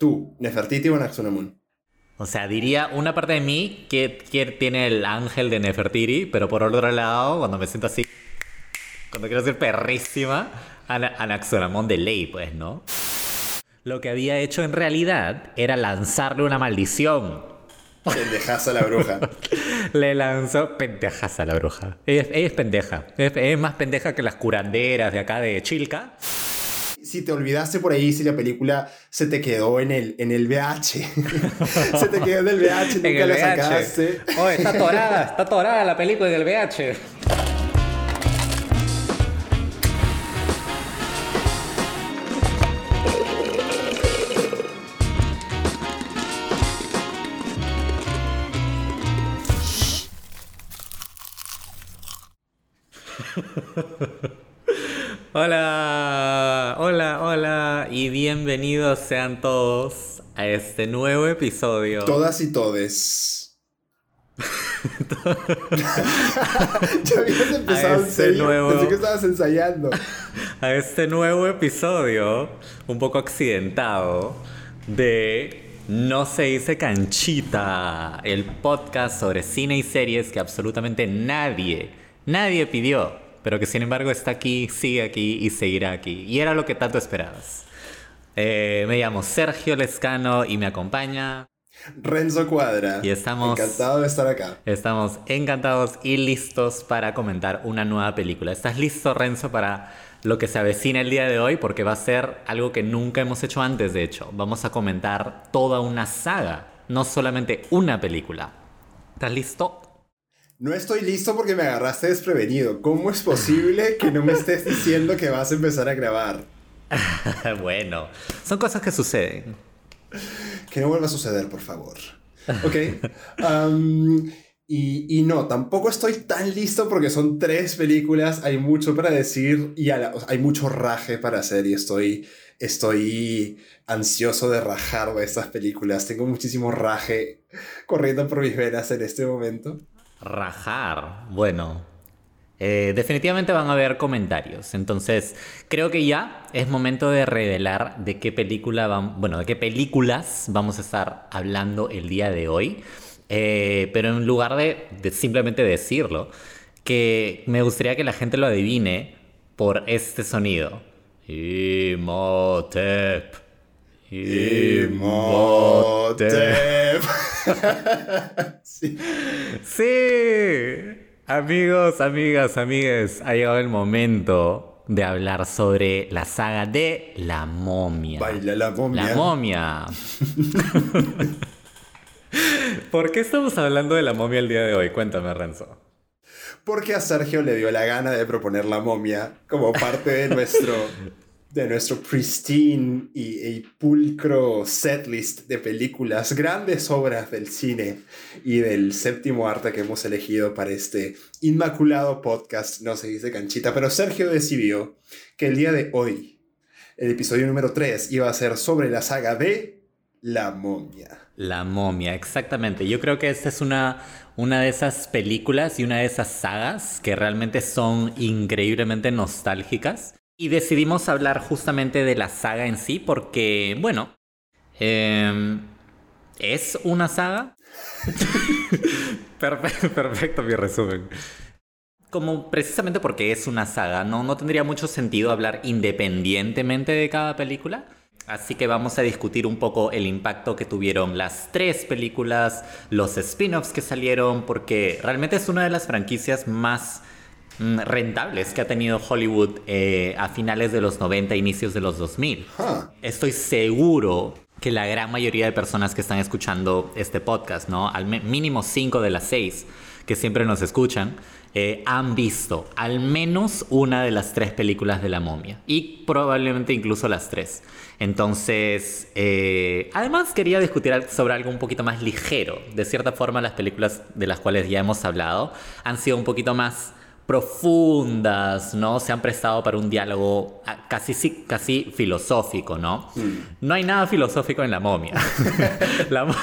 Tú, Nefertiti o Anaxunamun. O sea, diría una parte de mí que, que tiene el ángel de Nefertiti, pero por otro lado, cuando me siento así, cuando quiero ser perrísima, Ana- Anaxunamun de ley, pues, ¿no? Lo que había hecho en realidad era lanzarle una maldición. Pendejaza la bruja. Le lanzó pendejas a la bruja. Ella, es- ella es pendeja. Es, es más pendeja que las curanderas de acá de Chilca. Si te olvidaste por ahí, si la película se te quedó en el, en el VH. se te quedó en el VH, nunca En el la VH. sacaste. Oh, está torada, está torada la película del VH. Hola, hola, hola y bienvenidos sean todos a este nuevo episodio. Todas y todes. ya habías empezado en ese serio. nuevo- Pensé que estabas ensayando. a este nuevo episodio, un poco accidentado, de No se dice canchita, el podcast sobre cine y series que absolutamente nadie, nadie pidió, pero que sin embargo está aquí, sigue aquí y seguirá aquí. Y era lo que tanto esperabas. Eh, me llamo Sergio Lescano y me acompaña. Renzo Cuadra. Y estamos- Encantado de estar acá. Estamos encantados y listos para comentar una nueva película. ¿Estás listo, Renzo, para lo que se avecina el día de hoy? Porque va a ser algo que nunca hemos hecho antes, de hecho. Vamos a comentar toda una saga, no solamente una película. ¿Estás listo? No estoy listo porque me agarraste desprevenido. ¿Cómo es posible que no me estés diciendo que vas a empezar a grabar? bueno, son cosas que suceden. Que no vuelva a suceder, por favor. Ok. Am, y, y no, tampoco estoy tan listo porque son tres películas, hay mucho para decir y la- hay mucho raje para hacer y estoy, estoy ansioso de rajar de estas películas. Tengo muchísimo raje corriendo por mis venas en este momento. Rajar. Bueno, eh, definitivamente van a haber comentarios. Entonces, creo que ya es momento de revelar de qué película vam- bueno, de qué películas vamos a estar hablando el día de hoy. Eh, pero en lugar de, de simplemente decirlo, que me gustaría que la gente lo adivine por este sonido. Imhotep. Imhotep. Sí. Sí, amigos, amigas, amigues, ha llegado el momento de hablar sobre la saga de La momia. Baila la momia. La momia. ¿Por qué estamos hablando de la momia el día de hoy? Cuéntame, Renzo. Porque a Sergio le dio la gana de proponer la momia como parte de nuestro, de nuestro pristine y, y pulcro setlist de películas, grandes obras del cine y del séptimo arte que hemos elegido para este inmaculado podcast, no se dice canchita, pero Sergio decidió que el día de hoy, el episodio número 3, iba a ser sobre la saga de La momia. La momia, exactamente. Yo creo que esta es una, una de esas películas y una de esas sagas que realmente son increíblemente nostálgicas. Y decidimos hablar justamente de la saga en sí porque, bueno, em, es una saga. perfecto, perfecto mi resumen. Como precisamente porque es una saga, no, no tendría mucho sentido hablar independientemente de cada película. Así que vamos a discutir un poco el impacto que tuvieron las tres películas, los spin-offs que salieron, porque realmente es una de las franquicias más rentables que ha tenido Hollywood eh, a finales de los 90, inicios de los 2000. Huh. Estoy seguro que la gran mayoría de personas que están escuchando este podcast, ¿no? Al mínimo cinco de las seis que siempre nos escuchan, eh, han visto al menos una de las tres películas de la momia. Y probablemente incluso las tres. Entonces, eh, además quería discutir sobre algo un poquito más ligero. De cierta forma, las películas de las cuales ya hemos hablado han sido un poquito más profundas, ¿no? Se han prestado para un diálogo ah, casi, casi filosófico, ¿no? No hay nada filosófico en la momia. la, mo-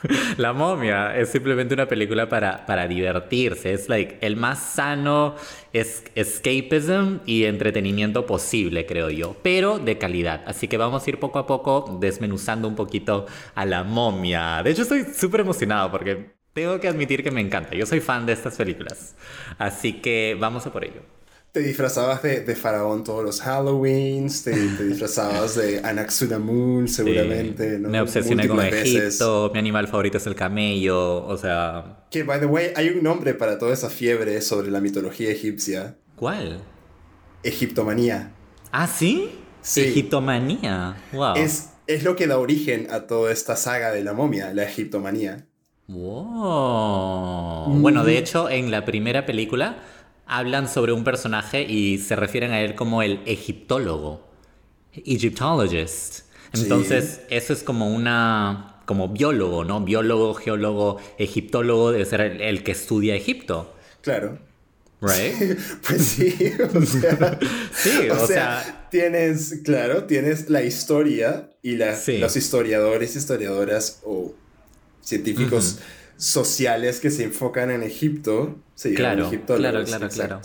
La momia es simplemente una película para, para divertirse. Es like el más sano es escapism y entretenimiento posible, creo yo. Pero de calidad. Así que vamos a ir poco a poco desmenuzando un poquito a la momia. De hecho, estoy súper emocionado porque tengo que admitir que me encanta. Yo soy fan de estas películas. Así que vamos a por ello te disfrazabas de, de, faraón todos los Halloweens, te, disfrazabas de Anaxunamun seguramente, ¿no? Me obsesioné con Egipto, mi animal favorito es el camello, o sea... Que, by the way, hay un nombre para toda esa fiebre sobre la mitología egipcia. ¿Cuál? Egiptomanía. ¿Ah, sí? Sí. Egiptomanía, wow. Es, es lo que da origen a toda esta saga de la momia, la egiptomanía. Wow. Bueno, de hecho, en la primera película hablan sobre un personaje y se refieren a él como el egiptólogo, Egyptologist. Entonces, eso es como una como biólogo, ¿no? Biólogo, geólogo, egiptólogo debe ser el, que estudia Egipto. Claro. Right? pues sí, o sea, sí, o, sea, tienes, claro, tienes la historia y los historiadores, historiadoras o científicos sociales que se enfocan en Egipto se claro, Claro, claro, claro.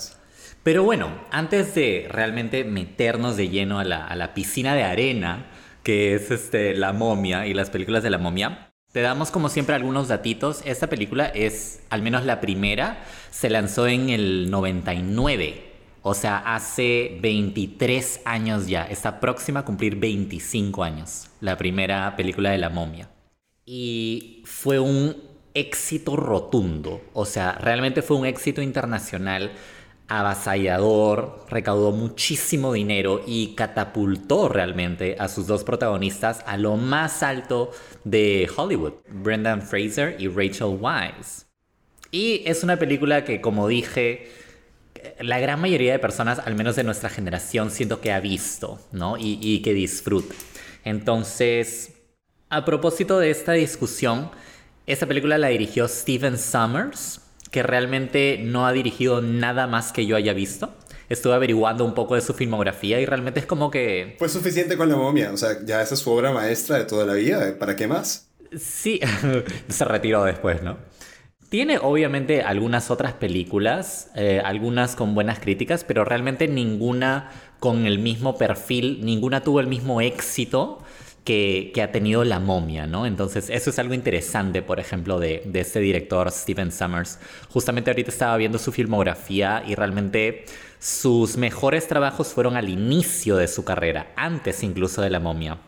Pero bueno, antes de realmente meternos de lleno a la, a la, piscina de arena, que es este, La momia y las películas de la momia, te damos como siempre algunos datitos. Esta película es, al menos la primera, se lanzó en el 99. O sea, hace 23 años ya. Está próxima a cumplir 25 años. La primera película de la momia. Y fue un éxito rotundo. O sea, realmente fue un éxito internacional avasallador, recaudó muchísimo dinero y catapultó realmente a sus dos protagonistas a lo más alto de Hollywood, Brendan Fraser y Rachel Weisz. Y es una película que, como dije, la gran mayoría de personas, al menos de nuestra generación, siento que ha visto, ¿no? Y, y que disfruta. Entonces, a propósito de esta discusión, esta película la dirigió Steven Summers, que realmente no ha dirigido nada más que yo haya visto. Estuve averiguando un poco de su filmografía y realmente es como que... Fue suficiente con la momia, o sea, ya esa es su obra maestra de toda la vida, ¿para qué más? Sí, se retiró después, ¿no? Tiene obviamente algunas otras películas, eh, algunas con buenas críticas, pero realmente ninguna con el mismo perfil, ninguna tuvo el mismo éxito que, ha tenido la momia, ¿no? Entonces, eso es algo interesante, por ejemplo, de, de este director, Steven Summers. Justamente ahorita estaba viendo su filmografía y realmente sus mejores trabajos fueron al inicio de su carrera, antes incluso de la momia.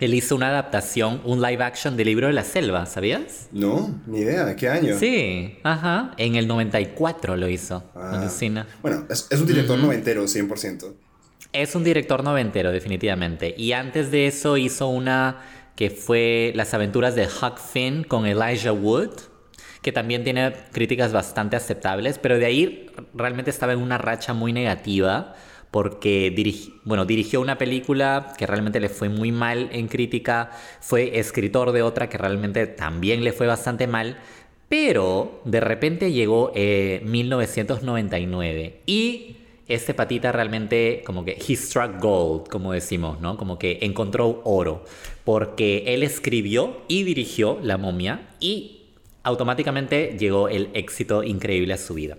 Él hizo una adaptación, un live action del libro de la selva, ¿sabías? No, ni idea. ¿Qué año? Sí, ajá. En el 94 lo hizo. Ah. Bueno, es, un director noventero, 100%. Es un director noventero, definitivamente. Y antes de eso hizo una que fue Las aventuras de Huck Finn con Elijah Wood, que también tiene críticas bastante aceptables, pero de ahí realmente estaba en una racha muy negativa porque dirigió una película que realmente le fue muy mal en crítica, fue escritor de otra que realmente también le fue bastante mal, pero de repente llegó eh, 1999 y este patita realmente como que he struck gold, como decimos, ¿no? Como que encontró oro, porque él escribió y dirigió La momia y automáticamente llegó el éxito increíble a su vida.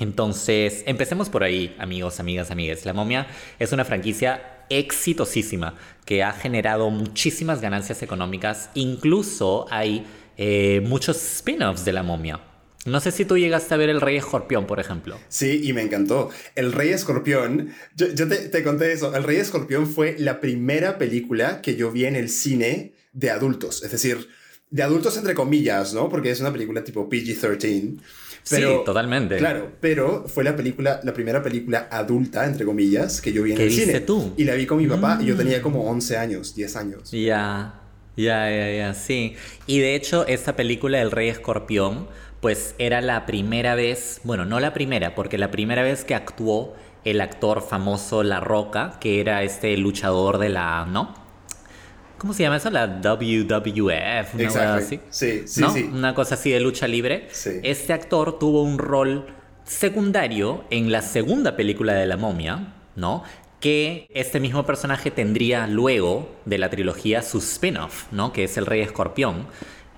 Entonces, empecemos por ahí, amigos, amigas, amigues. La momia es una franquicia exitosísima que ha generado muchísimas ganancias económicas. Incluso hay eh, muchos spin-offs de la momia. No sé si tú llegaste a ver El Rey Escorpión, por ejemplo. Sí, y me encantó. El Rey Escorpión, yo, te, conté eso, El Rey Escorpión fue la primera película que yo vi en el cine de adultos, es decir, de adultos entre comillas, ¿no? Porque es una película tipo PG-13. sí, totalmente. Claro, pero fue la película, la primera película adulta, entre comillas, que yo vi en el cine. tú? Y la vi con mi papá y yo tenía como 11 años, 10 años. Ya, ya, ya, ya, sí. Y de hecho, esta película, El Rey Escorpión, pues era la primera vez, bueno, no la primera, porque la primera vez que actuó el actor famoso La Roca, que era este luchador de la, ¿no? ¿Cómo se llama eso? La WWF, una cosa así. Sí, sí, sí. Una cosa así de lucha libre. Sí. Este actor tuvo un rol secundario en la segunda película de La Momia, ¿no? Que este mismo personaje tendría luego de la trilogía su spin-off, ¿no? Que es El Rey Escorpión.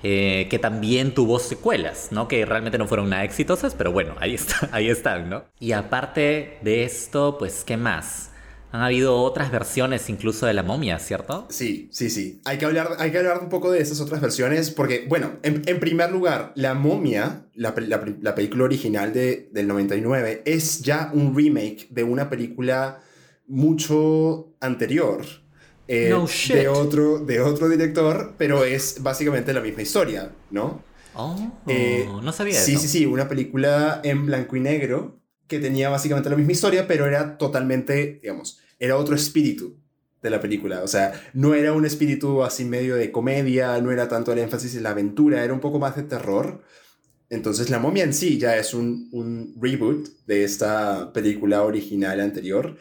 Eh, que también tuvo secuelas, ¿no? Que realmente no fueron nada exitosas, pero bueno, ahí, está, ahí están, ¿no? Y aparte de esto, pues, ¿qué más? Han habido otras versiones incluso de la momia, ¿cierto? Sí, sí, sí. Hay que hablar, hay que hablar un poco de esas otras versiones porque, bueno, en, primer lugar, la momia, la, la, película original de, del 99, es ya un remake de una película mucho anterior. Eh, no shit. De, otro, de otro director, pero es básicamente la misma historia, ¿no? Oh, eh, no sabía sí, Sí, sí, sí, una película en blanco y negro que tenía básicamente la misma historia, pero era totalmente, digamos, era otro espíritu de la película. O sea, no era un espíritu así medio de comedia, no era tanto el énfasis en la aventura, era un poco más de terror. Entonces la momia en sí ya es un, un reboot de esta película original anterior.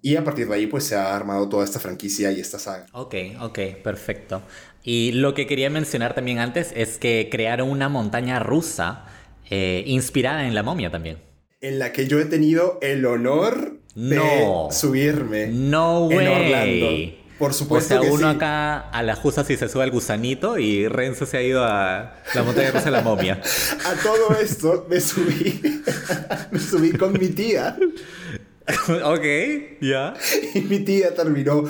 Y a partir de ahí pues se ha armado toda esta franquicia y esta saga. Ok, ok, perfecto. Y lo que quería mencionar también antes es que crearon una montaña rusa eh, inspirada en la momia también. En la que yo he tenido el honor no. subirme no way. en Orlando. Por supuesto. O sea, uno acá a la justa si se sube al gusanito y Renzo se ha ido a la montaña rusa de la momia. a todo esto me subí. me subí con mi tía. ok, ya. Y mi tía terminó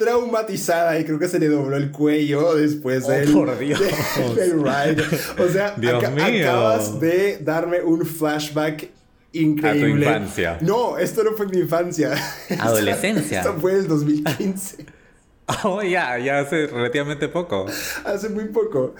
traumatizada y creo que se le dobló el cuello después oh, del, por Dios. ride. O sea, acabas de darme un flashback increíble. A tu infancia. No, esto no fue mi infancia. Adolescencia. esto fue el 2015. oh, ya, ya hace relativamente poco. hace muy poco.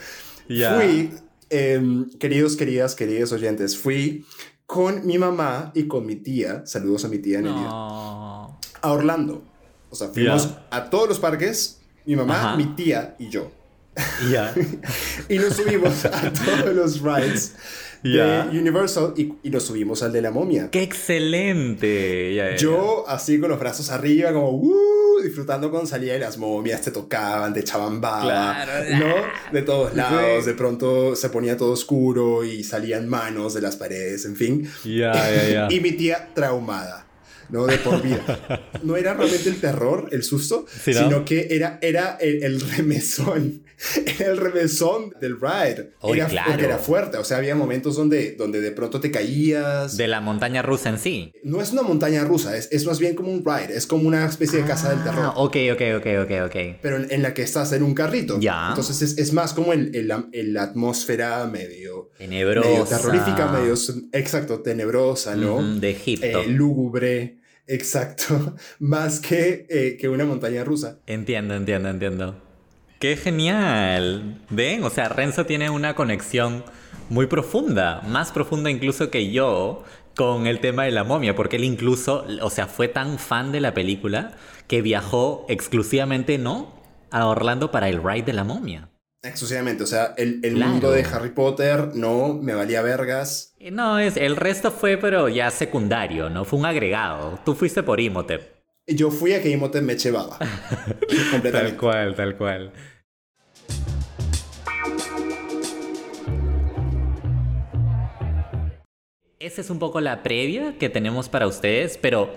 Fui, em, queridos, queridas, queridos oyentes, fui con mi mamá y con mi tía, saludos a mi tía Nelia, a Orlando. O sea, fuimos a todos los parques, mi mamá, mi tía y yo. Ya. y nos subimos a todos los rides de Universal y, y, nos subimos al de la momia. ¡Qué excelente! Yo así con los brazos arriba, como uh, disfrutando con salida de las momias, te tocaban, te echaban baba, ¿no? De todos lados, de pronto se ponía todo oscuro y salían manos de las paredes, en fin. Y mi tía traumada. ¿No? De por vida. No era realmente el terror, el susto, sino que era, era el, remesón. Era el remesón del ride. era, Porque era fuerte. O sea, había momentos donde, donde de pronto te caías. De la montaña rusa en sí. No es una montaña rusa, es, es más bien como un ride. Es como una especie de casa del terror. Ok, ok, ok, ok, ok. Pero en, la que estás en un carrito. Ya. Entonces es, es más como el, el, la atmósfera medio. Tenebrosa. Medio terrorífica, medio. Exacto, tenebrosa, ¿no? de Egipto. Eh, lúgubre. Exacto, más que, eh, que una montaña rusa. Entiendo, entiendo, entiendo. ¡Qué genial! ¿Ven? O sea, Renzo tiene una conexión muy profunda, más profunda incluso que yo, con el tema de la momia, porque él incluso, o sea, fue tan fan de la película que viajó exclusivamente, ¿no? A Orlando para el ride de la momia. Exclusivamente, o sea, el, el mundo de Harry Potter no me valía vergas. Eh, no, es, el resto fue, pero ya secundario, ¿no? Fue un agregado. Tú fuiste por Imhotep. Yo fui a que Imhotep me llevaba. Tal cual, tal cual. Esa es un poco la previa que tenemos para ustedes, pero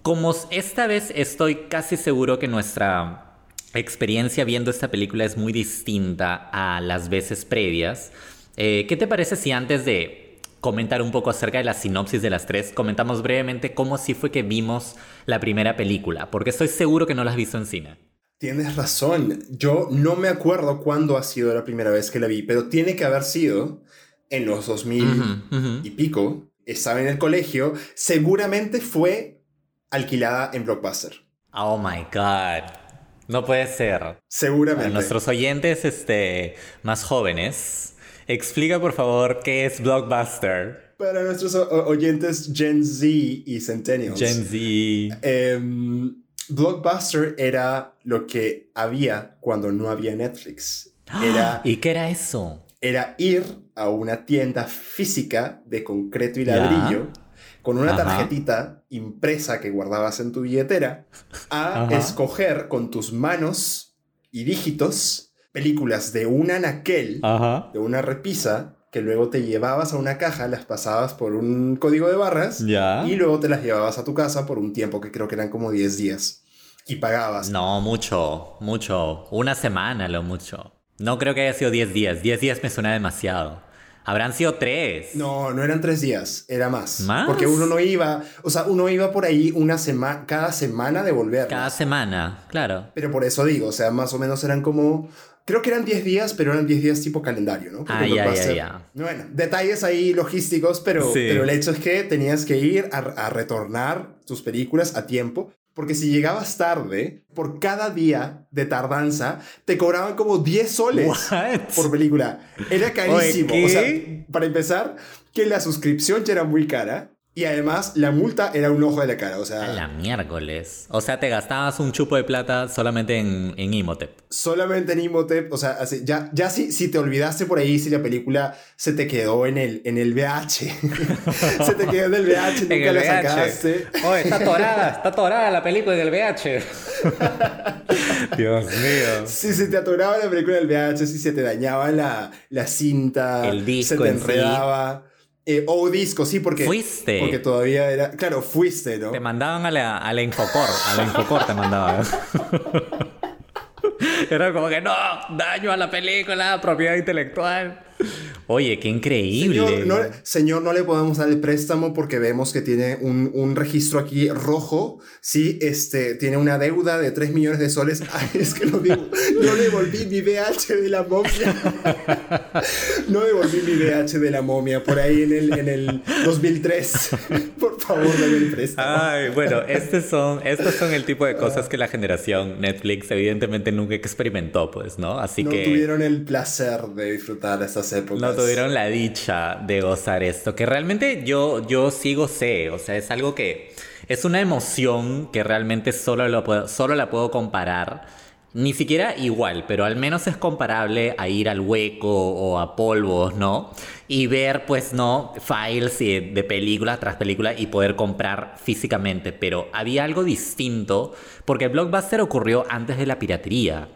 como esta vez estoy casi seguro que nuestra experiencia viendo esta película es muy distinta a las veces previas. Eh, ¿Qué te parece si antes de comentar un poco acerca de la sinopsis de las tres, comentamos brevemente cómo sí fue que vimos la primera película? Porque estoy seguro que no la has visto en cine. Tienes razón. Yo no me acuerdo cuándo ha sido la primera vez que la vi, pero tiene que haber sido en los 2000 y pico. Estaba en el colegio. Seguramente fue alquilada en Blockbuster. Oh my god. No puede ser. Seguramente. A nuestros oyentes este, más jóvenes, explica por favor qué es Blockbuster. Para nuestros oyentes Gen Z y Centennials. Gen Z. Em, Blockbuster era lo que había cuando no había Netflix. Era, ¿Y qué era eso? Era ir a una tienda física de concreto y ladrillo con una tarjetita impresa que guardabas en tu billetera a escoger con tus manos y dígitos películas de un anaquel, de una repisa, que luego te llevabas a una caja, las pasabas por un código de barras y luego te las llevabas a tu casa por un tiempo que creo que eran como 10 días. Y pagabas. No, mucho, mucho. Una semana lo mucho. No creo que haya sido 10 días. 10 días me suena demasiado. Habrán sido tres. No, no eran tres días, era más. ¿Más? Porque uno no iba, o sea, uno iba por ahí una semana, cada semana de volver. Cada semana, claro. Pero por eso digo, o sea, más o menos eran como, creo que eran 10 días, pero eran 10 días tipo calendario, ¿no? Porque Ah, ya, ya, Blockbuster- ya. Bueno, detalles ahí logísticos, pero, Sí. pero el hecho es que tenías que ir a, a retornar tus películas a tiempo. Porque si llegabas tarde, por cada día de tardanza, te cobraban como 10 soles por película. Era carísimo. Oye, O sea, para empezar, que la suscripción ya era muy cara. Y además, la multa era un ojo de la cara. O A sea, la miércoles. O sea, te gastabas un chupo de plata solamente en, en Imhotep. solamente en Imhotep, o sea, así, ya, ya si, si te olvidaste por ahí, si la película se te quedó en el, en el VH, se te quedó en el VH, nunca la sacaste. Oh, está atorada, está atorada la película del VH. Dios mío. Si se te atoraba la película del VH, si se te dañaba la, la cinta, El disco se te en sí. Eh, o disco, sí, porque, Fuiste. porque todavía era. Claro, fuiste, ¿no? Te mandaban a la, a la Infocor. A la Infocor te mandaban. Era como que no, daño a la película, propiedad intelectual. Oye, qué increíble. Señor no, señor, no le podemos dar el préstamo porque vemos que tiene un, un registro aquí rojo. Sí, este, tiene una deuda de 3 millones de soles. Ay, es que no, digo, no devolví mi VH de la momia. No devolví mi VH de la momia por ahí en el, en el 2003. Por favor, dame el préstamo. Ay, bueno, estos son, estos son el tipo de cosas que la generación Netflix evidentemente nunca experimentó, pues, ¿no? Así no que tuvieron el placer de disfrutar estas no tuvieron la dicha de gozar esto, que realmente yo, yo sí gocé, o sea, es algo que es una emoción que realmente solo, lo solo la puedo comparar. Ni siquiera igual, pero al menos es comparable a ir al hueco o a polvos, ¿no? Y ver, pues, ¿no? Files de película tras película y poder comprar físicamente. Pero había algo distinto porque el blockbuster ocurrió antes de la piratería.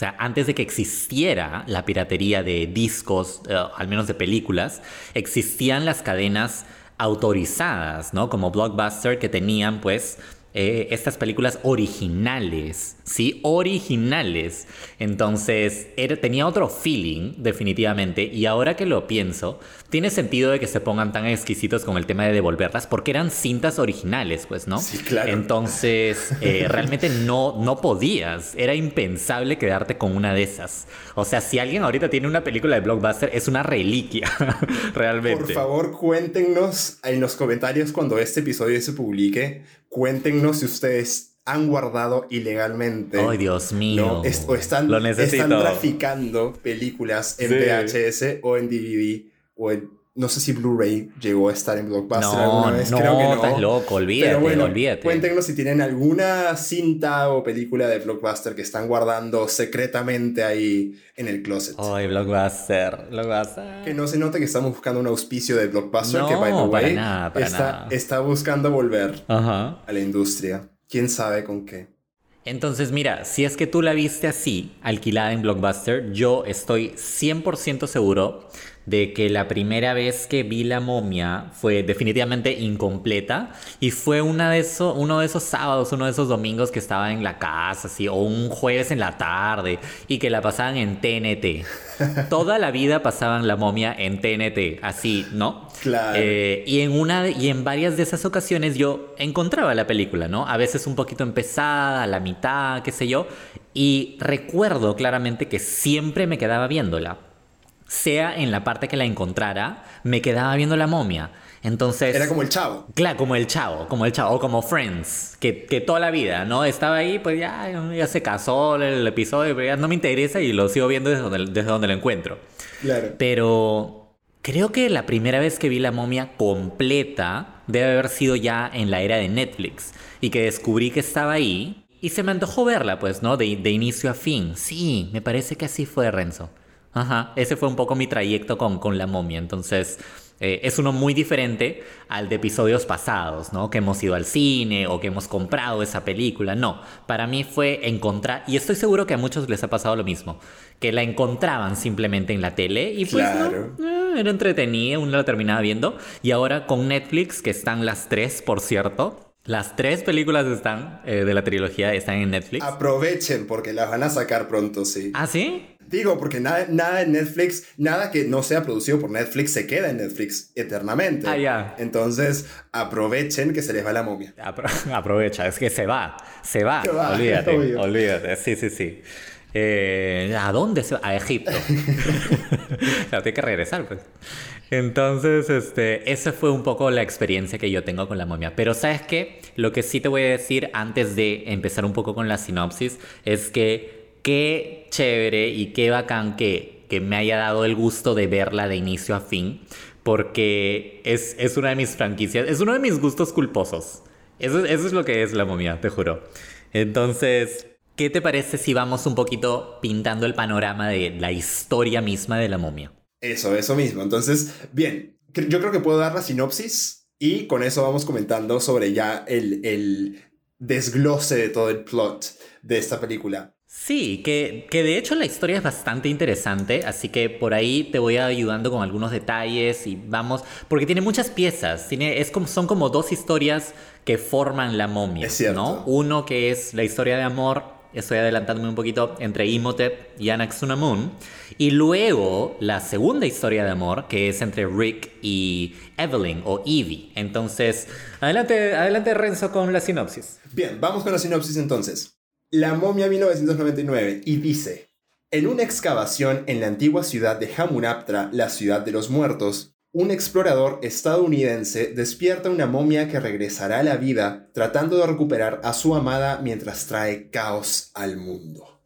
O sea, antes de que existiera la piratería de discos, eh, al menos de películas, existían las cadenas autorizadas, ¿no? Como Blockbuster, que tenían, pues, eh, estas películas originales, ¿sí? Originales. Entonces, era, tenía otro feeling, definitivamente. Y ahora que lo pienso, tiene sentido de que se pongan tan exquisitos con el tema de devolverlas, porque eran cintas originales, pues, ¿no? Sí, claro. Entonces, eh, realmente no, no podías. Era impensable quedarte con una de esas. O sea, si alguien ahorita tiene una película de Blockbuster, es una reliquia, realmente. Por favor, cuéntenos en los comentarios cuando este episodio se publique. Cuéntenos si ustedes han guardado ilegalmente. Ay, Dios mío. ¿no? Es- o están, Lo necesito. están traficando películas en Sí. VHS o en DVD o en. No sé si Blu-ray llegó a estar en Blockbuster No, alguna vez. no, Creo que no. estás loco, olvídate, Pero bueno, olvídate. Cuéntenos si tienen alguna cinta o película de Blockbuster que están guardando secretamente ahí en el closet. Ay, Blockbuster, Blockbuster. Que no se note que estamos buscando un auspicio de Blockbuster No, que, by the way, para nada, para está, nada. está buscando volver Ajá. a la industria. ¿Quién sabe con qué? Entonces, mira, si es que tú la viste así, alquilada en Blockbuster, yo estoy 100% seguro de que la primera vez que vi la momia fue definitivamente incompleta y fue una de esos, uno de esos sábados, uno de esos domingos que estaba en la casa, así, o un jueves en la tarde y que la pasaban en TNT. Toda la vida pasaban la momia en TNT, así, ¿no? Claro. Eh, y en una y en varias de esas ocasiones yo encontraba la película, ¿no? A veces un poquito empezada, a la mitad, qué sé yo, y recuerdo claramente que siempre me quedaba viéndola. Sea en la parte que la encontrara, me quedaba viendo la momia. Entonces, Era como el chavo. Claro, como el chavo, como el chavo, o como Friends, que, que toda la vida, ¿no? Estaba ahí, pues ya, ya se casó el episodio, pero ya no me interesa y lo sigo viendo desde donde, desde donde lo encuentro. Claro. Pero creo que la primera vez que vi la momia completa debe haber sido ya en la era de Netflix y que descubrí que estaba ahí y se me antojó verla, pues, ¿no? De, de inicio a fin. Sí, me parece que así fue, Renzo. Ajá, ese fue un poco mi trayecto con, con la momia. Entonces, eh, es uno muy diferente al de episodios pasados, ¿no? Que hemos ido al cine o que hemos comprado esa película. No, para mí fue encontrar, y estoy seguro que a muchos les ha pasado lo mismo, que la encontraban simplemente en la tele y pues Claro. no, eh, era entretenida, uno la terminaba viendo. Y ahora con Netflix, que están las tres, por cierto, Las tres películas están eh, de la trilogía están en Netflix. Aprovechen porque las van a sacar pronto, sí. ¿Ah, sí? Digo, porque nada, nada en Netflix, nada que no sea producido por Netflix se queda en Netflix eternamente. Ah, ya. Entonces, aprovechen que se les va la momia. Apro- aprovecha, es que se va, se va. Se va, olvídate, obvio. olvídate. Sí, sí, sí. Eh, ¿A dónde se va? A Egipto. claro, tiene que regresar, pues. Entonces, este, esa fue un poco la experiencia que yo tengo con la momia. Pero, ¿sabes qué? Lo que sí te voy a decir antes de empezar un poco con la sinopsis es que qué chévere y qué bacán que, que me haya dado el gusto de verla de inicio a fin. Porque es, es una de mis franquicias, es uno de mis gustos culposos. Eso, eso es lo que es la momia, te juro. Entonces, ¿qué te parece si vamos un poquito pintando el panorama de la historia misma de la momia? Eso, eso mismo. Entonces, bien, yo creo que puedo dar la sinopsis y con eso vamos comentando sobre ya el, el desglose de todo el plot de esta película. Sí, que, que de hecho la historia es bastante interesante, así que por ahí te voy ayudando con algunos detalles y vamos, porque tiene muchas piezas, tiene, es como, son como dos historias que forman la momia, Es cierto. ¿no? Uno que es la historia de amor, estoy adelantándome un poquito, entre Imhotep y Anaxunamun, y luego la segunda historia de amor, que es entre Rick y Evelyn o Evie. Entonces, adelante, adelante Renzo con la sinopsis. Bien, vamos con la sinopsis entonces. La momia 1999 y dice, en una excavación en la antigua ciudad de Hamunaptra, la ciudad de los muertos, un explorador estadounidense despierta una momia que regresará a la vida tratando de recuperar a su amada mientras trae caos al mundo.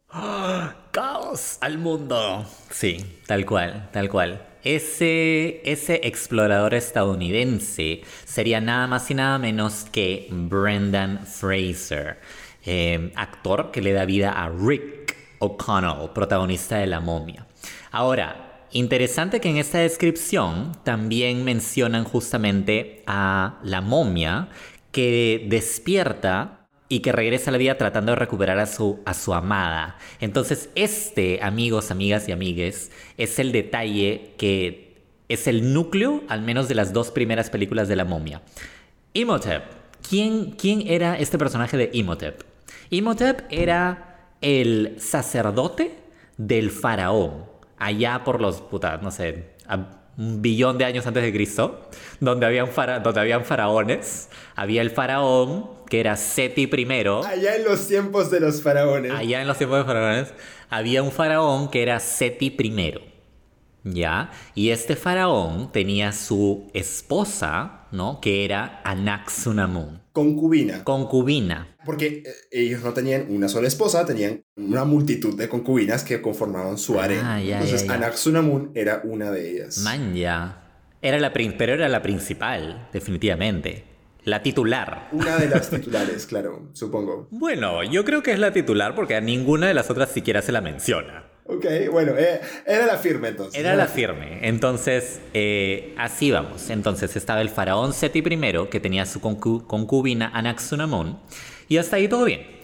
¡Caos al mundo! Sí, tal cual, tal cual. Ese, ese explorador estadounidense sería nada más y nada menos que Brendan Fraser, eh, actor que le da vida a Rick O'Connell, protagonista de La momia. Ahora, interesante que en esta descripción también mencionan justamente a la momia que despierta y que regresa a la vida tratando de recuperar a su, a su amada. Entonces, este, amigos, amigas y amigues, es el detalle que es el núcleo, al menos de las dos primeras películas de la momia. Imhotep. ¿Quién, quién era este personaje de Imhotep? Imhotep era el sacerdote del faraón, allá por los, puta, no sé, un billón de años antes de Cristo, donde habían, fara- donde habían faraones. Había el faraón, que era Seti I. Allá en los tiempos de los faraones. Allá en los tiempos de faraones, había un faraón que era Seti I. ¿Ya? Y este faraón tenía su esposa, ¿no? Que era Anaxunamun, Concubina. concubina. Porque eh, ellos no tenían una sola esposa, tenían una multitud de concubinas que conformaban su harem. Ah, ya, Entonces, ya, ya. Anaxunamun era una de ellas. Man, ya. Era la, pero era la principal, definitivamente. La titular. Una de las titulares, claro, supongo. Bueno, yo creo que es la titular porque a ninguna de las otras siquiera se la menciona. Ok, bueno, eh, era la firme entonces. Era la firme. Entonces, eh, así vamos. Entonces estaba el faraón Seti I, que tenía su concu- concubina Anaxunamun, y hasta ahí todo bien.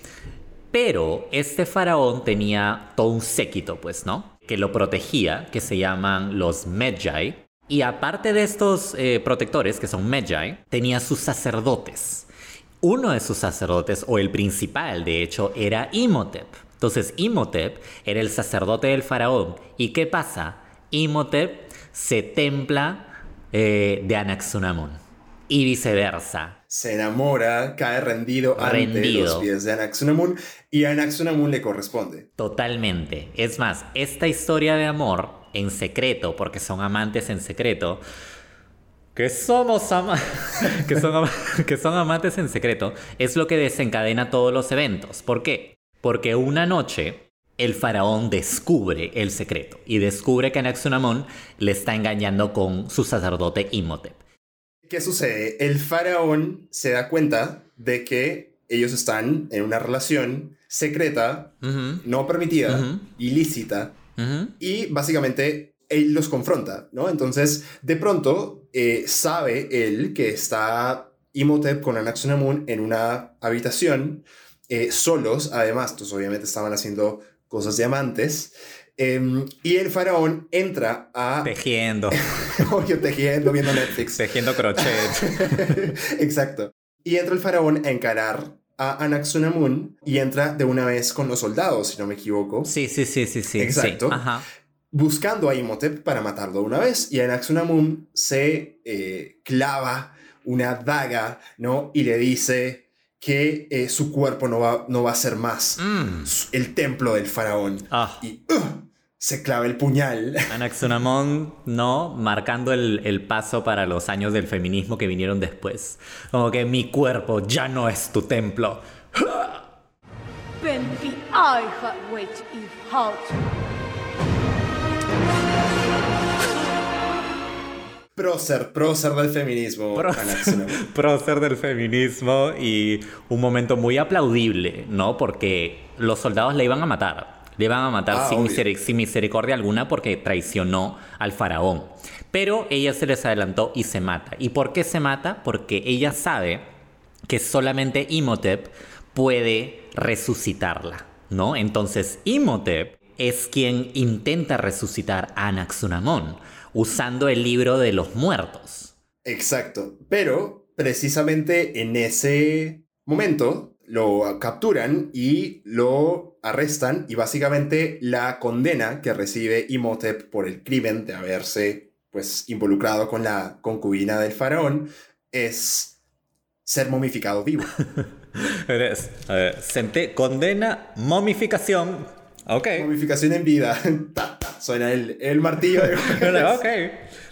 Pero este faraón tenía todo un séquito, pues, ¿no? Que lo protegía, que se llaman los Medjay. Y aparte de estos eh, protectores, que son Medjay, tenía sus sacerdotes. Uno de sus sacerdotes, o el principal, de hecho, era Imhotep. Entonces, Imhotep era el sacerdote del faraón. ¿Y qué pasa? Imhotep se templa eh, de Anaxunamun. Y viceversa. Se enamora, cae rendido, ante Rendido. los pies de Anaxunamun y a Anaxunamun le corresponde. Totalmente. Es más, esta historia de amor en secreto, porque son amantes en secreto, que somos ama- que, son ama- que son amantes en secreto, es lo que desencadena todos los eventos. ¿Por qué? Porque una noche el faraón descubre el secreto y descubre que Anaxunamun le está engañando con su sacerdote Imhotep. ¿Qué sucede? El faraón se da cuenta de que ellos están en una relación secreta, no permitida, ilícita, y básicamente él los confronta, ¿no? Entonces, de pronto, eh, sabe él que está Imhotep con Anaxunamun en una habitación, eh, solos, además, entonces obviamente estaban haciendo cosas de amantes, em, y el faraón entra a... Tejiendo, Obvio, tejiendo, viendo Netflix. tejiendo crochet. Exacto. Y entra el faraón a encarar a Anaxunamun y entra de una vez con los soldados, si no me equivoco. Sí, sí, sí, sí, sí. Exacto. sí, Ajá. Buscando a Imhotep para matarlo de una vez. Y Anaxunamun se eh, clava una daga, ¿no? Y le dice que eh, su cuerpo no va, no va a ser más Mm. el templo del faraón. Ah. Y ¡ugh! Se clava el puñal. Anaxunamón, ¿no? Marcando el, el paso para los años del feminismo que vinieron después. Como que mi cuerpo ya no es tu templo. Prócer, prócer del feminismo. Anaxunamun. prócer del feminismo y un momento muy aplaudible, ¿no? Porque los soldados le iban a matar. Le iban a matar Ah, sin, sin misericordia alguna porque traicionó al faraón. Pero ella se les adelantó y se mata. ¿Y por qué se mata? Porque ella sabe que solamente Imhotep puede resucitarla, ¿no? Entonces Imhotep es quien intenta resucitar a Anaxunamón usando el libro de los muertos. Exacto. Pero precisamente en ese momento lo capturan y lo arrestan y básicamente la condena que recibe Imhotep por el crimen de haberse pues involucrado con la concubina del faraón es ser momificado vivo. Sente- condena, momificación. Ok. Momificación en vida. Ta, ta, suena el, el martillo de ok.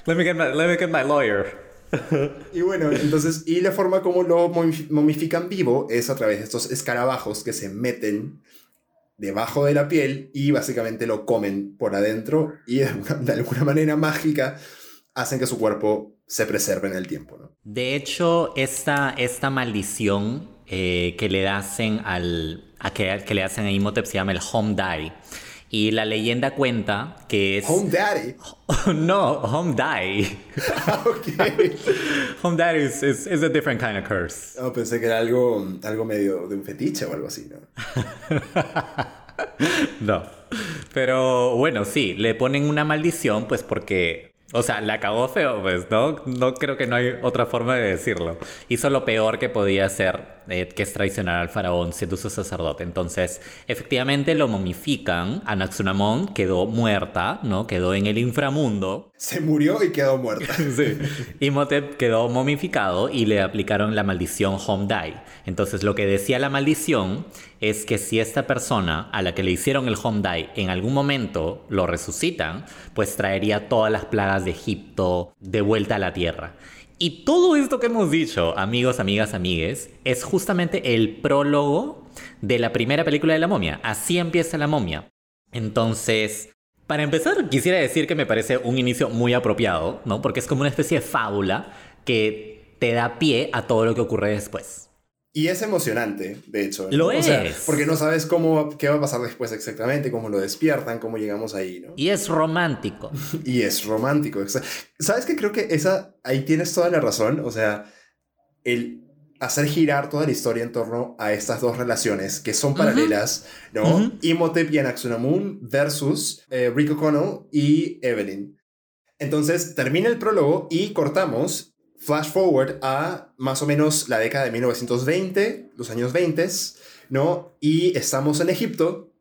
Let me get my, let me get my lawyer. Y bueno, entonces, y la forma como lo momi- momifican vivo es a través de estos escarabajos que se meten debajo de la piel y básicamente lo comen por adentro y de alguna, de alguna manera mágica hacen que su cuerpo se preserve en el tiempo, ¿no? De hecho, esta, esta maldición eh, que le hacen al a que, que le hacen a Imhotep se llama el Home Die. Y la leyenda cuenta que es... Home Daddy. no, Home Die. Ah, ok. Home Die is, is, is a different kind of curse. No, pensé que era algo, algo medio de un fetiche o algo así, ¿no? No. Pero bueno, sí, le ponen una maldición, pues porque. O sea, la cagó feo, pues, ¿no? No creo que no hay otra forma de decirlo. Hizo lo peor que podía hacer, eh, que es traicionar al faraón siendo su sacerdote. Entonces, efectivamente lo momifican. Anaxunamón quedó muerta, ¿no? Quedó en el inframundo. Se murió y quedó muerta. Sí. Imhotep quedó momificado y le aplicaron la maldición Home Die. Entonces lo que decía la maldición es que si esta persona a la que le hicieron el Home Die en algún momento lo resucitan, pues traería todas las plagas de Egipto de vuelta a la tierra. Y todo esto que hemos dicho, amigos, amigas, amigues, es justamente el prólogo de la primera película de la momia. Así empieza la momia. Entonces, para empezar, quisiera decir que me parece un inicio muy apropiado, ¿no? Porque es como una especie de fábula que te da pie a todo lo que ocurre después. Y es emocionante, de hecho. ¿no? Lo O sea, es. porque no sabes cómo, qué va a pasar después exactamente, cómo lo despiertan, cómo llegamos ahí, ¿no? Y es romántico. Y es romántico. ¿Sabes qué? Creo que esa, ahí tienes toda la razón. O sea, el hacer girar toda la historia en torno a estas dos relaciones que son paralelas, ¿no? Ujú. Imhotep y Anaxunamun versus eh, Rick O'Connell y Evelyn. Entonces, termina el prólogo y cortamos, flash forward a más o menos la década de 1920, los años 20, ¿no? Y estamos en Egipto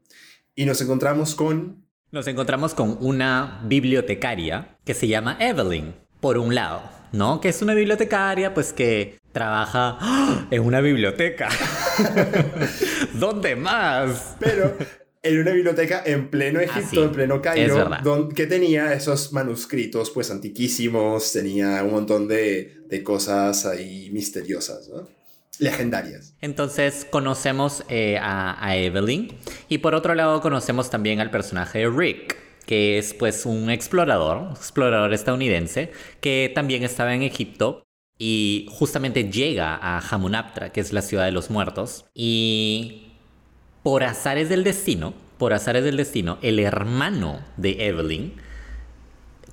y nos encontramos con Nos encontramos con una bibliotecaria que se llama Evelyn, por un lado, ¿no? Que es una bibliotecaria, pues que trabaja ¡Ah! en una biblioteca. ¿Dónde más? pero en una biblioteca en pleno Egipto, Ah, sí. en pleno Cairo, don- que tenía esos manuscritos pues antiquísimos, tenía un montón de, de cosas ahí misteriosas, ¿no? legendarias. Entonces conocemos eh, a, a Evelyn y por otro lado conocemos también al personaje de Rick, que es pues un explorador, explorador estadounidense, que también estaba en Egipto y justamente llega a Hamunaptra, que es la ciudad de los muertos, y por azares del destino, por azares del destino, el hermano de Evelyn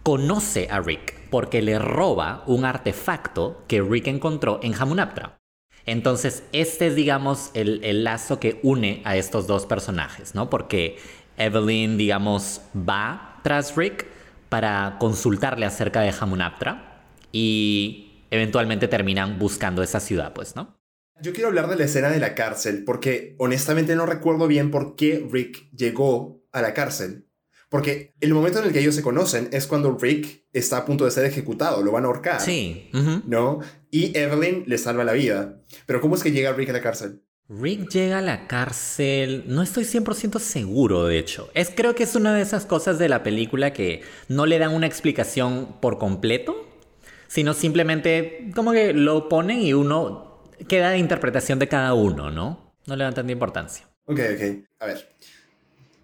conoce a Rick porque le roba un artefacto que Rick encontró en Hamunaptra. Entonces, este es, digamos, el, el lazo que une a estos dos personajes, ¿no? Porque Evelyn, digamos, va tras Rick para consultarle acerca de Hamunaptra y eventualmente terminan buscando esa ciudad, pues, ¿no? Yo quiero hablar de la escena de la cárcel, porque honestamente no recuerdo bien por qué Rick llegó a la cárcel. Porque el momento en el que ellos se conocen es cuando Rick está a punto de ser ejecutado, lo van a ahorcar. Sí. ¿No? Y Evelyn le salva la vida. Pero ¿cómo es que llega Rick a la cárcel? Rick llega a la cárcel, no estoy 100% seguro de hecho. Es creo que es una de esas cosas de la película que no le dan una explicación por completo, sino simplemente como que lo ponen y uno queda de interpretación de cada uno, ¿no? No le dan tanta importancia. Ok, ok. A ver.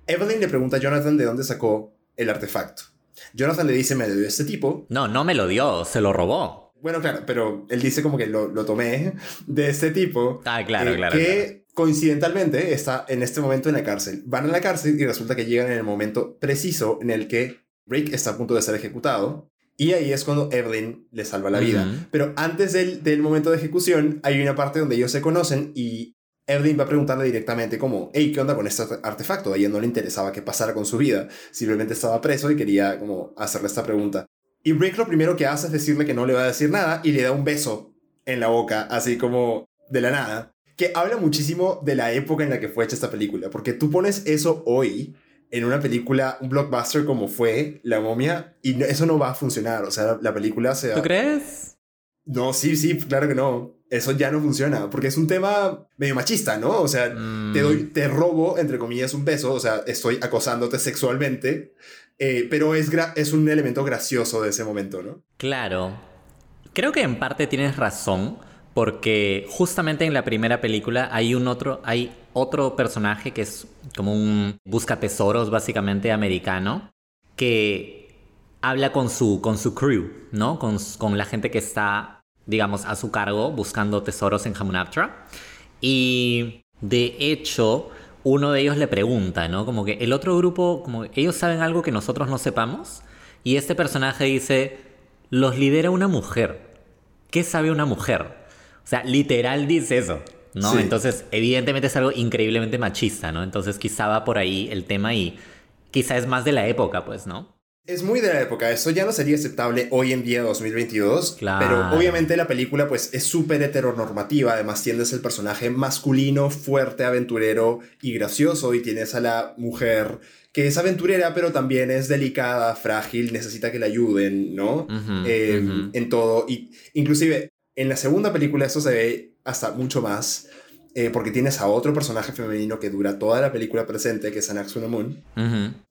Evelyn le pregunta a Jonathan de dónde sacó el artefacto. Jonathan le dice, me lo dio este tipo. No, no me lo dio, se lo robó. Bueno, claro, pero él dice como que lo, lo tomé de este tipo. Ah, claro, eh, claro. Que coincidentalmente está en este momento en la cárcel. Van a la cárcel y resulta que llegan en el momento preciso en el que Rick está a punto de ser ejecutado. Y ahí es cuando Evelyn le salva la vida. Pero antes del, del momento de ejecución, hay una parte donde ellos se conocen y Evelyn va a preguntarle directamente como, hey, ¿qué onda con este artefacto? A ella no le interesaba qué pasara con su vida. Simplemente estaba preso y quería como hacerle esta pregunta. Y Rick lo primero que hace es decirle que no le va a decir nada y le da un beso en la boca, así como de la nada. Que habla muchísimo de la época en la que fue hecha esta película. Porque tú pones eso hoy en una película, un blockbuster como fue La momia, y no- eso no va a funcionar. O sea, la película se va... ¿Tú crees? No, sí, sí, claro que no. Eso ya no funciona, porque es un tema medio machista, ¿no? O sea, Mm, te doy, te robo, entre comillas, un beso, o sea, estoy acosándote sexualmente, eh, pero es, es un elemento gracioso de ese momento, ¿no? Claro. Creo que en parte tienes razón, porque justamente en la primera película hay otro, hay otro personaje que es como un busca tesoros básicamente americano, que habla con su, con su crew, ¿no? Con, con la gente que está, digamos, a su cargo buscando tesoros en Hamunaptra. Y de hecho, uno de ellos le pregunta, ¿no? Como que el otro grupo, como ellos saben algo que nosotros no sepamos. Y este personaje dice, los lidera una mujer. ¿Qué sabe una mujer? O sea, literal dice eso, ¿no? Sí. Entonces, evidentemente es algo increíblemente machista, ¿no? Entonces, quizá va por ahí el tema y quizá es más de la época, pues, ¿no? Es muy de la época, eso ya no sería aceptable hoy en día 2022, Claro. pero obviamente la película pues es súper heteronormativa, además tienes el personaje masculino, fuerte, aventurero y gracioso y tienes a la mujer que es aventurera pero también es delicada, frágil, necesita que la ayuden, ¿no? Eh, ujú. En todo, y inclusive en la segunda película esto se ve hasta mucho más, eh, porque tienes a otro personaje femenino que dura toda la película presente, que es Anaxuna Moon.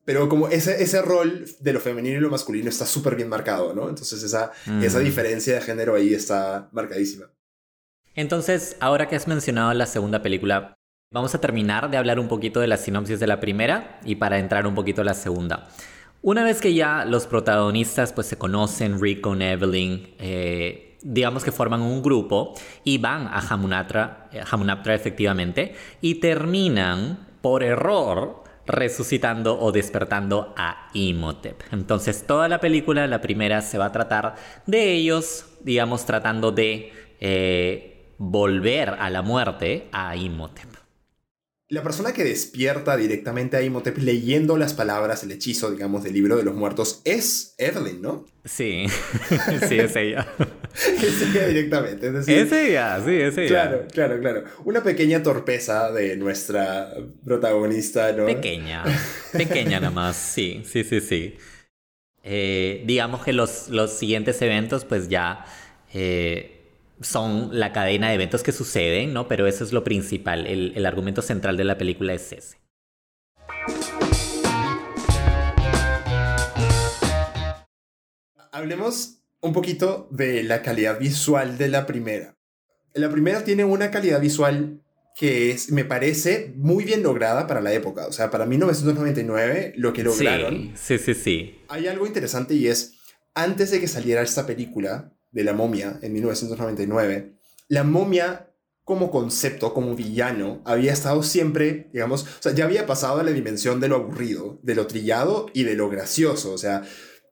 Pero como ese, ese rol de lo femenino y lo masculino está súper bien marcado, ¿no? Entonces esa, Mm. esa diferencia de género ahí está marcadísima. Entonces, ahora que has mencionado la segunda película, vamos a terminar de hablar un poquito de la sinopsis de la primera y para entrar un poquito a la segunda. Una vez que ya los protagonistas pues se conocen, Rick con Evelyn, eh, digamos que forman un grupo y van a Hamunaptra, eh, Hamunaptra efectivamente, y terminan por error resucitando o despertando a Imhotep. Entonces toda la película, la primera, se va a tratar de ellos, digamos, tratando de eh, volver a la muerte a Imhotep. La persona que despierta directamente a Imhotep leyendo las palabras, el hechizo, digamos, del libro de los muertos es Evelyn, ¿no? Sí, sí, es ella. Es ella directamente. Es decir, Es ella, sí, es ella. Claro, claro, claro. Una pequeña torpeza de nuestra protagonista, ¿no? Pequeña, pequeña nada más, sí, sí, sí, sí. Eh, digamos que los, los siguientes eventos pues ya eh, son la cadena de eventos que suceden, ¿no? Pero eso es lo principal, el, el argumento central de la película es ese. Hablemos un poquito de la calidad visual de la primera. La primera tiene una calidad visual que es, me parece muy bien lograda para la época. O sea, para 1999, lo que lograron. Sí, sí, sí, sí. Hay algo interesante y es, antes de que saliera esta película de la momia en 1999, la momia como concepto, como villano, había estado siempre, digamos, o sea, ya había pasado a la dimensión de lo aburrido, de lo trillado y de lo gracioso. O sea,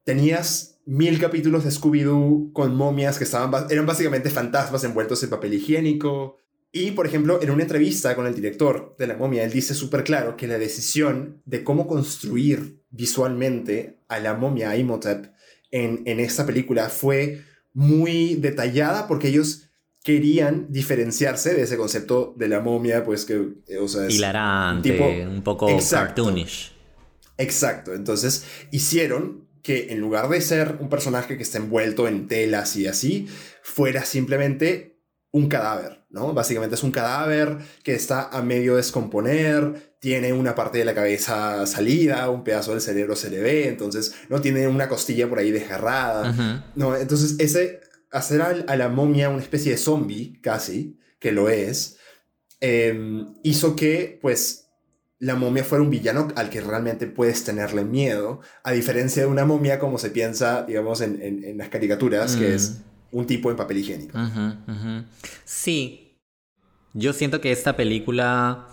tenías mil capítulos de Scooby-Doo con momias que estaban, ba- eran básicamente fantasmas envueltos en papel higiénico. Y, por ejemplo, en una entrevista con el director de La momia, él dice súper claro que la decisión de cómo construir visualmente a la momia, Imhotep, en, en esta película fue muy detallada porque ellos querían diferenciarse de ese concepto de la momia, pues que, eh, o sea, es Hilarante, tipo- un poco Exacto. cartoonish. Exacto, entonces hicieron que en lugar de ser un personaje que está envuelto en telas y así, fuera simplemente un cadáver, ¿no? Básicamente es un cadáver que está a medio descomponer, tiene una parte de la cabeza salida, un pedazo del cerebro se le ve, entonces no tiene una costilla por ahí desgarrada. No, entonces ese hacer a, la momia una especie de zombie, casi, que lo es, eh, hizo que, pues, la momia fuera un villano al que realmente puedes tenerle miedo, a diferencia de una momia como se piensa, digamos, en, en- en las caricaturas, que Mm. es un tipo en papel higiénico. Sí. Yo siento que esta película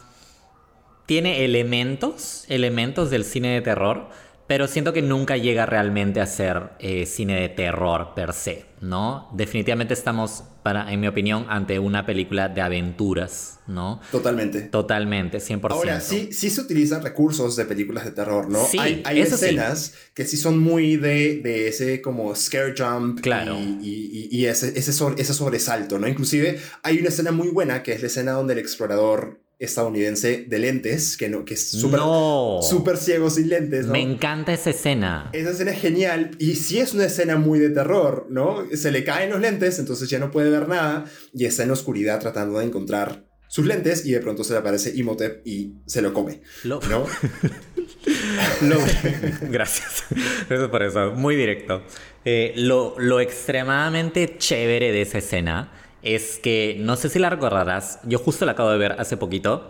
tiene elementos, elementos del cine de terror, pero siento que nunca llega realmente a ser eh, cine de terror per se, ¿no? Definitivamente estamos, para, en mi opinión, ante una película de aventuras, ¿no? Totalmente. Totalmente, 100%. Ahora, sí, sí se utilizan recursos de películas de terror, ¿no? Sí, hay hay eso sí. escenas que sí son muy de, de ese como scare jump Claro. y, y- y- y ese, ese, sobre- ese sobresalto, ¿no? Inclusive hay una escena muy buena que es la escena donde el explorador estadounidense de lentes, que, no, que es súper no. súper ciego sin lentes, ¿no? Me encanta esa escena. Esa escena es genial y sí es una escena muy de terror, ¿no? Se le caen los lentes, entonces ya no puede ver nada y está en la oscuridad tratando de encontrar sus lentes y de pronto se le aparece Imhotep y se lo come, Lo- ¿no? Lo- Gracias. Gracias por eso. Muy directo. Eh, lo, lo extremadamente chévere de esa escena es que, no sé si la recordarás, yo justo la acabo de ver hace poquito,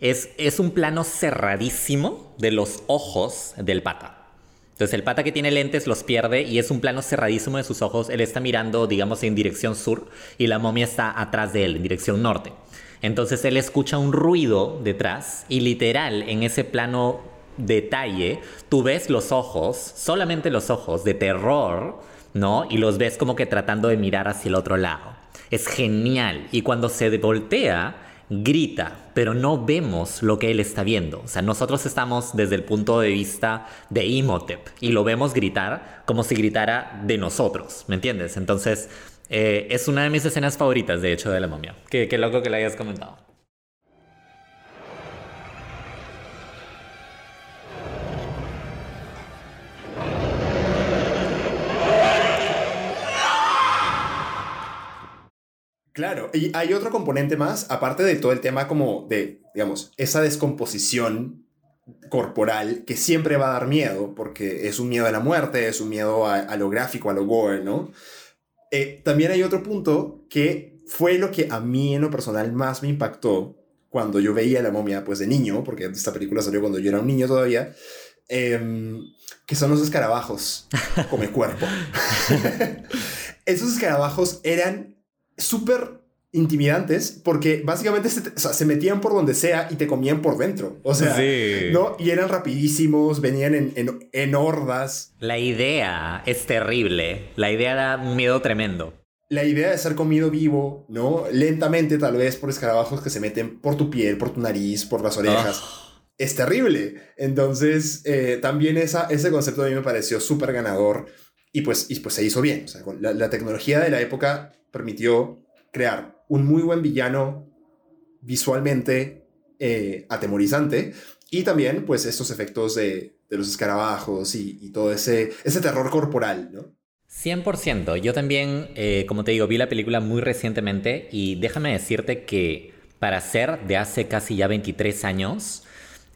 es, es un plano cerradísimo de los ojos del pata. Entonces el pata que tiene lentes los pierde y es un plano cerradísimo de sus ojos. Él está mirando, digamos, en dirección sur y la momia está atrás de él, en dirección norte. Entonces él escucha un ruido detrás y literal en ese plano detalle tú ves los ojos, solamente los ojos de terror, ¿no? Y los ves como que tratando de mirar hacia el otro lado. Es genial. Y cuando se voltea, grita, pero no vemos lo que él está viendo. O sea, nosotros estamos desde el punto de vista de Imhotep y lo vemos gritar como si gritara de nosotros, ¿me entiendes? Entonces, eh, es una de mis escenas favoritas, de hecho, de la momia. Qué, qué loco que la hayas comentado. Claro, y hay otro componente más, aparte de todo el tema como de, digamos, esa descomposición corporal que siempre va a dar miedo, porque es un miedo a la muerte, es un miedo a, a lo gráfico, a lo gore, ¿no? Eh, también hay otro punto que fue lo que a mí en lo personal más me impactó cuando yo veía la momia, pues de niño, porque esta película salió cuando yo era un niño todavía, em, que son los escarabajos come cuerpo. Esos escarabajos eran súper intimidantes porque básicamente se, te- o sea, se metían por donde sea y te comían por dentro. O sea, Sí. ¿no? Y eran rapidísimos, venían en, en, en hordas. La idea es terrible. La idea da un miedo tremendo. La idea de ser comido vivo, ¿no? Lentamente tal vez por escarabajos que se meten por tu piel, por tu nariz, por las orejas. Es terrible. Entonces, eh, también esa, ese concepto a mí me pareció súper ganador y pues, y pues se hizo bien. O sea, con la, la tecnología de la época permitió crear un muy buen villano visualmente eh, atemorizante y también pues estos efectos de, los escarabajos y, y todo ese, ese terror corporal, ¿no? 100%. Yo también, eh, como te digo, vi la película muy recientemente y déjame decirte que para ser de hace casi ya 23 años,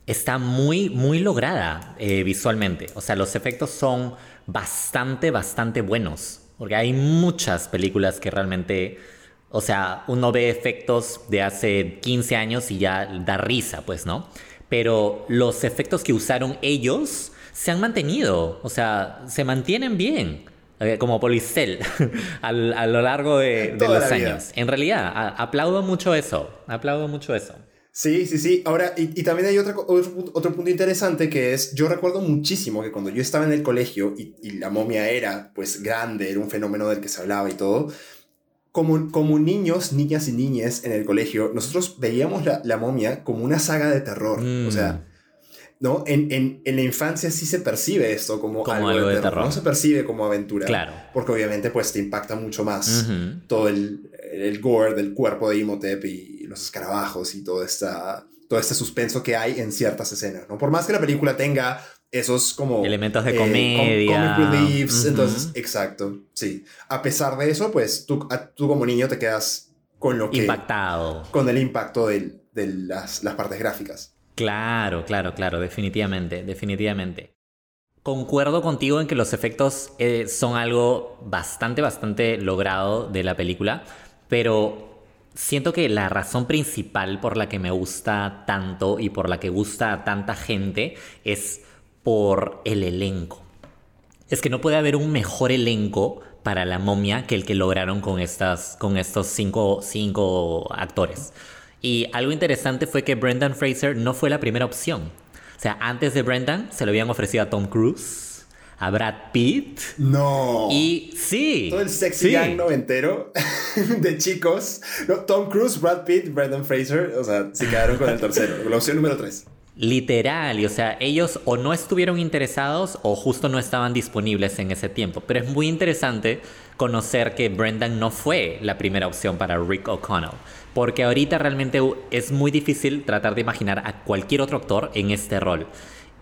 está muy, muy lograda eh, visualmente. O sea, los efectos son bastante, bastante buenos. Porque hay muchas películas que realmente, o sea, uno ve efectos de hace 15 años y ya da risa, pues, ¿no? Pero los efectos que usaron ellos se han mantenido, o sea, se mantienen bien. eh, Como Policel a lo largo de, de los años. En realidad, aplaudo mucho eso. Aplaudo mucho eso. Sí, sí, sí. Ahora, y, y también hay otro, punto- otro punto interesante que es, yo recuerdo muchísimo que cuando yo estaba en el colegio y, y la momia era pues grande, era un fenómeno del que se hablaba y todo, como, como niños, niñas y niñas en el colegio, nosotros veíamos la, la momia como una saga de terror. Mm. O sea, ¿no? En, en, en la infancia sí se percibe esto como, Como algo de terror. No se percibe como aventura. Claro. Porque obviamente pues te impacta mucho más Ujú. todo el, el gore del cuerpo de Imhotep y los escarabajos y todo, esta, todo este suspenso que hay en ciertas escenas, ¿no? Por más que la película tenga esos como... Elementos de eh, com- comedia. comic reliefs, entonces, exacto, sí. A pesar de eso, pues tú, a- tú como niño te quedas con lo que... Impactado. Con el impacto del- de las, las partes gráficas. Claro, claro, claro, definitivamente, definitivamente. Concuerdo contigo en que los efectos eh, son algo bastante, bastante logrado de la película, pero siento que la razón principal por la que me gusta tanto y por la que gusta a tanta gente es por el elenco. Es que no puede haber un mejor elenco para la momia que el que lograron con, estas, con estos cinco, cinco actores. Y algo interesante fue que Brendan Fraser no fue la primera opción. O sea, antes de Brendan se lo habían ofrecido a Tom Cruise, a Brad Pitt. No. Y sí. Todo el sexy sí. gang noventero de chicos. No, Tom Cruise, Brad Pitt, Brendan Fraser. O sea, se quedaron con el tercero. La opción número 3. Literal, y o sea, ellos o no estuvieron interesados o justo no estaban disponibles en ese tiempo. Pero es muy interesante conocer que Brendan no fue la primera opción para Rick O'Connell. Porque ahorita realmente es muy difícil tratar de imaginar a cualquier otro actor en este rol.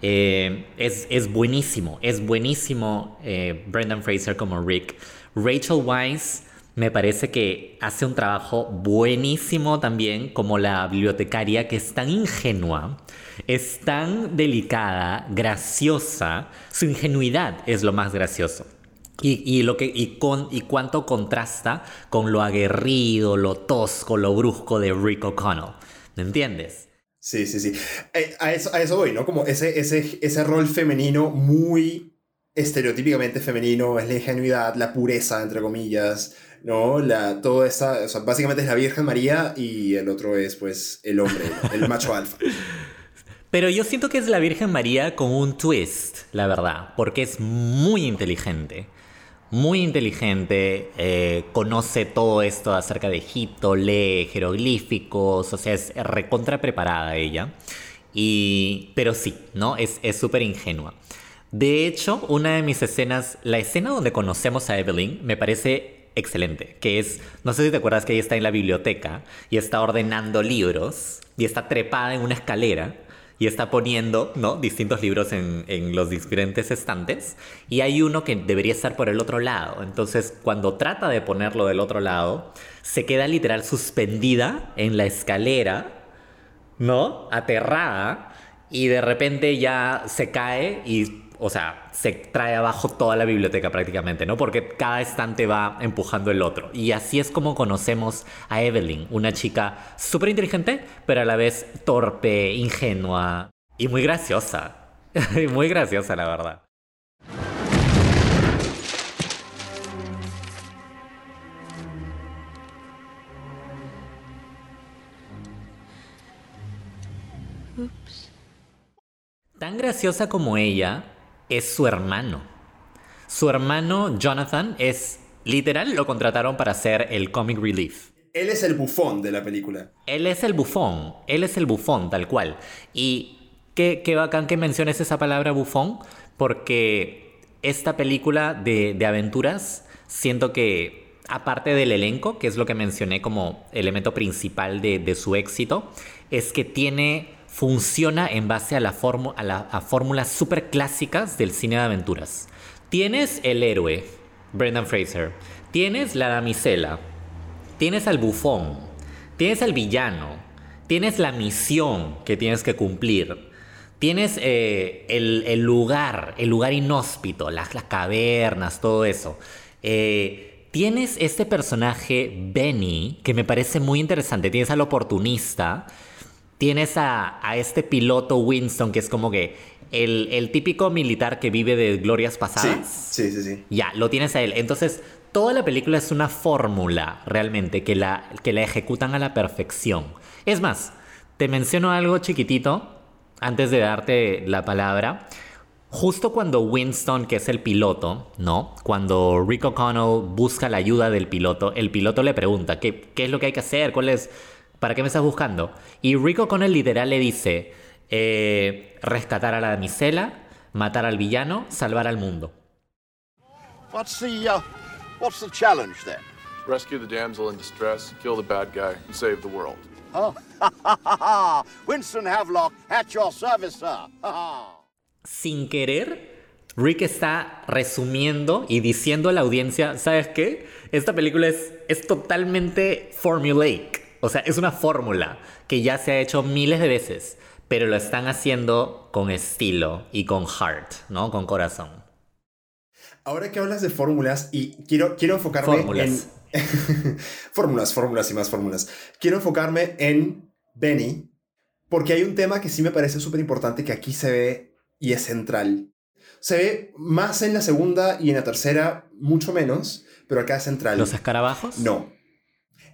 Eh, es, es buenísimo, es buenísimo eh, Brendan Fraser como Rick. Rachel Weisz me parece que hace un trabajo buenísimo también como la bibliotecaria que es tan ingenua, es tan delicada, graciosa, su ingenuidad es lo más gracioso. Y, y lo que, y, con, y cuánto contrasta con lo aguerrido, lo tosco, lo brusco de Rick O'Connell. ¿Me entiendes? Sí, sí, sí. Eh, a, eso, voy, ¿no? Como ese, ese, ese rol femenino muy estereotípicamente femenino, es la ingenuidad, la pureza, entre comillas, ¿no? La, todo esta, o sea, básicamente es la Virgen María y el otro es, pues, el hombre, el macho alfa. Pero yo siento que es la Virgen María con un twist, la verdad, porque es muy inteligente. Muy inteligente, eh, conoce todo esto acerca de Egipto, lee jeroglíficos, o sea, es recontra preparada ella. Y, pero sí, ¿no? Es súper ingenua. De hecho, una de mis escenas, la escena donde conocemos a Evelyn, me parece excelente, que es, no sé si te acuerdas que ella está en la biblioteca y está ordenando libros y está trepada en una escalera y está poniendo ¿no? distintos libros en, en, los diferentes estantes y hay uno que debería estar por el otro lado. Entonces, cuando trata de ponerlo del otro lado, se queda literal suspendida en la escalera, ¿no? Aterrada y de repente ya se cae y, o sea, se trae abajo toda la biblioteca prácticamente, ¿no? Porque cada estante va empujando el otro. Y así es como conocemos a Evelyn, una chica súper inteligente, pero a la vez torpe, ingenua y muy graciosa. muy graciosa, la verdad. Oops. Tan graciosa como ella es su hermano. Su hermano Jonathan es literal lo contrataron para hacer el comic relief. Él es el bufón de la película. Él es el bufón, él es el bufón tal cual. Y qué, qué bacán que menciones esa palabra bufón, porque esta película de, de aventuras siento que aparte del elenco, que es lo que mencioné como elemento principal de, de su éxito, es que tiene funciona en base a, la fórmulas súper clásicas del cine de aventuras. Tienes el héroe, Brendan Fraser. Tienes la damisela. Tienes al bufón. Tienes al villano. Tienes la misión que tienes que cumplir. Tienes eh, el, lugar, el lugar inhóspito, las, las cavernas, todo eso. Eh, tienes este personaje, Benny, que me parece muy interesante. Tienes al oportunista tienes a, a, este piloto Winston, que es como que el, el, típico militar que vive de glorias pasadas. Sí, sí, sí, sí. Ya, lo tienes a él. Entonces, toda la película es una fórmula realmente que la, que la ejecutan a la perfección. Es más, te menciono algo chiquitito antes de darte la palabra. Justo cuando Winston, que es el piloto, ¿no? Cuando Rick O'Connell busca la ayuda del piloto, el piloto le pregunta, ¿qué, qué es lo que hay que hacer? ¿Cuál es...? ¿Para qué me estás buscando? Y Rico con el literal le dice, eh, rescatar a la damisela, matar al villano, salvar al mundo. What's the, uh, what's the challenge then? Rescue the damsel in distress, kill the bad guy, and save the world. Oh, Winston Havelock, at your service, sir. Sin querer, Rick está resumiendo y diciendo a la audiencia, ¿sabes qué? Esta película es, es totalmente formulaic. O sea, es una fórmula que ya se ha hecho miles de veces, pero lo están haciendo con estilo y con heart, ¿no? Con corazón. Ahora que hablas de fórmulas y quiero, quiero enfocarme Fórmulas. en... fórmulas, fórmulas y más fórmulas. Quiero enfocarme en Benny porque hay un tema que sí me parece súper importante que aquí se ve y es central. Se ve más en la segunda y en la tercera, mucho menos, pero acá es central. ¿Los escarabajos? No.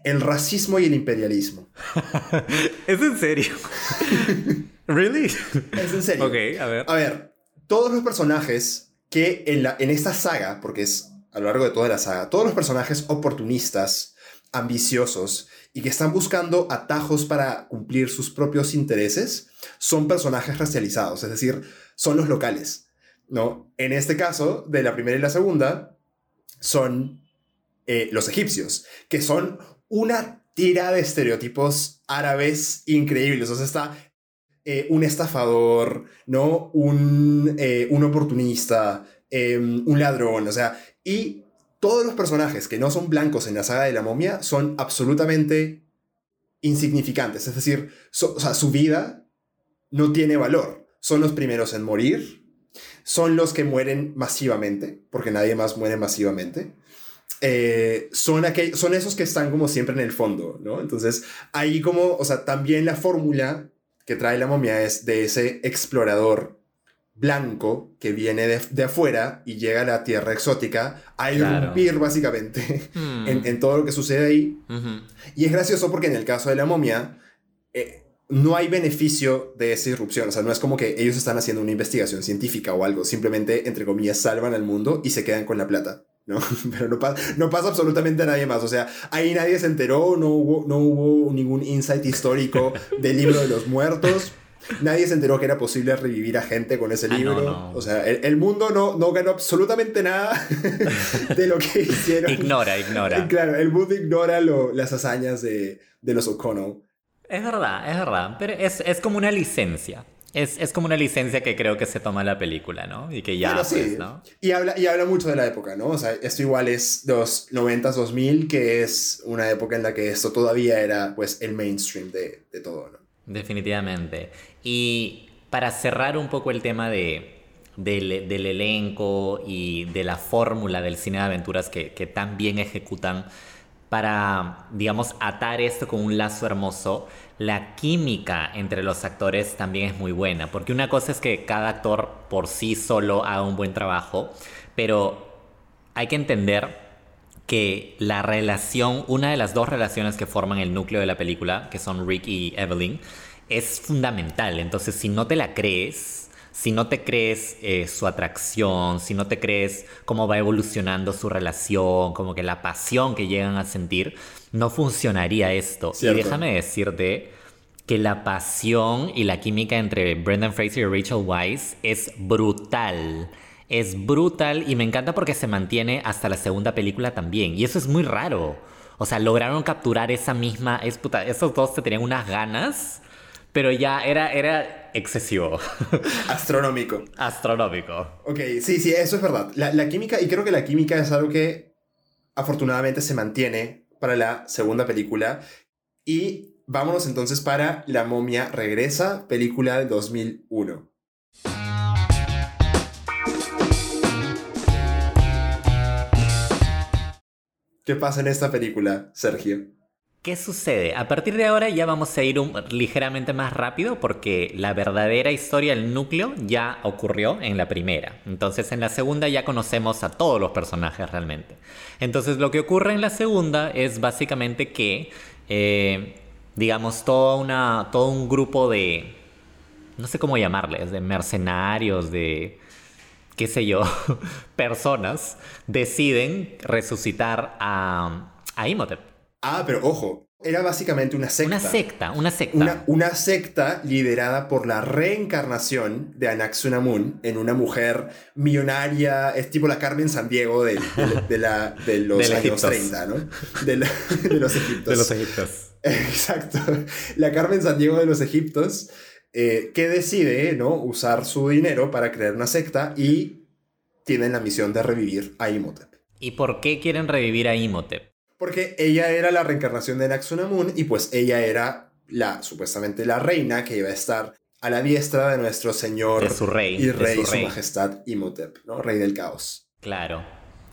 El racismo y el imperialismo. ¿Es en serio? ¿Really? Es en serio. Ok, a ver. A ver, todos los personajes que en, la, en esta saga, porque es a lo largo de toda la saga, todos los personajes oportunistas, ambiciosos y que están buscando atajos para cumplir sus propios intereses, son personajes racializados, es decir, son los locales, ¿no? En este caso, de la primera y la segunda, son eh, los egipcios, que son una tira de estereotipos árabes increíbles. O sea, está eh, un estafador, ¿no? Un, eh, un oportunista, eh, un ladrón, o sea, y todos los personajes que no son blancos en la saga de la momia son absolutamente insignificantes. Es decir, o sea, su vida no tiene valor. Son los primeros en morir, son los que mueren masivamente, porque nadie más muere masivamente. Eh, son, aquel- son esos que están como siempre en el fondo, ¿no? Entonces, ahí como, o sea, también la fórmula que trae la momia es de ese explorador blanco que viene de, de afuera y llega a la tierra exótica a Claro. irrumpir básicamente Hmm. en, en todo lo que sucede ahí. Y es gracioso porque en el caso de la momia eh, no hay beneficio de esa irrupción. O sea, no es como que ellos están haciendo una investigación científica o algo. Simplemente, entre comillas, salvan al mundo y se quedan con la plata. ¿No? Pero no, pa- no pasa absolutamente a nadie más. O sea, ahí nadie se enteró, no hubo, no hubo ningún insight histórico del libro de los muertos. Nadie se enteró que era posible revivir a gente con ese Ah, no, libro. no. O sea, el, el mundo no, no ganó absolutamente nada de lo que hicieron. Ignora, ignora. Claro, el mundo ignora lo- las hazañas de, de los O'Connell. Es verdad, es verdad. Pero es, es como una licencia. Es, es como una licencia que creo que se toma la película, ¿no? Y que ya, Pero sí, pues, ¿no? y, habla, y habla mucho de la época, ¿no? O sea, esto igual es de los 90s, 2000, que es una época en la que esto todavía era, pues, el mainstream de, de todo, ¿no? Definitivamente. Y para cerrar un poco el tema de, del, del elenco y de la fórmula del cine de aventuras que, que tan bien ejecutan para, digamos, atar esto con un lazo hermoso, la química entre los actores también es muy buena, porque una cosa es que cada actor por sí solo haga un buen trabajo, pero hay que entender que la relación, una de las dos relaciones que forman el núcleo de la película, que son Rick y Evelyn, es fundamental. Entonces, si no te la crees, si no te crees eh, su atracción, si no te crees cómo va evolucionando su relación, como que la pasión que llegan a sentir, no funcionaría esto. Cierto. Y déjame decirte que la pasión y la química entre Brendan Fraser y Rachel Weisz es brutal. Es brutal y me encanta porque se mantiene hasta la segunda película también. Y eso es muy raro. O sea, lograron capturar esa misma... Es puta, esos dos se tenían unas ganas, pero ya era, era excesivo. Astronómico. Astronómico. Ok, sí, sí, eso es verdad. La, la química, y creo que la química es algo que afortunadamente se mantiene para la segunda película. Y vámonos entonces para La momia regresa, película de 2001. ¿Qué pasa en esta película, Sergio? ¿Qué sucede? A partir de ahora ya vamos a ir ligeramente más rápido porque la verdadera historia, el núcleo, ya ocurrió en la primera. Entonces en la segunda ya conocemos a todos los personajes realmente. Entonces lo que ocurre en la segunda es básicamente que, eh, digamos, todo un grupo de, no sé cómo llamarles, de mercenarios, de qué sé yo, personas deciden resucitar a, a Imhotep. Ah, pero ojo, Era básicamente una secta. Una secta, una secta. Una, una secta liderada por la reencarnación de Anaxunamun en una mujer millonaria, es tipo la Carmen Sandiego de, de, de la, de los años Egiptos. 30, ¿no? De, la- de los egiptos. de los egipcios. Exacto. La Carmen Sandiego de los egiptos, eh, que decide ¿no? usar su dinero para crear una secta y tienen la misión de revivir a Imhotep. ¿Y por qué quieren revivir a Imhotep? Porque ella era la reencarnación de Naxunamun y pues ella era la, supuestamente la reina que iba a estar a la diestra de nuestro señor De su rey, y de rey, su su, rey. majestad Imhotep, ¿no? Rey del caos. Claro,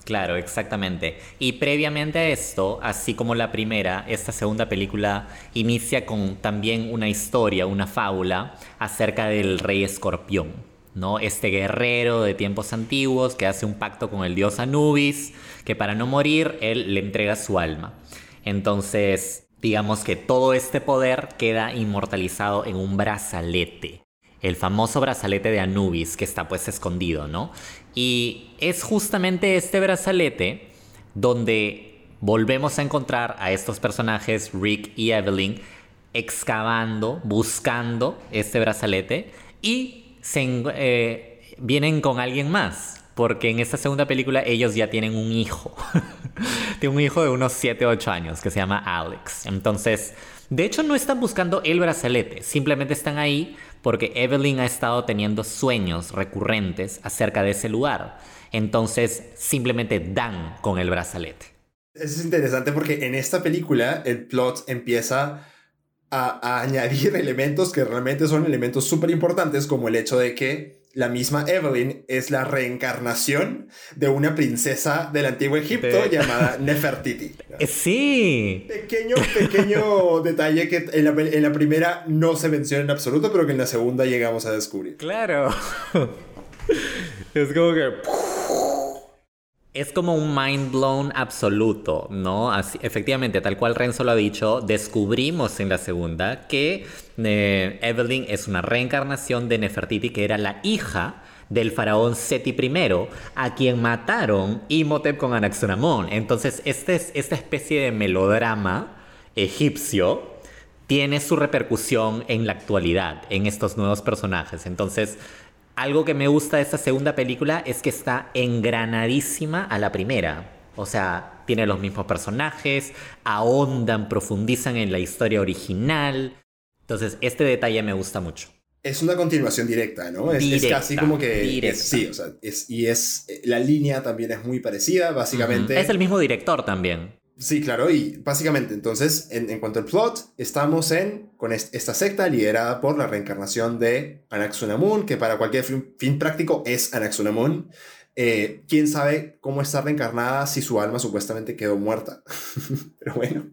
claro, exactamente. Y previamente a esto, así como la primera, esta segunda película inicia con también una historia, una fábula acerca del rey escorpión, ¿no? Este guerrero de tiempos antiguos que hace un pacto con el dios Anubis, que para no morir, él le entrega su alma. Entonces, digamos que todo este poder queda inmortalizado en un brazalete el famoso brazalete de Anubis que está pues escondido, ¿no? Y es justamente este brazalete donde volvemos a encontrar a estos personajes, Rick y Evelyn, excavando, buscando este brazalete y se, eh, vienen con alguien más, porque en esta segunda película ellos ya tienen un hijo. Tiene un hijo de unos 7 o 8 años que se llama Alex. Entonces, de hecho no están buscando el brazalete, simplemente están ahí porque Evelyn ha estado teniendo sueños recurrentes acerca de ese lugar. Entonces, simplemente dan con el brazalete. Eso es interesante porque en esta película el plot empieza a, a añadir elementos que realmente son elementos súper importantes, como el hecho de que la misma Evelyn es la reencarnación de una princesa del antiguo Egipto De- llamada Nefertiti. Eh, Sí, Pequeño, pequeño detalle que en la, en la primera no se menciona en absoluto, pero que en la segunda llegamos a descubrir. claro. es como que... Es como un mind blown absoluto, ¿no? Así- efectivamente, tal cual Renzo lo ha dicho, descubrimos en la segunda que eh, Evelyn es una reencarnación de Nefertiti, que era la hija del faraón Seti I, a quien mataron Imhotep con Anaxonamón. Entonces, este es, esta especie de melodrama egipcio tiene su repercusión en la actualidad, en estos nuevos personajes. Entonces, algo que me gusta de esta segunda película es que está engranadísima a la primera. O sea, tiene los mismos personajes, ahondan, profundizan en la historia original. Entonces, este detalle me gusta mucho. Es una continuación directa, ¿no? Es, casi como que... es- sí, o sea, es, y es... La línea también es muy parecida, básicamente. Es el mismo director también. Sí, claro, y básicamente, entonces, en, cuanto al plot, estamos en con est- esta secta liderada por la reencarnación de Anaxunamun, que para cualquier fin, práctico es Anaxunamun. Eh, ¿Quién sabe cómo está reencarnada si su alma supuestamente quedó muerta? Pero bueno.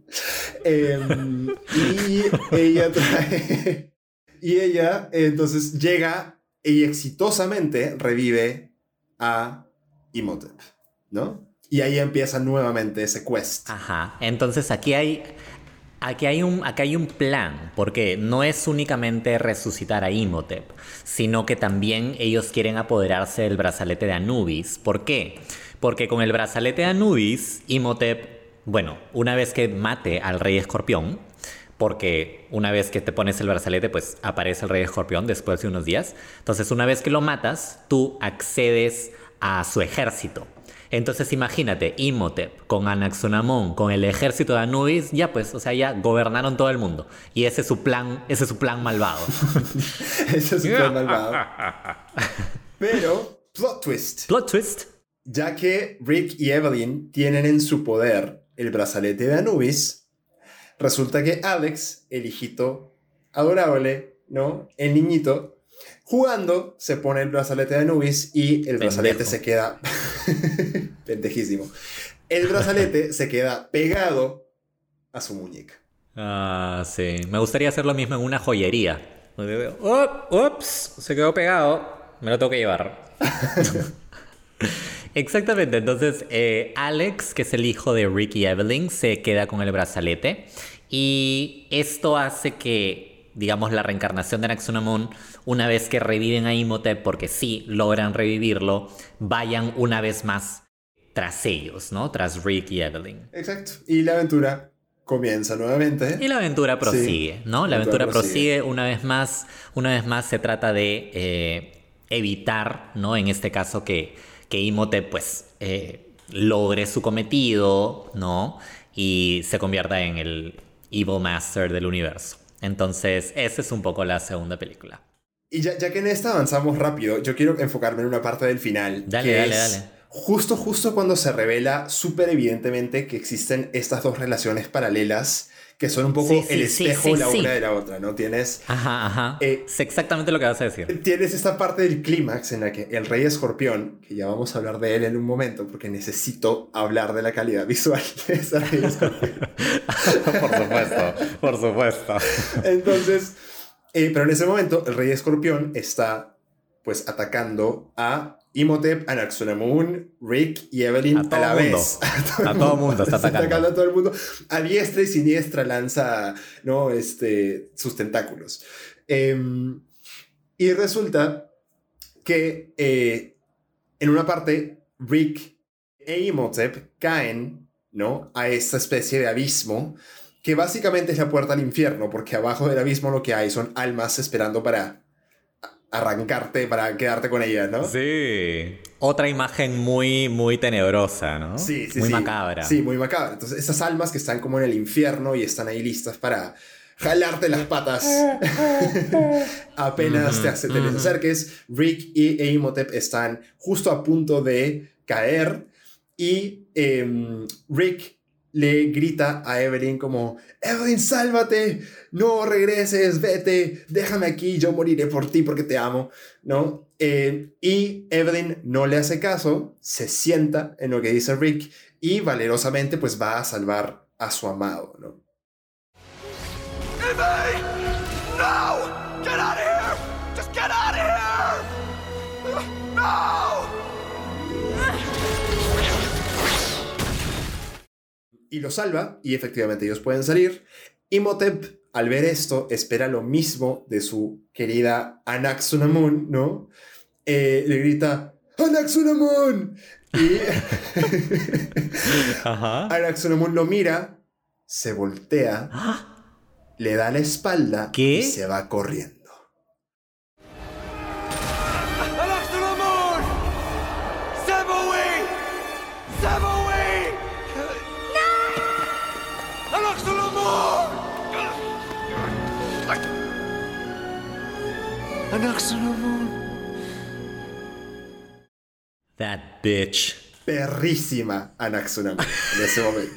Em, y ella. Y ella, entonces, llega y exitosamente revive a Imhotep, ¿no? Y ahí empieza nuevamente ese quest. Ajá. Entonces aquí hay. Aquí hay, un, aquí hay un plan, porque no es únicamente resucitar a Imhotep, sino que también ellos quieren apoderarse del brazalete de Anubis. ¿Por qué? Porque con el brazalete de Anubis, Imhotep, bueno, una vez que mate al rey escorpión, porque una vez que te pones el brazalete, pues aparece el rey escorpión después de unos días. Entonces, una vez que lo matas, tú accedes a su ejército. Entonces, imagínate, Imhotep con Anaxonamón, con el ejército de Anubis, ya pues, o sea, ya gobernaron todo el mundo. Y ese es su plan, ese es su plan malvado. Ese es súper malvado. Pero, plot twist. Plot twist. Ya que Rick y Evelyn tienen en su poder el brazalete de Anubis, resulta que Alex, el hijito adorable, ¿no? El niñito, jugando, se pone el brazalete de Anubis y el brazalete se queda... Pendejísimo. El brazalete se queda pegado a su muñeca. Ah, sí. Me gustaría hacer lo mismo en una joyería. Up, ups, se quedó pegado. Me lo tengo que llevar. Exactamente, entonces eh, Alex, que es el hijo de Rick y Evelyn, se queda con el brazalete y esto hace que, digamos, la reencarnación de Anaxunamun, una vez que reviven a Imhotep, porque sí logran revivirlo, vayan una vez más tras ellos, ¿no? Tras Rick y Evelyn. Exacto. Y la aventura comienza nuevamente. Y la aventura prosigue, ¿no? La aventura prosigue. una vez más. Una vez más se trata de eh, evitar, ¿no? En este caso que, que Imhotep, pues, eh, logre su cometido, ¿no? Y se convierta en el Evil Master del universo. Entonces, esa es un poco la segunda película. Y ya, ya que en esta avanzamos rápido, yo quiero enfocarme en una parte del final. Dale, que dale, es dale. Justo, justo cuando se revela súper evidentemente que existen estas dos relaciones paralelas que son un poco Sí, sí, el espejo sí, la una de la otra, ¿no? Tienes, Ajá, ajá. Eh, es exactamente lo que vas a decir. tienes esta parte del clímax en la que el rey escorpión, que ya vamos a hablar de él en un momento porque necesito hablar de la calidad visual de ese rey escorpión. por supuesto, por supuesto. Entonces, eh, pero en ese momento el rey escorpión está pues atacando a Imhotep, Anaxunamun, Rick y Evelyn A a, todo la mundo. vez. A todo mundo está atacando. a todo el mundo. A diestra y siniestra lanza ¿no? este, sus tentáculos. Em, y resulta que eh, en una parte Rick e Imhotep caen ¿no? a esta especie de abismo que básicamente es la puerta al infierno, porque abajo del abismo lo que hay son almas esperando para arrancarte, para quedarte con ellas, ¿no? Sí. Otra imagen muy, muy tenebrosa, ¿no? Sí, sí, Muy sí. macabra. Sí, muy macabra. Entonces, esas almas que están como en el infierno y están ahí listas para jalarte las patas apenas te, hace- te les acerques. Rick y Imhotep están justo a punto de caer y em, Rick le grita a Evelyn como, Evelyn, sálvate, no regreses, vete, déjame aquí, yo moriré por ti porque te amo, ¿no? Eh, y Evelyn no le hace caso, se sienta en lo que dice Rick y valerosamente pues va a salvar a su amado, ¿no? Evie! No! Get out of here! Just get out of here! No! Y lo salva y efectivamente ellos pueden salir. Imhotep al ver esto espera lo mismo de su querida Anaxunamun, ¿no? Eh, le grita ¡Anaxunamun! Y. Anaxunamun lo mira, se voltea, le da la espalda ¿Qué? y se va corriendo. That bitch. Perrísima Anaxunamun en ese momento.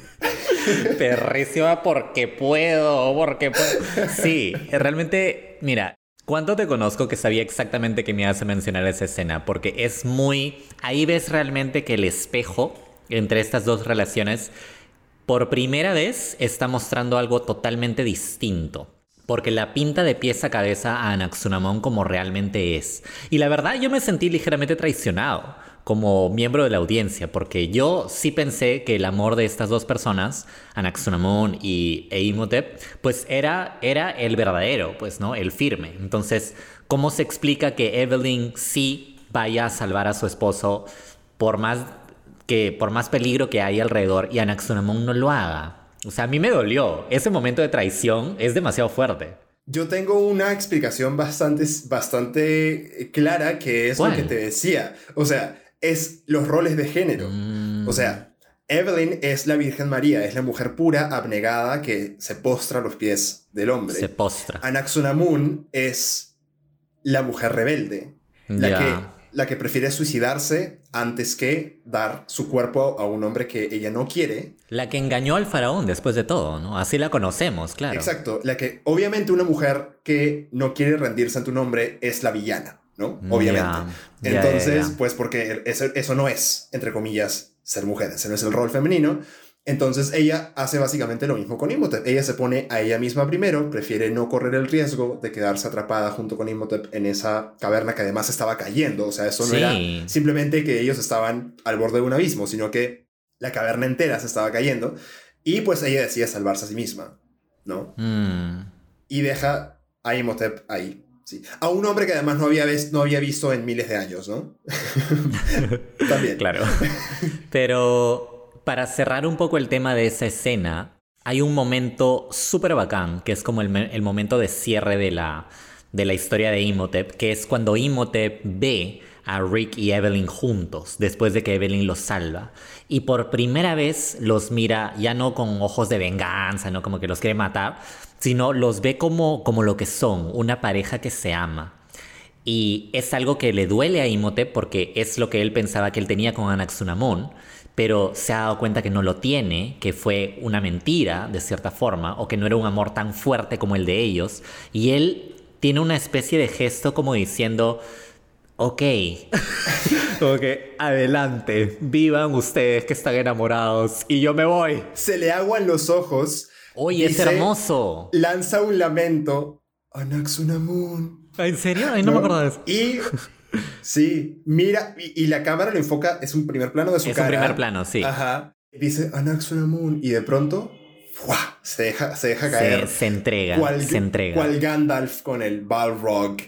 Perrísima porque puedo, porque puedo. Sí, realmente, mira, ¿cuánto te conozco que sabía exactamente que me ibas a mencionar esa escena? Porque es muy... Ahí ves realmente que el espejo entre estas dos relaciones, por primera vez, está mostrando algo totalmente distinto. Porque la pinta de pies a cabeza a Anaxunamon como realmente es. Y la verdad yo me sentí ligeramente traicionado como miembro de la audiencia, porque yo sí pensé que el amor de estas dos personas, Anaxunamon y e Imhotep, pues era, era el verdadero, pues, ¿no? El firme. Entonces, ¿cómo se explica que Evelyn sí vaya a salvar a su esposo por más que por más peligro que hay alrededor y Anaxunamon no lo haga? O sea, a mí me dolió. Ese momento de traición es demasiado fuerte. Yo tengo una explicación bastante, bastante clara que es ¿Cuál? lo que te decía. O sea, es los roles de género. Mm. O sea, Evelyn es la Virgen María, es la mujer pura, abnegada, que se postra a los pies del hombre. Se postra. Anaxunamun es la mujer rebelde, la, que, la que prefiere suicidarse antes que dar su cuerpo a un hombre que ella no quiere. La que engañó al faraón después de todo, ¿no? Así la conocemos, claro. Exacto, la que obviamente una mujer que no quiere rendirse ante un hombre es la villana, ¿no? Obviamente. Entonces, pues porque eso, eso no es, entre comillas, ser mujer, ese no es el rol femenino. Entonces ella hace básicamente lo mismo con Imhotep. Ella se pone a ella misma primero, prefiere no correr el riesgo de quedarse atrapada junto con Imhotep en esa caverna que además estaba cayendo. O sea, eso no Sí. era simplemente que ellos estaban al borde de un abismo, sino que la caverna entera se estaba cayendo. Y pues ella decide salvarse a sí misma, ¿no? Mm, y deja a Imhotep ahí. Sí. A un hombre que además no había, no había visto en miles de años, ¿no? También. claro. Pero para cerrar un poco el tema de esa escena, hay un momento súper bacán, que es como el, el momento de cierre de la, de la historia de Imhotep, que es cuando Imhotep ve a Rick y Evelyn juntos, después de que Evelyn los salva. Y por primera vez los mira ya no con ojos de venganza, no como que los quiere matar, sino los ve como, como lo que son, una pareja que se ama. Y es algo que le duele a Imhotep porque es lo que él pensaba que él tenía con Anaxunamón, pero se ha dado cuenta que no lo tiene, que fue una mentira de cierta forma, o que no era un amor tan fuerte como el de ellos. Y él tiene una especie de gesto como diciendo, ok, como que adelante, vivan ustedes que están enamorados y yo me voy. Se le aguan los ojos. Oye, es hermoso. Lanza un lamento. Anaxunamun. ¿En serio? Ay, no, me acuerdo de eso. Y sí, mira, y, y la cámara lo enfoca, es un primer plano de su Es un cara. primer plano, sí. Ajá. Dice Anaxunamun. Y de pronto, ¡fua! se deja, se deja Se, caer. se entrega, cual, se entrega. cual Gandalf con el Balrog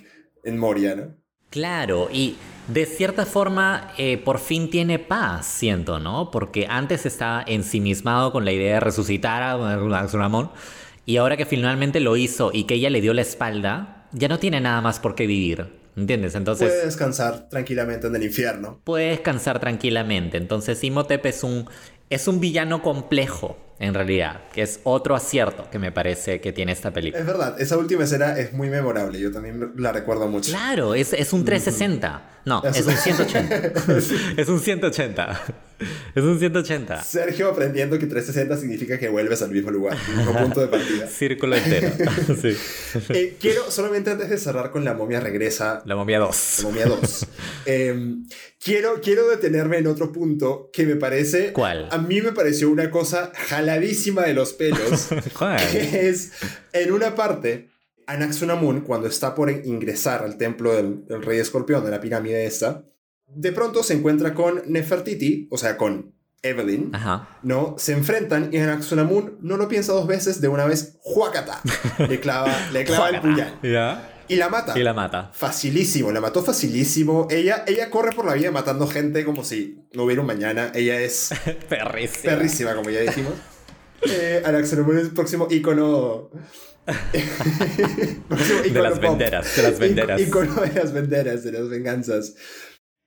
en Moria, ¿no? Claro, y de cierta forma eh, por fin tiene paz, siento, ¿no? Porque antes estaba ensimismado con la idea de resucitar a Tsunamon y ahora que finalmente lo hizo y que ella le dio la espalda, ya no tiene nada más por qué vivir, ¿entiendes? Entonces Puede descansar tranquilamente en el infierno. puede descansar tranquilamente. Entonces Imhotep es un, es un villano complejo, en realidad, que es otro acierto que me parece que tiene esta película. Es verdad, esa última escena es muy memorable. Yo también la recuerdo mucho. Claro, es, es un 360. No, Es- es un 180. es un 180. Es un 180. Sergio aprendiendo que 360 significa que vuelves al mismo lugar, al mismo punto de partida. Círculo entero. Sí. Eh, quiero, solamente antes de cerrar con La momia regresa, La momia 2. La momia 2, eh, quiero, quiero detenerme en otro punto que me parece... ¿Cuál? A mí me pareció una cosa jaladísima de los pelos. Que es, en una parte, Anaxunamun, cuando está por ingresar al templo del, del rey escorpión, de la pirámide esta, de pronto se encuentra con Nefertiti, o sea, con Evelyn, Ajá. ¿no? Se enfrentan y Anaxunamun no lo piensa dos veces, de una vez, ¡juacata! Le clava, le clava el puñal. ¿Ya? Y la mata. Y la mata. Facilísimo, la mató facilísimo. Ella, ella corre por la vida matando gente como si no hubiera un mañana. Ella es Perrísimo. perrísima, como ya dijimos. Eh, Anaxunamun es el próximo ícono. próximo De las pop. venderas, de las venderas. Ícono de las venderas, de las venganzas.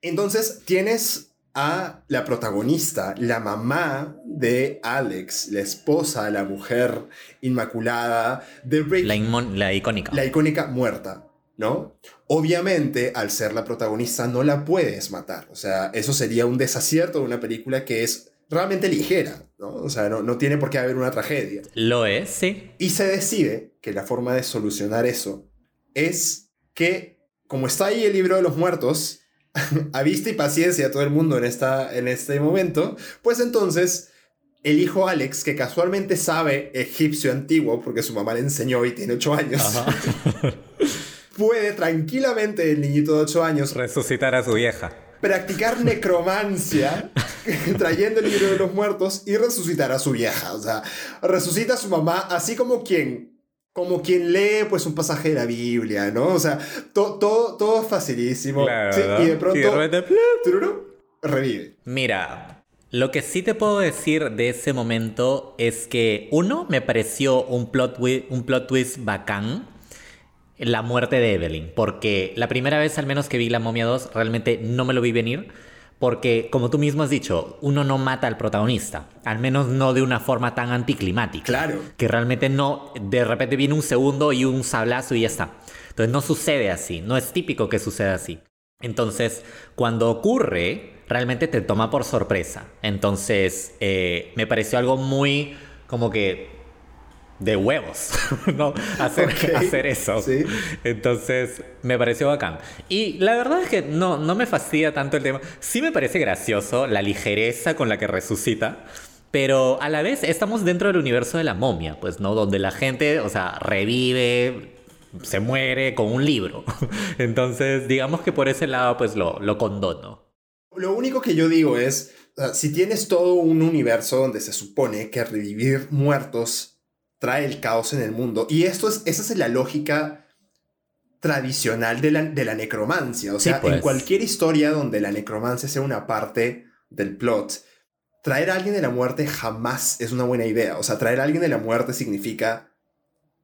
Entonces, tienes a la protagonista, la mamá de Alex, la esposa, la mujer inmaculada de Rick, La, la icónica. la icónica muerta, ¿no? Obviamente, al ser la protagonista, no la puedes matar. O sea, eso sería un desacierto de una película que es realmente ligera, ¿no? O sea, no, no tiene por qué haber una tragedia. Lo es, sí. Y se decide que la forma de solucionar eso es que, como está ahí el libro de los muertos, a vista y paciencia a todo el mundo en, esta, en este momento, pues entonces el hijo Alex, que casualmente sabe egipcio antiguo, porque su mamá le enseñó y tiene 8 años, puede tranquilamente el niñito de 8 años Resucitar a su vieja. practicar necromancia trayendo el libro de los muertos y resucitar a su vieja. O sea, resucita a su mamá así como quien como quien lee pues un pasaje de la Biblia, ¿no? O sea, to- todo, todo facilísimo. Sí, ¿no? y de pronto Y de repente, ¡plup! tururú, revive. Mira, lo que sí te puedo decir de ese momento es que, uno, me pareció un plot, un plot twist bacán. La muerte de Evelyn, porque la primera vez al menos que vi La Momia 2 realmente no me lo vi venir, porque como tú mismo has dicho, uno no mata al protagonista, al menos no de una forma tan anticlimática. Claro. Que realmente no, de repente viene un segundo y un sablazo y ya está. Entonces no sucede así, no es típico que suceda así. Entonces, cuando ocurre, realmente te toma por sorpresa. Entonces, eh, me pareció algo muy como que de huevos, ¿no? Hacer, hacer eso. sí. Entonces, me pareció bacán. Y la verdad es que no, no me fastidia tanto el tema. Sí me parece gracioso la ligereza con la que resucita. Pero a la vez estamos dentro del universo de la momia, pues, ¿no? Donde la gente, o sea, revive, se muere con un libro. Entonces, digamos que por ese lado, pues, lo, lo condono. Lo único que yo digo es, si tienes todo un universo donde se supone que revivir muertos trae el caos en el mundo, y esto es, esa es la lógica tradicional de la, de la necromancia, o Sí, sea, pues. en cualquier historia donde la necromancia sea una parte del plot, traer a alguien de la muerte jamás es una buena idea. O sea, traer a alguien de la muerte significa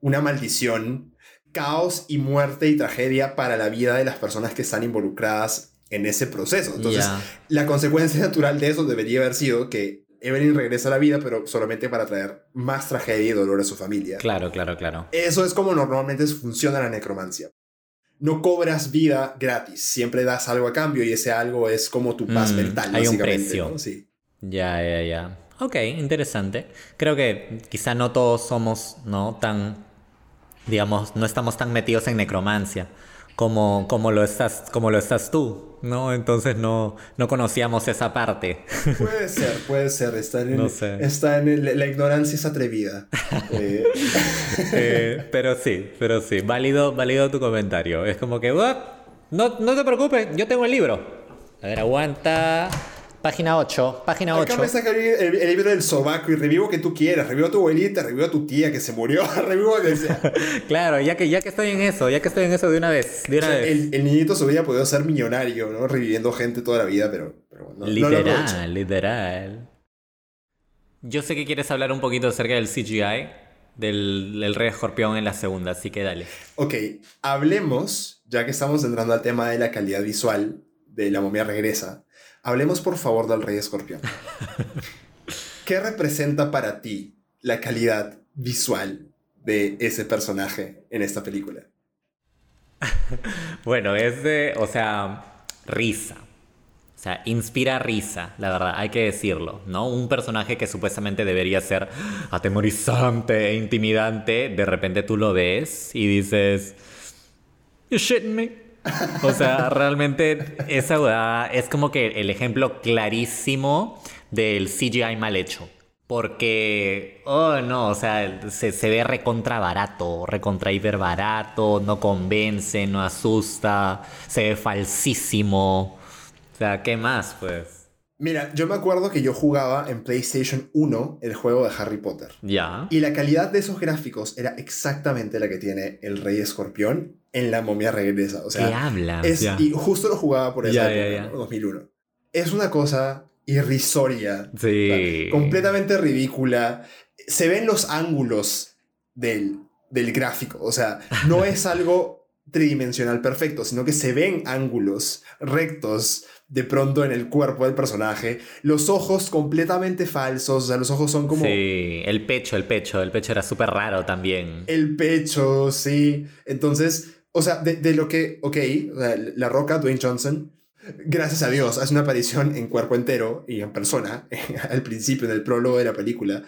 una maldición, caos y muerte y tragedia para la vida de las personas que están involucradas en ese proceso. Entonces, la consecuencia natural de eso debería haber sido que Evelyn regresa a la vida, pero solamente para traer más tragedia y dolor a su familia. Claro, claro, claro. Eso es como normalmente funciona la necromancia. No cobras vida gratis, siempre das algo a cambio y ese algo es como tu paz Mm, mental. hay un precio. ¿no? Sí. Ya, ya, ya. Ok, interesante. Creo que quizá no todos somos, ¿no? Tan, digamos, no estamos tan metidos en necromancia como, como, lo, estás, como lo estás tú, ¿no? Entonces no, no conocíamos esa parte. Puede ser, puede ser. Está en, No sé. está en el- la ignorancia es atrevida. Eh, Eh, pero sí, pero sí, válido, válido tu comentario. Es como que, "What? no, no te preocupes, yo tengo el libro. A ver, aguanta. Página 8, página acá 8. me saca el, el- libro del sobaco y revivo que tú quieras. Revivo a tu abuelita, revivo a tu tía que se murió, revivo a que sea. Claro, ya que, ya que estoy en eso, ya que estoy en eso de una vez, de una vez. El, el niñito se hubiera podido ser millonario, ¿no? Reviviendo gente toda la vida, pero, pero no, no lo literal, literal. Yo sé que quieres hablar un poquito acerca del CGI, del, del Rey Escorpión en la segunda, así que dale. Ok, hablemos, ya que estamos entrando al tema de la calidad visual de La momia regresa, hablemos por favor del Rey Escorpión. ¿Qué representa para ti la calidad visual de ese personaje en esta película? Bueno, es de, o sea, risa. O sea, inspira risa, la verdad, hay que decirlo, ¿no? Un personaje que supuestamente debería ser atemorizante e intimidante, de repente tú lo ves y dices, You shitting me? O sea, realmente esa es como que el ejemplo clarísimo del CGI mal hecho. Porque, oh no, o sea, se, se ve recontra barato, recontra hiper barato, no convence, no asusta, se ve falsísimo. O sea, ¿qué más, pues? Mira, yo me acuerdo que yo jugaba en PlayStation 1 el juego de Harry Potter. Ya. Y la calidad de esos gráficos era exactamente la que tiene el Rey Escorpión en La momia regresa. O sea, ¿Qué hablas? Es, Ya. y justo lo jugaba por esa Ya, época, ya, ya. ¿no? 2001. Es una cosa irrisoria. Sí. Completamente ridícula. Se ven los ángulos del, del gráfico. O sea, no es algo tridimensional perfecto, sino que se ven ángulos rectos de pronto en el cuerpo del personaje. Los ojos completamente falsos. O sea, los ojos son como... Sí, el pecho, el pecho, el pecho era súper raro también. El pecho, sí. Entonces, o sea, de, de lo que, ok, La Roca, Dwayne Johnson, gracias a Dios, hace una aparición en cuerpo entero y en persona al principio, en el prólogo de la película.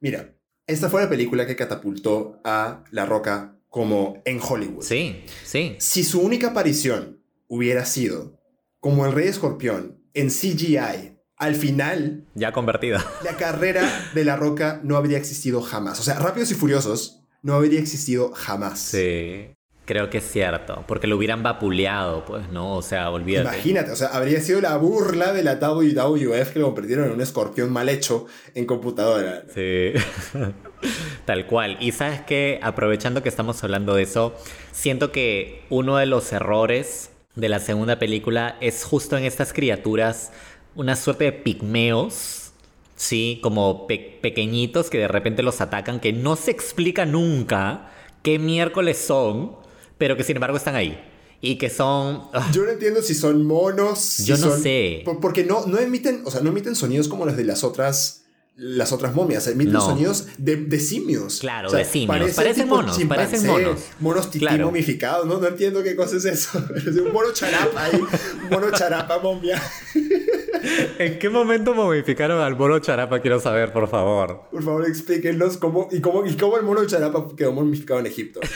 Mira, esta fue la película que catapultó a La Roca como en Hollywood. Sí, sí. Si su única aparición hubiera sido como el Rey Escorpión en CGI, al final Ya convertida. la carrera de La Roca no habría existido jamás. O sea, Rápidos y Furiosos no habría existido jamás. Sí. Creo que es cierto. Porque lo hubieran vapuleado, pues, ¿no? O sea, olvídate. Imagínate, o sea, habría sido la burla de la WWF que lo convirtieron en un escorpión mal hecho en computadora. Sí. Tal cual. Y sabes que, aprovechando que estamos hablando de eso, siento que uno de los errores de la segunda película es justo en estas criaturas, una suerte de pigmeos, sí, como pe- pequeñitos que de repente los atacan, que no se explica nunca qué miércoles son, pero que sin embargo están ahí. Y que son... ah, Yo no entiendo si son monos. si Yo no son- sé. por- Porque no, no emiten, o sea, no emiten sonidos como los de las otras. Las otras momias, emiten No. sonidos de, de simios. Claro, de simios. Parecen tipo monos, parecen monos. Monos tití Claro. momificados, ¿no? No entiendo qué cosa es eso. Es un mono charapa ahí. Un mono charapa momia. ¿En qué momento momificaron al mono charapa? Quiero saber, por favor. Por favor, explíquenos cómo, y cómo, y cómo el mono charapa quedó momificado en Egipto.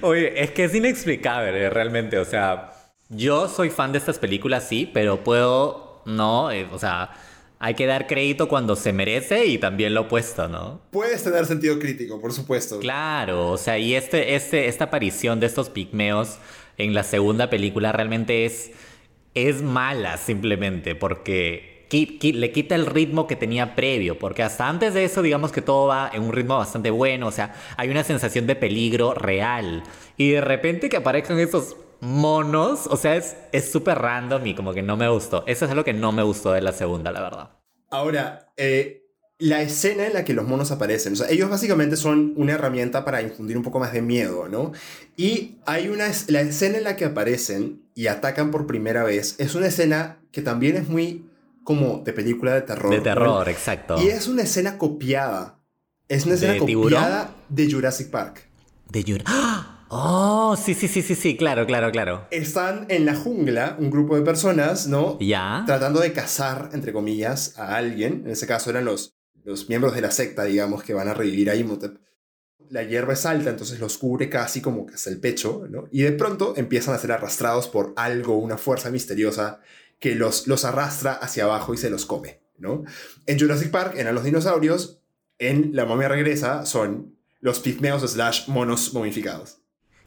Oye, es que es inexplicable realmente. O sea, yo soy fan de estas películas, sí, pero puedo, no, Eh, o sea, hay que dar crédito cuando se merece y también lo opuesto, ¿no? Puedes tener sentido crítico, por supuesto. Claro, o sea, y este, este, esta aparición de estos pigmeos en la segunda película realmente es, es mala simplemente porque le quita el ritmo que tenía previo, porque hasta antes de eso digamos que todo va en un ritmo bastante bueno, o sea, hay una sensación de peligro real y de repente que aparezcan esos monos. O sea, es es súper random y como que no me gustó. Eso es algo que no me gustó de la segunda, la verdad. Ahora, eh, la escena en la que los monos aparecen, ellos básicamente son una herramienta para infundir un poco más de miedo, ¿no? Y hay una, es- la escena en la que aparecen y atacan por primera vez, es una escena que también es muy como de película de terror. De ¿no? terror, exacto. Y es una escena copiada. Es una escena ¿De tiburón? copiada de Jurassic Park. De Jura- ¡Ah! Oh, sí, sí, sí, sí, sí, claro, claro, claro. Están en la jungla, un grupo de personas, ¿no? Ya. tratando de cazar, entre comillas, a alguien. En ese caso eran los, los miembros de la secta, digamos, que van a revivir a Imhotep. La hierba es alta, entonces los cubre casi como que hasta el pecho, ¿no? Y de pronto empiezan a ser arrastrados por algo, una fuerza misteriosa que los, los arrastra hacia abajo y se los come, ¿no? En Jurassic Park eran los dinosaurios, en La momia regresa son los pigmeos slash monos momificados.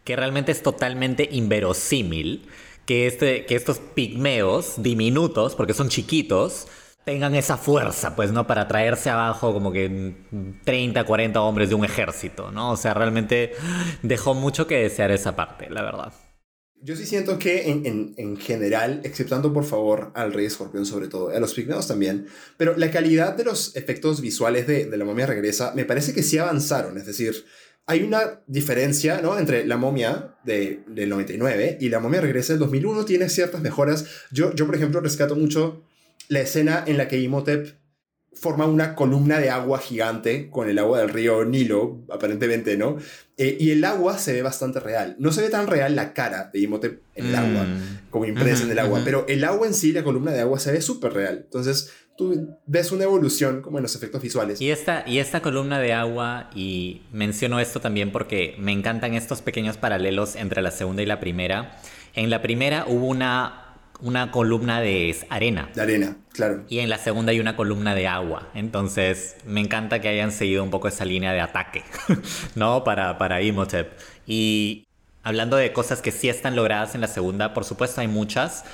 que realmente es totalmente inverosímil que, este, que estos pigmeos diminutos, porque son chiquitos, tengan esa fuerza, pues, ¿no? Para traerse abajo como que 30, 40 hombres de un ejército, ¿no? O sea, realmente dejó mucho que desear esa parte, la verdad. Yo sí siento que en, en, en general, exceptando por favor al Rey Escorpión sobre todo, a los pigmeos también, pero la calidad de los efectos visuales de, de la momia regresa me parece que sí avanzaron, es decir, hay una diferencia ¿no? entre la momia de, del 99 y la momia regresa del 2001, tiene ciertas mejoras. Yo, yo, por ejemplo, rescato mucho la escena en la que Imhotep forma una columna de agua gigante con el agua del río Nilo, aparentemente, ¿no? Eh, y el agua se ve bastante real. No se ve tan real la cara de Imhotep en el Mm. agua, como impresa en el agua, pero el agua en sí, la columna de agua, se ve súper real. Entonces, tú ves una evolución como en los efectos visuales. Y esta, y esta columna de agua, y menciono esto también porque me encantan estos pequeños paralelos entre la segunda y la primera. En la primera hubo una, una columna de arena. De arena, claro. Y en la segunda hay una columna de agua. Entonces, me encanta que hayan seguido un poco esa línea de ataque, ¿no? Para, para Imhotep. Y hablando de cosas que sí están logradas en la segunda, por supuesto hay muchas.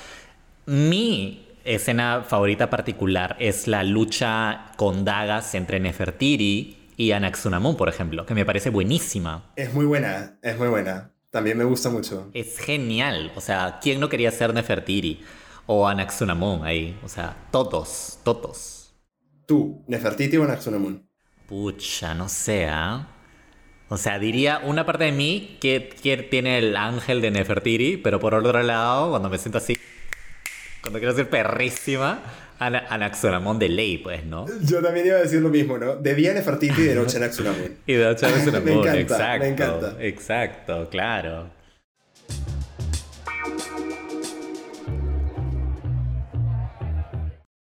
Mi escena favorita particular es la lucha con dagas entre Nefertiri y Anaxunamun, por ejemplo, que me parece buenísima. Es muy buena, es muy buena. También me gusta mucho. Es genial. O sea, ¿quién no quería ser Nefertiri? O Anaxunamun ahí. O sea, todos, todos. Tú, Nefertiti o Anaxunamun. Pucha, no sé, ¿ah? O sea, diría una parte de mí que, que tiene el ángel de Nefertiri, pero por otro lado, cuando me siento así, cuando quiero ser perrísima, Ana- Anaxunamun de ley, pues, ¿no? Yo también iba a decir lo mismo, ¿no? De día Nefertiti y de noche Anaxunamun. Y de hecho, Anaxunamun, Me encanta, exacto. me encanta. Exacto, claro.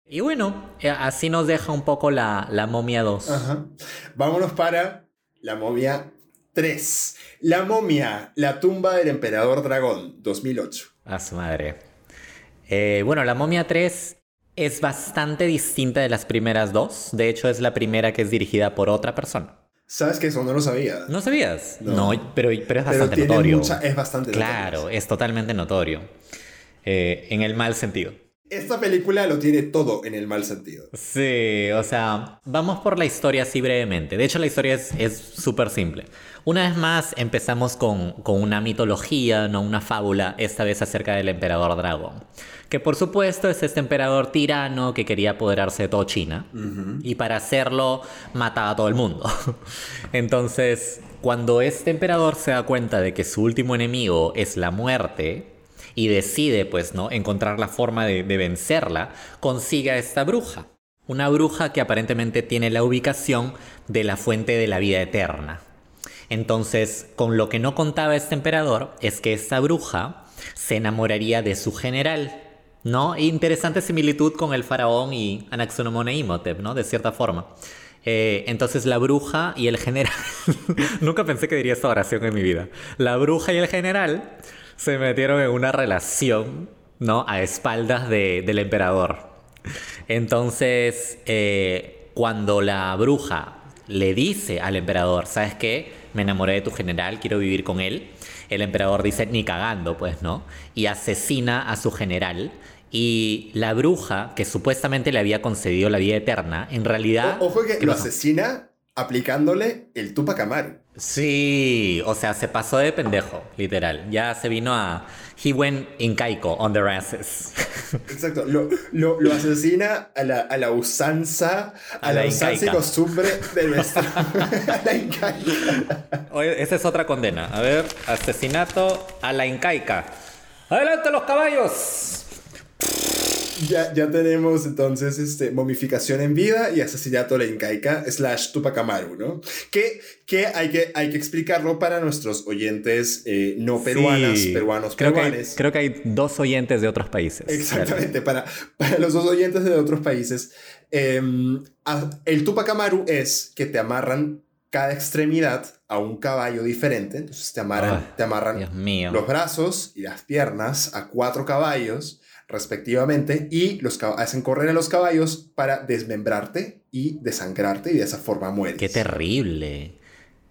Y bueno, eh, así nos deja un poco la, la momia 2. Ajá. Vámonos para la momia 3. La momia, la tumba del emperador dragón, 2008. A su madre. Eh, bueno, la momia 3 es bastante distinta de las primeras dos. De hecho, es la primera que es dirigida por otra persona. ¿Sabes que eso no lo sabía? ¿No sabías? No. No, pero, pero es Pero bastante tiene notorio. mucha- es bastante Claro, notorio. es totalmente notorio. Eh, en el mal sentido. Esta película lo tiene todo en el mal sentido. Sí, o sea, vamos por la historia así brevemente. De hecho, la historia es es súper simple. Una vez más, empezamos con, con una mitología, no una fábula, esta vez acerca del emperador dragón. Que por supuesto es este emperador tirano que quería apoderarse de toda China. Y para hacerlo, mataba a todo el mundo. Entonces, cuando este emperador se da cuenta de que su último enemigo es la muerte, y decide, pues, ¿no? Encontrar la forma de, de vencerla, consigue a esta bruja. Una bruja que aparentemente tiene la ubicación de la fuente de la vida eterna. Entonces, con lo que no contaba este emperador es que esta bruja se enamoraría de su general, ¿no? Interesante similitud con el faraón y Anaxonomon e Imhotep, ¿no? De cierta forma. Eh, entonces la bruja y el general... Nunca pensé que diría esta oración en mi vida. La bruja y el general se metieron en una relación, ¿no? A espaldas de- del emperador. Entonces, eh, cuando la bruja le dice al emperador, ¿sabes qué? Me enamoré de tu general, quiero vivir con él. El emperador dice, ni cagando, pues, ¿no? Y asesina a su general. Y la bruja, que supuestamente le había concedido la vida eterna, en realidad... O- ojo que ¿qué lo asesina aplicándole el Tupac Amaru. Sí, o sea, se pasó de pendejo, literal. Ya se vino a. He went incaico on their asses. Exacto, lo, lo, lo asesina a la, a la usanza, a, A la, la usanza y costumbre de nuestro. a la incaica. Oye, esa es otra condena. A ver, asesinato a la incaica. ¡Adelante los caballos! Ya, ya tenemos entonces este, momificación en vida y asesinato a la incaica slash Tupac Amaru, ¿no? Que, que, hay, que hay que explicarlo para nuestros oyentes eh, no peruanas, Sí. peruanos, creo que, hay, peruanes. creo que hay dos oyentes de otros países. Exactamente, para, para los dos oyentes de otros países. eh, a- el Tupac Amaru es que te amarran cada extremidad a un caballo diferente. Entonces te amarran, Ay, te amarran los brazos y las piernas a cuatro caballos respectivamente y los hacen correr a los caballos para desmembrarte y desangrarte y de esa forma mueres. Qué terrible.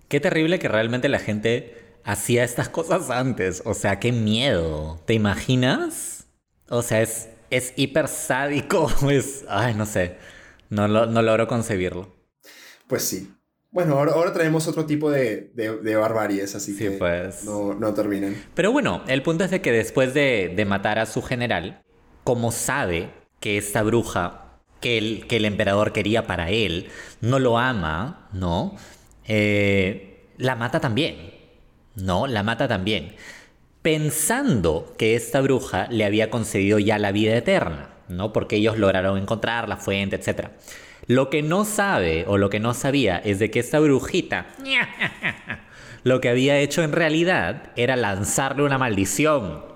Qué terrible que realmente la gente hacía estas cosas antes. O sea, qué miedo. ¿Te imaginas? O sea, es, es hiper sádico. Es. Ay, no sé. No, lo- no logro concebirlo. Pues sí. Bueno, ahora, ahora traemos otro tipo de, de, de barbaries, así Sí, que pues. no, no terminan. Pero bueno, el punto es de que después de, de matar a su general, como sabe que esta bruja que el, que el emperador quería para él no lo ama, ¿no? Eh, la mata también, ¿no? La mata también. Pensando que esta bruja le había concedido ya la vida eterna, ¿no? Porque ellos lograron encontrar la fuente, etc. Lo que no sabe o lo que no sabía es de que esta brujita lo que había hecho en realidad era lanzarle una maldición.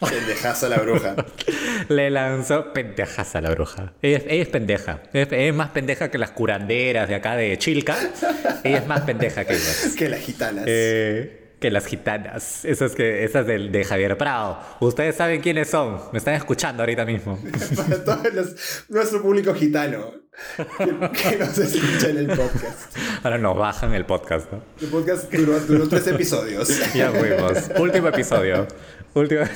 Pendejaza la bruja. Le lanzó pendejas a la bruja. Ella, es- ella es pendeja. Ella es, más pendeja que las curanderas de acá de Chilca. Ella es más pendeja que ellas. que las gitanas. Eh, que las gitanas. Esas, que, esas del, de Javier Prado. Ustedes saben quiénes son. Me están escuchando ahorita mismo. Para todos los- nuestro público gitano que, que nos escucha en el podcast. Ahora nos bajan el podcast, ¿no? El podcast duró, duró tres episodios. Ya fuimos. Último episodio. Último.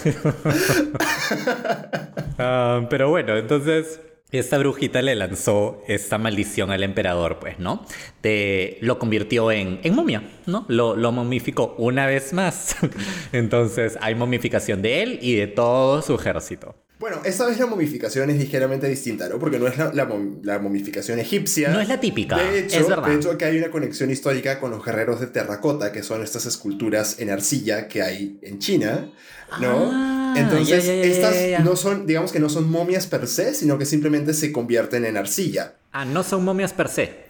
Ah, pero bueno, entonces esta brujita le lanzó esta maldición al emperador, pues, ¿no? De, lo convirtió en, en momia, ¿no? Lo, lo momificó una vez más. Entonces hay momificación de él y de todo su ejército. Bueno, esta vez la momificación es ligeramente distinta, ¿no? Porque no es la, la mom- la momificación egipcia. No es la típica, De hecho, es verdad. de hecho, que hay una conexión histórica con los guerreros de terracota, que son estas esculturas en arcilla que hay en China, ¿no? Ah, Entonces, estas no son, digamos que no son momias per se, sino que simplemente se convierten en arcilla. Ah, no son momias per se.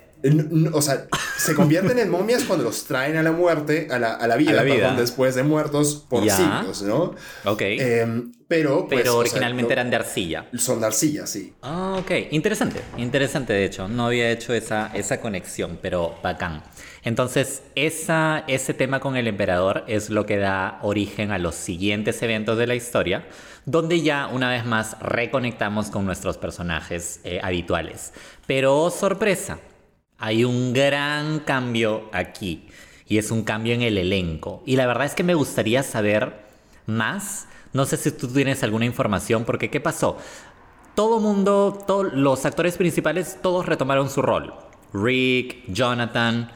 O sea, se convierten en momias cuando los traen a la muerte, a la, a la vida, A la vida. perdón, después de muertos por Ya. siglos, ¿no? Ok. Em, pero, pues, pero o sea, originalmente no- eran de arcilla. Son de arcilla, sí. Ah, ok. Interesante. Interesante, de hecho. No había hecho esa, esa conexión, pero bacán. Entonces, esa, ese tema con el emperador es lo que da origen a los siguientes eventos de la historia, donde ya una vez más reconectamos con nuestros personajes eh, habituales. Pero, sorpresa, hay un gran cambio aquí. Y es un cambio en el elenco. Y la verdad es que me gustaría saber más. No sé si tú tienes alguna información, porque ¿qué pasó? Todo mundo, todos los actores principales, todos retomaron su rol. Rick, Jonathan,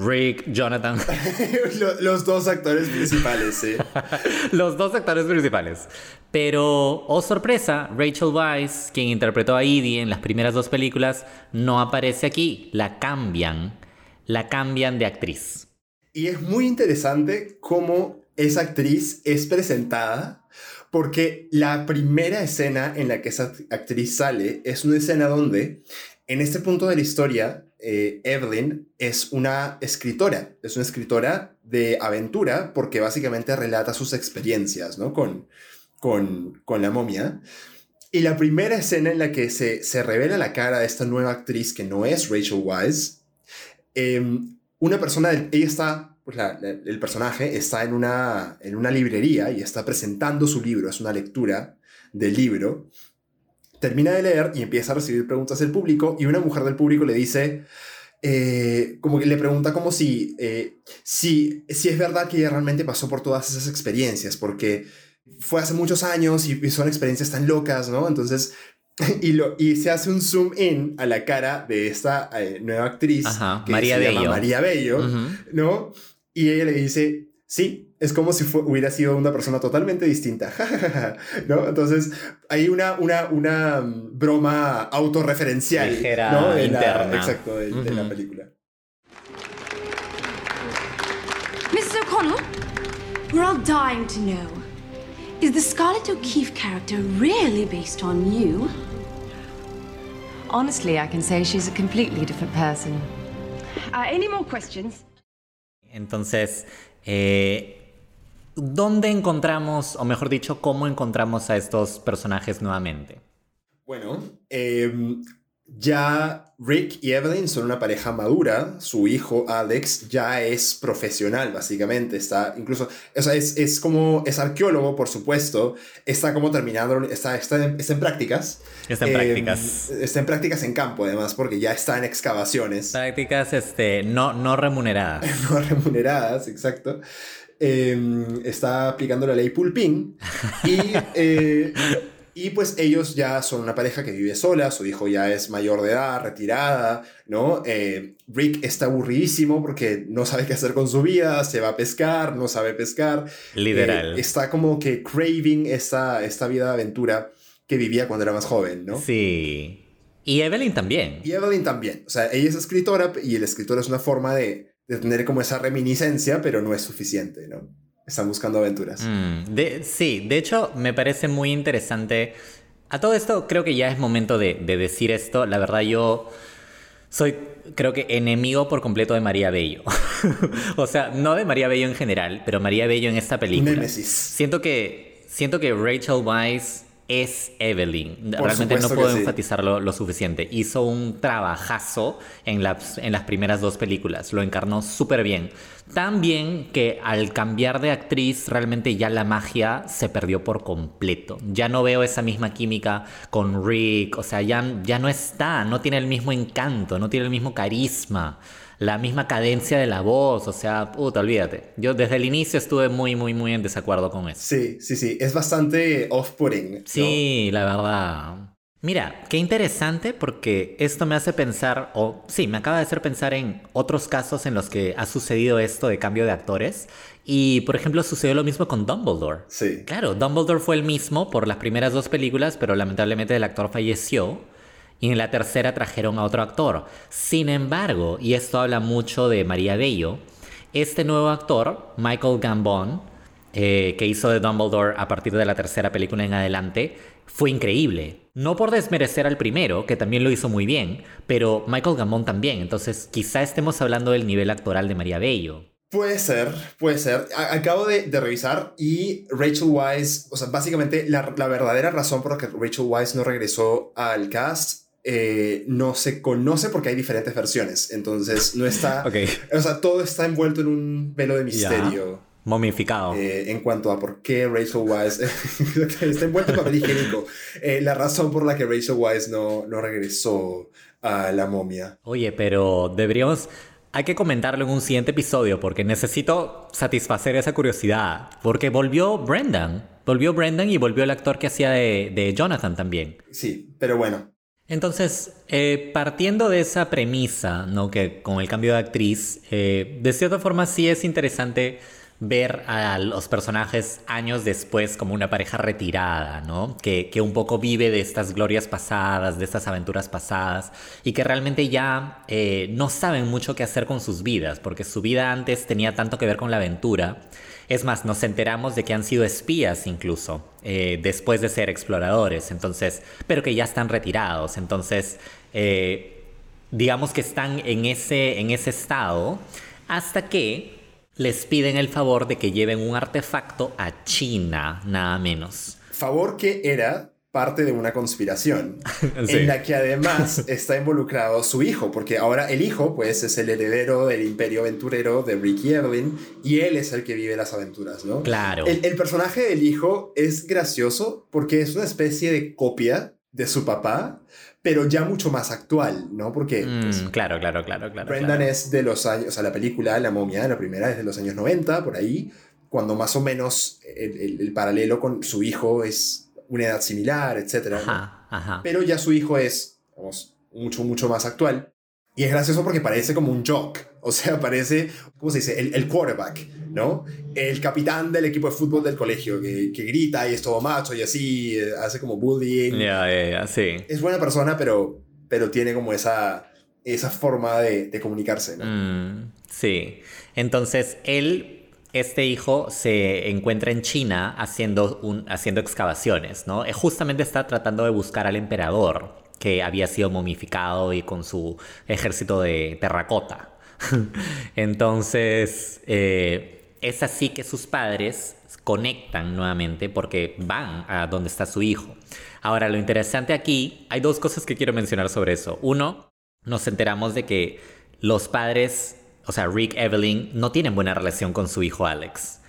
Rick, Jonathan, Lo- Los dos actores principales, sí. los dos actores principales. Pero, oh sorpresa, Rachel Weisz, quien interpretó a Edie en las primeras dos películas, no aparece aquí. La cambian, la cambian de actriz. Y es muy interesante cómo esa actriz es presentada, porque la primera escena en la que esa actriz sale es una escena donde, en este punto de la historia, eh, Evelyn es una escritora, es una escritora de aventura, porque básicamente relata sus experiencias, ¿no? Con, con, con la momia. Y la primera escena en la que se, se revela la cara de esta nueva actriz que no es Rachel Weisz, em, una persona, ella está, pues la- el personaje está en una, en una librería y está presentando su libro, es una lectura del libro. Termina de leer y empieza a recibir preguntas del público y una mujer del público le dice, eh, como que le pregunta como si, eh, si, si es verdad que ella realmente pasó por todas esas experiencias, porque fue hace muchos años y, y son experiencias tan locas, ¿no? Entonces y, lo, y se hace un zoom in a la cara de esta eh, nueva actriz Ajá, que María se llama Bello. María Bello. ¿no? Y ella le dice, sí, es como si hubiera sido una persona totalmente distinta, ¿no? Entonces hay una, una, una mm, broma autorreferencial, Ligera, ¿no? De la- interna. exacto, de, de la película. Mrs. O'Connell, we're all dying to know. Is the Scarlett O'Keefe character really based on you? Honestly, I can say she's a completely different person. Uh, any more questions? Entonces, eh, ¿dónde encontramos, o mejor dicho, cómo encontramos a estos personajes nuevamente? Bueno, em, ya Rick y Evelyn son una pareja madura. Su hijo Alex ya es profesional, básicamente. Está incluso, o sea, es, es como, es arqueólogo, por supuesto. Está como terminando, está, está, en, está en prácticas. Está en Em, prácticas. está en prácticas en campo, además, porque ya está en excavaciones. Prácticas este, no, no remuneradas. no remuneradas, exacto. Eh, está aplicando la ley Pulpín. Y, eh, y pues ellos ya son una pareja que vive sola, su hijo ya es mayor de edad, retirada, ¿no? Eh, Rick está aburridísimo porque no sabe qué hacer con su vida, se va a pescar, no sabe pescar. Literal. Eh, está como que craving esta, esta vida de aventura que vivía cuando era más joven, ¿no? Sí. Y Evelyn también. Y Evelyn también. O sea, ella es escritora y el escritor es una forma de, de tener como esa reminiscencia, pero no es suficiente, ¿no? Están buscando aventuras. Mm, de- sí, de hecho me parece muy interesante. A todo esto creo que ya es momento de, de decir esto. La verdad yo soy, creo que, enemigo por completo de María Bello. o sea, no de María Bello en general, pero María Bello en esta película. Siento que, siento que Rachel Weisz es Evelyn. Por Realmente no puedo sí. enfatizarlo lo suficiente. Hizo un trabajazo en las, en las primeras dos películas. Lo encarnó súper bien. Tan bien que al cambiar de actriz, realmente ya la magia se perdió por completo. Ya no veo esa misma química con Rick. O sea, ya, ya no está. No tiene el mismo encanto, no tiene el mismo carisma. La misma cadencia de la voz. O sea, puta, olvídate. Yo desde el inicio estuve muy, muy, muy en desacuerdo con eso. Sí, sí, sí. Es bastante off-putting. ¿no? Sí, la verdad. Mira, qué interesante porque esto me hace pensar, o sí, me acaba de hacer pensar en otros casos en los que ha sucedido esto de cambio de actores. Y, por ejemplo, sucedió lo mismo con Dumbledore. Sí. Claro, Dumbledore fue el mismo por las primeras dos películas, pero lamentablemente el actor falleció. Y en la tercera trajeron a otro actor. Sin embargo, y esto habla mucho de María Bello, este nuevo actor, Michael Gambon, eh, que hizo de Dumbledore a partir de la tercera película en adelante, fue increíble. No por desmerecer al primero, que también lo hizo muy bien, pero Michael Gambon también. Entonces, quizá estemos hablando del nivel actoral de María Bello. Puede ser, puede ser. Acabo de, revisar y Rachel Weisz, o sea, básicamente la, la verdadera razón por la que Rachel Weisz no regresó al cast eh, no se conoce porque hay diferentes versiones. Entonces, no está. Ok. O sea, todo está envuelto en un velo de misterio. Momificado. eh, en cuanto a por qué Rachel Weisz está envuelto en papel higiénico. Eh, la razón por la que Rachel Weisz no, no regresó a la momia. Oye, pero deberíamos... Hay que comentarlo en un siguiente episodio porque necesito satisfacer esa curiosidad. Porque volvió Brendan. Volvió Brendan y volvió el actor que hacía de, de Jonathan también. Sí, pero bueno. Entonces, eh, partiendo de esa premisa, ¿no? Que con el cambio de actriz, eh, de cierta forma sí es interesante ver a los personajes años después como una pareja retirada, ¿no? Que, que un poco vive de estas glorias pasadas, de estas aventuras pasadas, y que realmente ya eh, no saben mucho qué hacer con sus vidas, porque su vida antes tenía tanto que ver con la aventura. Es más, nos enteramos de que han sido espías incluso, eh, después de ser exploradores, entonces, pero que ya están retirados, entonces, eh, digamos que están en ese, en ese estado hasta que les piden el favor de que lleven un artefacto a China, nada menos. Favor que era parte de una conspiración Sí. en la que además está involucrado su hijo, porque ahora el hijo pues es el heredero del imperio aventurero de Ricky Evelyn y él es el que vive las aventuras, ¿no? Claro. El, el personaje del hijo es gracioso porque es una especie de copia de su papá, pero ya mucho más actual, ¿no? Porque pues, Mm, claro, claro, claro, claro. Brendan claro. es de los años, o sea, la película, la momia, la primera es de los años 90, por ahí, cuando más o menos el, el- el paralelo con su hijo es una edad similar, etc. Ajá. Ajá. pero ya su hijo es vamos, mucho, mucho más actual. Y es gracioso porque parece como un jock, o sea, parece, ¿cómo se dice? El, el quarterback, ¿no? El capitán del equipo de fútbol del colegio, que, que grita y es todo macho y así, eh, hace como bullying. Ya, ya, ya, sí. Es buena persona, pero, pero tiene como esa, esa forma de, de comunicarse, ¿no? Mm, sí. Entonces, él, este hijo, se encuentra en China haciendo, haciendo excavaciones, ¿no? Eh, Justamente está tratando de buscar al emperador, que había sido momificado y con su ejército de terracota. Entonces, eh, es así que sus padres conectan nuevamente porque van a donde está su hijo. Ahora, lo interesante aquí, hay dos cosas que quiero mencionar sobre eso. Uno, nos enteramos de que los padres, o sea, Rick Evelyn, no tienen buena relación con su hijo Alex.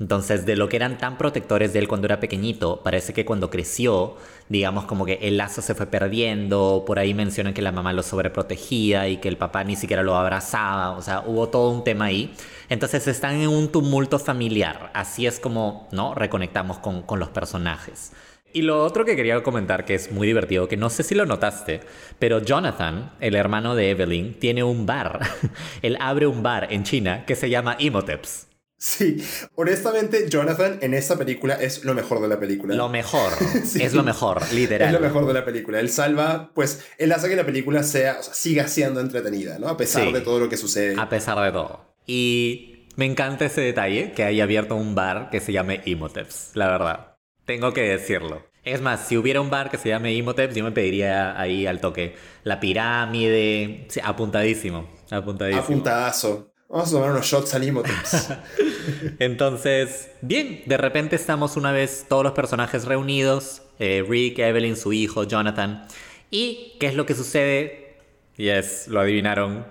Entonces, de lo que eran tan protectores de él cuando era pequeñito, parece que cuando creció, digamos como que el lazo se fue perdiendo, por ahí mencionan que la mamá lo sobreprotegía y que el papá ni siquiera lo abrazaba, o sea, hubo todo un tema ahí. Entonces están en un tumulto familiar, así es como, ¿no? Reconectamos con, con los personajes. Y lo otro que quería comentar, que es muy divertido, que no sé si lo notaste, pero Jonathan, el hermano de Evelyn, tiene un bar. Él abre un bar en China que se llama Imoteps. Sí, honestamente, Jonathan en esta película es lo mejor de la película. Lo mejor, Sí. es lo mejor, literal. Es lo mejor de la película. Él salva, pues, él hace que la película sea, o sea, siga siendo entretenida, ¿no? A pesar Sí. de todo lo que sucede. A pesar de todo. Y me encanta ese detalle, que haya abierto un bar que se llame Imoteps, la verdad. Tengo que decirlo. Es más, si hubiera un bar que se llame Imoteps, yo me pediría ahí al toque la pirámide, sí, apuntadísimo, apuntadísimo. Apuntadazo. Vamos a tomar unos shots al Imoteps. Entonces, bien, de repente estamos una vez todos los personajes reunidos, eh, Rick, Evelyn, su hijo, Jonathan. ¿Y qué es lo que sucede? Yes, lo adivinaron.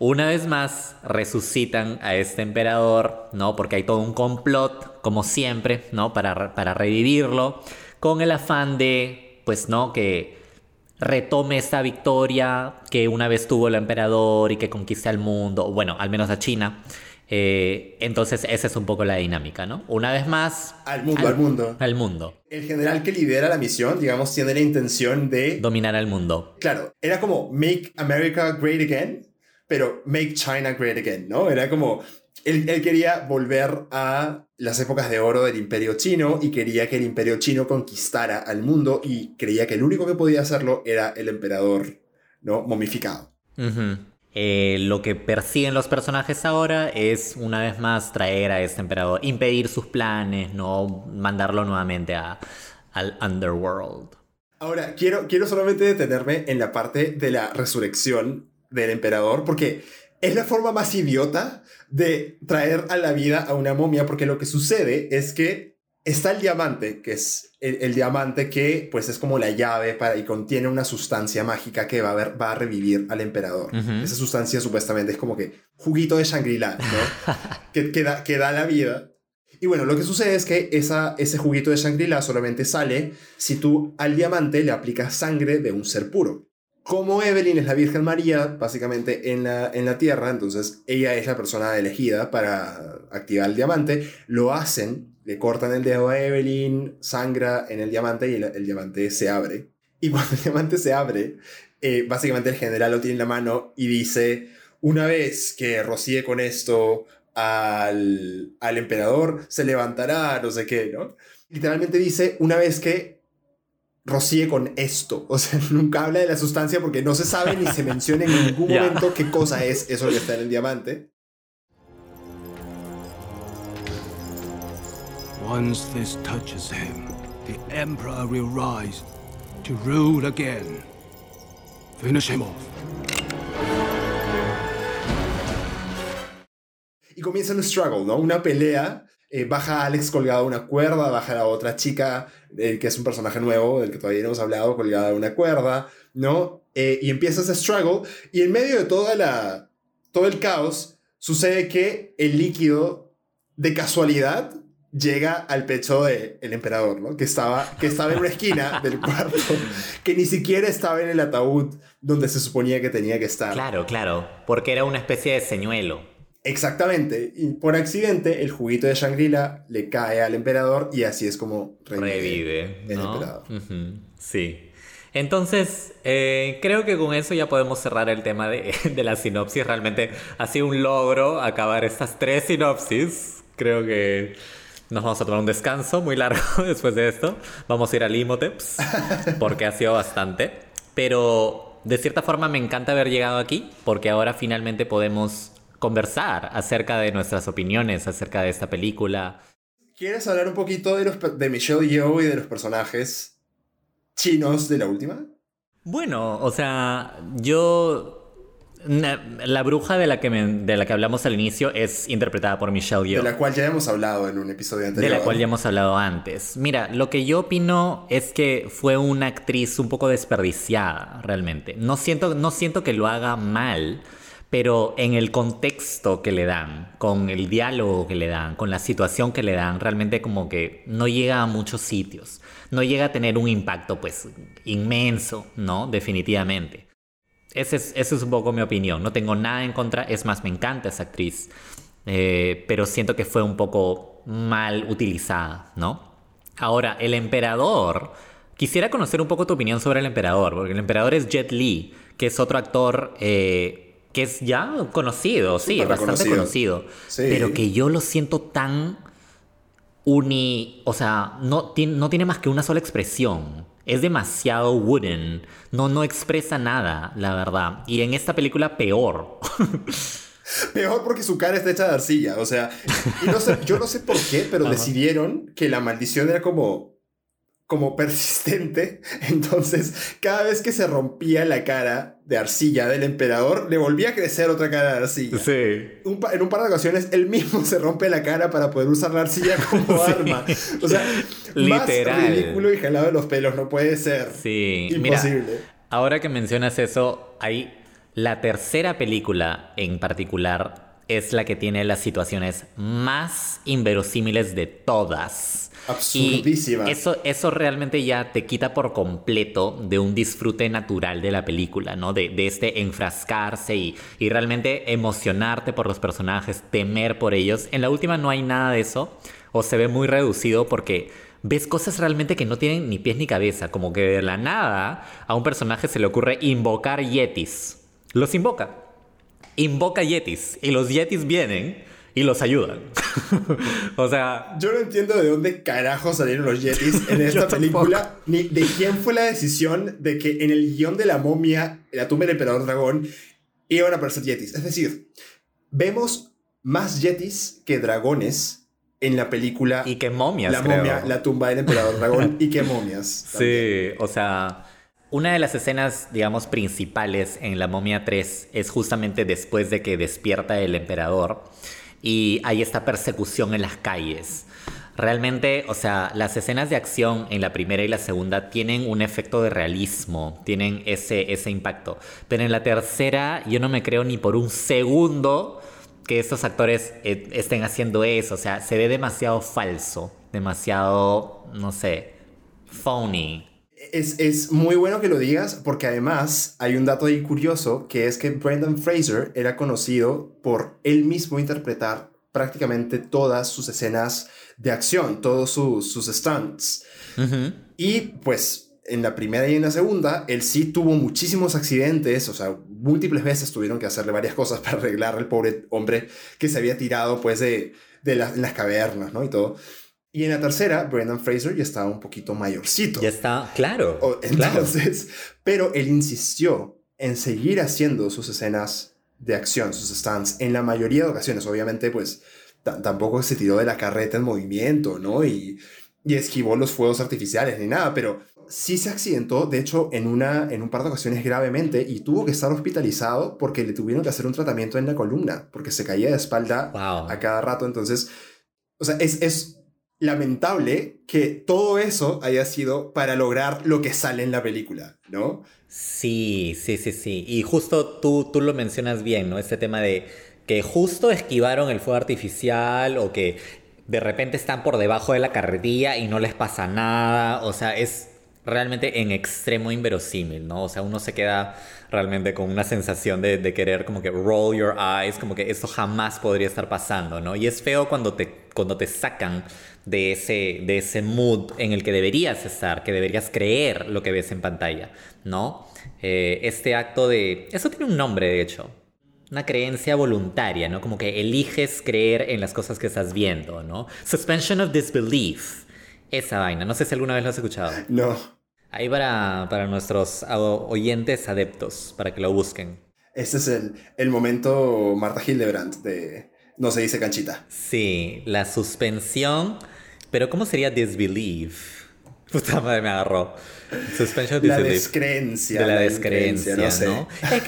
Una vez más resucitan a este emperador, ¿no? Porque hay todo un complot, como siempre, ¿no? Para, para revivirlo, con el afán de, pues, ¿no? Que retome esta victoria que una vez tuvo el emperador y que conquista el mundo, bueno, al menos a China. Eh, entonces esa es un poco la dinámica, ¿no? Una vez más... Al mundo, al mundo. Al mundo. El general que lidera la misión, digamos, tiene la intención de... Dominar al mundo. Claro, era como Make America Great Again, pero Make China Great Again, ¿no? Era como... Él, él quería volver a las épocas de oro del imperio chino y quería que el imperio chino conquistara al mundo y creía que el único que podía hacerlo era el emperador, ¿no? Momificado. Eh, lo que persiguen los personajes ahora es una vez más traer a este emperador, impedir sus planes, no mandarlo nuevamente a, al underworld. Ahora, quiero, quiero solamente detenerme en la parte de la resurrección del emperador, porque es la forma más idiota de traer a la vida a una momia, porque lo que sucede es que está el diamante, que es el, el diamante que pues es como la llave para, y contiene una sustancia mágica que va a, ver, va a revivir al emperador. Ujú. Esa sustancia supuestamente es como que juguito de Shangri-La, ¿no? que, que, da, que da la vida. Y bueno, lo que sucede es que esa, ese juguito de Shangri-La solamente sale si tú al diamante le aplicas sangre de un ser puro. Como Evelyn es la Virgen María, básicamente en la, en la Tierra, entonces ella es la persona elegida para activar el diamante, lo hacen, le cortan el dedo a Evelyn, sangra en el diamante y el, diamante se abre. Y cuando el diamante se abre, eh, básicamente el general lo tiene en la mano y dice, una vez que rocíe con esto al, al emperador, se levantará, no sé qué, ¿no? Literalmente dice, una vez que rocíe con esto. O sea, nunca habla de la sustancia porque no se sabe ni se menciona en ningún momento qué cosa es eso que está en el diamante. Once this touches him, the Emperor will rise to rule again. Finish him off. Y comienza un struggle, ¿no? Una pelea. Eh, baja Alex colgado de una cuerda, baja la otra chica, eh, que es un personaje nuevo, del que todavía no hemos hablado, colgada de una cuerda, ¿no? Eh, y empieza ese struggle. Y en medio de toda la, todo el caos, sucede que el líquido, de casualidad, llega al pecho del el emperador, ¿no? Que estaba, que estaba en una esquina del cuarto, que ni siquiera estaba en el ataúd donde se suponía que tenía que estar. Claro, claro, porque era una especie de señuelo. Exactamente. Y por accidente, el juguito de Shangri-La le cae al emperador y así es como revive, Revive, el ¿no? emperador. Ujú, Sí. Entonces, eh, creo que con eso ya podemos cerrar el tema de, de la sinopsis. Realmente ha sido un logro acabar estas tres sinopsis. Creo que nos vamos a tomar un descanso muy largo después de esto. Vamos a ir al Imoteps porque ha sido bastante. Pero de cierta forma me encanta haber llegado aquí porque ahora finalmente podemos conversar acerca de nuestras opiniones acerca de esta película. ¿Quieres hablar un poquito de, los, de Michelle Yeoh y de los personajes chinos de la última? Bueno, o sea, yo... La bruja de la, que de la que hablamos al inicio es interpretada por Michelle Yeoh. De la cual ya hemos hablado en un episodio anterior. De la cual ya hemos hablado antes. Mira, lo que yo opino es que fue una actriz un poco desperdiciada, realmente. No siento, no siento que lo haga mal, pero en el contexto que le dan, con el diálogo que le dan, con la situación que le dan, realmente como que no llega a muchos sitios, no llega a tener un impacto pues inmenso, ¿no? Definitivamente. Esa es, un poco mi opinión, no tengo nada en contra, es más, me encanta esa actriz, eh, pero siento que fue un poco mal utilizada, ¿no? Ahora, el emperador, quisiera conocer un poco tu opinión sobre el emperador, porque el emperador es Jet Li, que es otro actor... Eh, que es ya conocido, sí, bastante conocido. Pero que yo lo siento tan uni. O sea, no, no tiene más que una sola expresión. Es demasiado wooden. No, no expresa nada, la verdad. Y en esta película, peor. Peor porque su cara está hecha de arcilla. O sea, y no sé, yo no sé por qué, pero decidieron que la maldición era como como persistente, entonces cada vez que se rompía la cara de arcilla del emperador, le volvía a crecer otra cara de arcilla. Sí. en un par de ocasiones, él mismo se rompe la cara para poder usar la arcilla como arma. O sea, Literal. más ridículo y jalado de los pelos no puede ser. Sí. Imposible. ahora que mencionas eso, hay la tercera película en particular es la que tiene las situaciones más inverosímiles de todas. Absurdísima. eso, eso realmente ya te quita por completo de un disfrute natural de la película, ¿no? De, este enfrascarse y, y realmente emocionarte por los personajes, temer por ellos. En la última no hay nada de eso, o se ve muy reducido porque ves cosas realmente que no tienen ni pies ni cabeza, como que de la nada a un personaje se le ocurre invocar yetis. Los invoca. Invoca yetis y los yetis vienen y los ayudan. o sea... Yo no entiendo de dónde carajo salieron los Yetis en esta película, ni de quién fue la decisión de que en el guion de la momia, la tumba del emperador dragón, iban a aparecer Yetis. Es decir, vemos más Yetis que dragones en la película. Y que momias. La momia, la tumba del emperador dragón y que momias. Sí, o sea... Una de las escenas, digamos, principales en La momia 3 es justamente después de que despierta el emperador y hay esta persecución en las calles. Realmente, o sea, las escenas de acción en la primera y la segunda tienen un efecto de realismo, tienen ese, ese impacto. Pero en la tercera yo no me creo ni por un segundo que estos actores eh, estén haciendo eso. O sea, se ve demasiado falso, demasiado, no sé, phony. Es, es, muy bueno que lo digas porque además hay un dato ahí curioso que es que Brendan Fraser era conocido por él mismo interpretar prácticamente todas sus escenas de acción, todos sus, sus stunts. Y pues en la primera y en la segunda, él sí tuvo muchísimos accidentes, o sea, múltiples veces tuvieron que hacerle varias cosas para arreglar al pobre hombre que se había tirado pues de, de las cavernas, ¿no? Y todo. Y en la tercera, Brendan Fraser ya estaba un poquito mayorcito. Ya está, claro. entonces, pero él insistió en seguir haciendo sus escenas de acción, sus stunts, en la mayoría de ocasiones. Obviamente, pues tampoco se tiró de la carreta en movimiento, ¿no? Y, y esquivó los fuegos artificiales ni nada, pero sí se accidentó, de hecho, en, una, en un par de ocasiones gravemente y tuvo que estar hospitalizado porque le tuvieron que hacer un tratamiento en la columna, porque se caía de espalda a cada rato. Entonces, o sea, es, es lamentable que todo eso haya sido para lograr lo que sale en la película, ¿no? Sí, sí, sí, sí. Y justo tú, tú lo mencionas bien, ¿no? Este tema de que justo esquivaron el fuego artificial o que de repente están por debajo de la carretilla y no les pasa nada. O sea, es realmente en extremo inverosímil, ¿no? O sea, uno se queda realmente con una sensación de, querer como que roll your eyes, como que esto jamás podría estar pasando, ¿no? Y es feo cuando te cuando te sacan de ese, de ese mood en el que deberías estar, que deberías creer lo que ves en pantalla, ¿no? Eh, este acto de... Eso tiene un nombre, de hecho. Una creencia voluntaria, ¿no? Como que eliges creer en las cosas que estás viendo, ¿no? Suspension of disbelief. Esa vaina. No sé si alguna vez lo has escuchado. No. Ahí para, para nuestros oyentes adeptos, para que lo busquen. Este es el, el momento Marta Hildebrandt de No se dice canchita. Sí, la suspensión. Pero ¿cómo sería disbelief? Puta madre, me agarró. Suspension La descreencia. De la, descreencia, no, sé.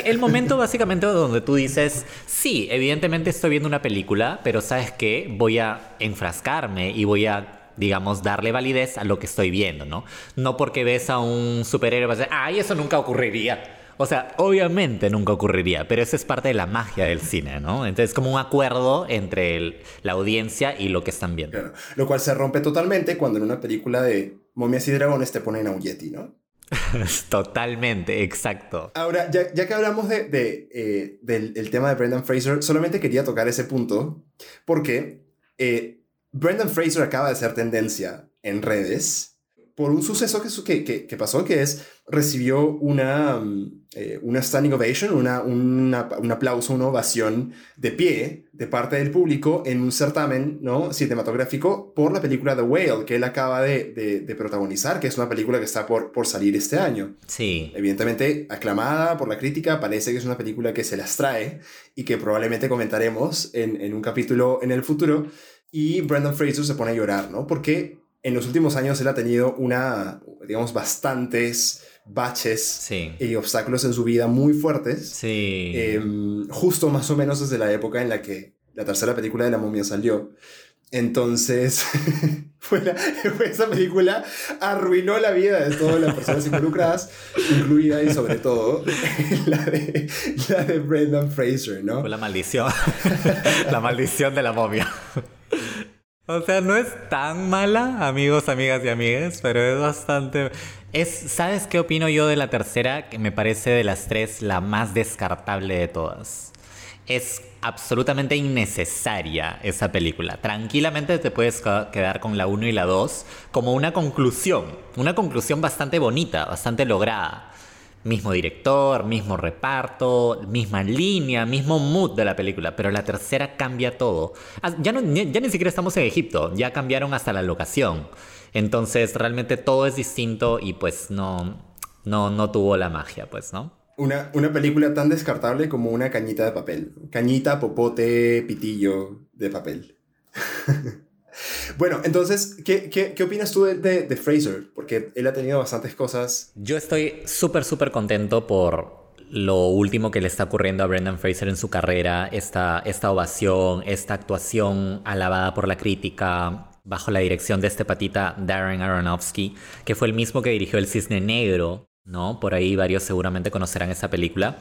El momento básicamente donde tú dices, sí, evidentemente estoy viendo una película, pero ¿sabes qué? Voy a enfrascarme y voy a digamos, darle validez a lo que estoy viendo, ¿no? No porque ves a un superhéroe y vas a decir, ay, eso nunca ocurriría. O sea, obviamente nunca ocurriría, pero eso es parte de la magia del cine, ¿no? Entonces, como un acuerdo entre la audiencia y lo que están viendo. Claro. Lo cual se rompe totalmente cuando en una película de momias y dragones te ponen a un yeti, ¿no? Totalmente, exacto. Ahora, ya, que hablamos de, eh, del tema de Brendan Fraser, solamente quería tocar ese punto porque eh, Brendan Fraser acaba de ser tendencia en redes por un suceso que, que, que pasó, que es, recibió una, mm, eh, una standing ovation, una, una, un aplauso, una ovación de pie de parte del público en un certamen ¿no? cinematográfico por la película The Whale, que él acaba de, de, protagonizar, que es una película que está por, por salir este año. Sí. Evidentemente, aclamada por la crítica, parece que es una película que se las trae y que probablemente comentaremos en, en un capítulo en el futuro. Y Brandon Fraser se pone a llorar, ¿no? Porque en los últimos años él ha tenido una, digamos, bastantes baches y obstáculos en su vida muy fuertes. Sí. Em, justo más o menos desde la época en la que la tercera película de la momia salió. Entonces, fue, esa película arruinó la vida de todas las personas involucradas, incluida y sobre todo la de, la de Brendan Fraser, ¿no? Fue la maldición. la maldición de la momia. O sea, no es tan mala, amigos, amigas y amigas, pero es bastante... Es, ¿Sabes qué opino yo de la tercera? Que me parece de las tres la más descartable de todas. Es absolutamente innecesaria esa película. Tranquilamente te puedes quedar con la 1 y la 2 como una conclusión. Una conclusión bastante bonita, bastante lograda mismo director, mismo reparto, misma línea, mismo mood de la película, pero la tercera cambia todo. Ya, ya ni siquiera estamos en Egipto, ya cambiaron hasta la locación. Entonces realmente todo es distinto y pues no, no, no tuvo la magia, pues, ¿no? Una, una película tan descartable como una cañita de papel. Cañita, popote, pitillo de papel. Bueno, entonces, ¿qué, qué, qué opinas tú de, de, Fraser? Porque él ha tenido bastantes cosas. Yo estoy súper, súper contento por lo último que le está ocurriendo a Brendan Fraser en su carrera, esta, esta ovación, esta actuación alabada por la crítica, bajo la dirección de este patita Darren Aronofsky, que fue el mismo que dirigió El Cisne Negro, ¿no? Por ahí varios seguramente conocerán esa película.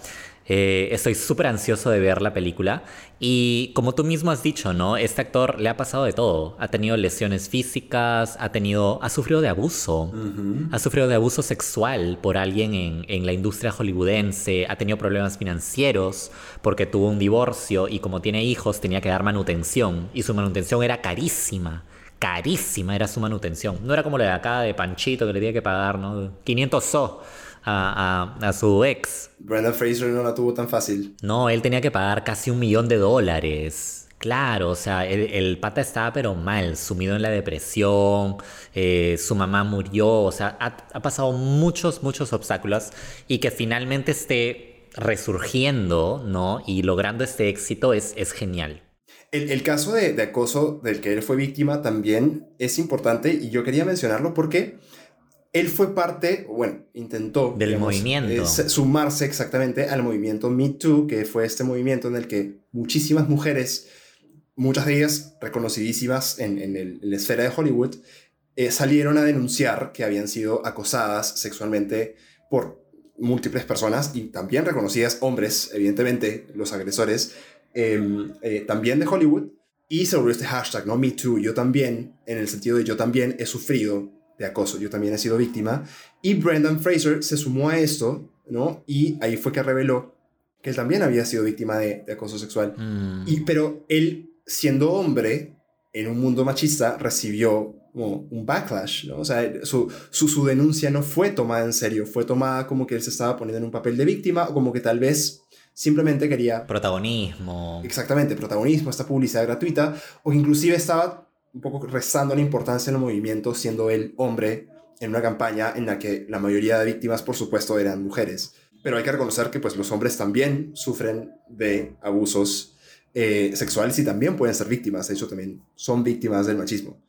Eh, estoy súper ansioso de ver la película. Y como tú mismo has dicho, ¿no? Este actor le ha pasado de todo. Ha tenido lesiones físicas, ha tenido. ha sufrido de abuso. Ha sufrido de abuso sexual por alguien en, en, la industria hollywoodense. Ha tenido problemas financieros porque tuvo un divorcio y como tiene hijos tenía que dar manutención. Y su manutención era carísima carísima era su manutención. No era como la de acá de Panchito que le tenía que pagar, ¿no? 500 so a, a, su ex. Brandon Fraser no la tuvo tan fácil. No, él tenía que pagar casi un millón de dólares. Claro, o sea, el, pata estaba pero mal, sumido en la depresión, eh, su mamá murió, o sea, ha, pasado muchos, muchos obstáculos y que finalmente esté resurgiendo, ¿no? Y logrando este éxito es, es genial. El, el caso de, de, acoso del que él fue víctima también es importante y yo quería mencionarlo porque él fue parte, bueno, intentó del movimiento. sumarse exactamente al movimiento Me Too, que fue este movimiento en el que muchísimas mujeres, muchas de ellas reconocidísimas en, en, la esfera de Hollywood, eh, salieron a denunciar que habían sido acosadas sexualmente por múltiples personas y también reconocidas hombres, evidentemente, los agresores, em, eh, también de Hollywood. Y se volvió este hashtag, ¿no? Me Too, yo también, en el sentido de yo también he sufrido de acoso. Yo también he sido víctima. Y Brendan Fraser se sumó a esto, ¿no? Y ahí fue que reveló que él también había sido víctima de, acoso sexual. Mm. Y, pero él, siendo hombre, en un mundo machista recibió como un backlash, ¿no? O sea, su, su, su, denuncia no fue tomada en serio, fue tomada como que él se estaba poniendo en un papel de víctima o como que tal vez simplemente quería... Protagonismo. Exactamente, protagonismo, esta publicidad gratuita, o inclusive estaba un poco restando la importancia en el movimiento siendo él hombre en una campaña en la que la mayoría de víctimas, por supuesto, eran mujeres. Pero hay que reconocer que pues, los hombres también sufren de abusos eh, sexuales y también pueden ser víctimas, de hecho también son víctimas del machismo.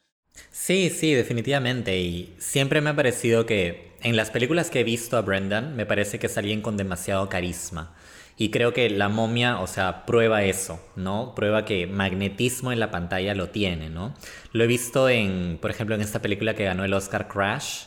Sí, sí, definitivamente. Y siempre me ha parecido que en las películas que he visto a Brendan, me parece que es alguien con demasiado carisma. Y creo que la momia, o sea, prueba eso, ¿no? Prueba que magnetismo en la pantalla lo tiene, ¿no? Lo he visto en, por ejemplo, en esta película que ganó el Oscar Crash,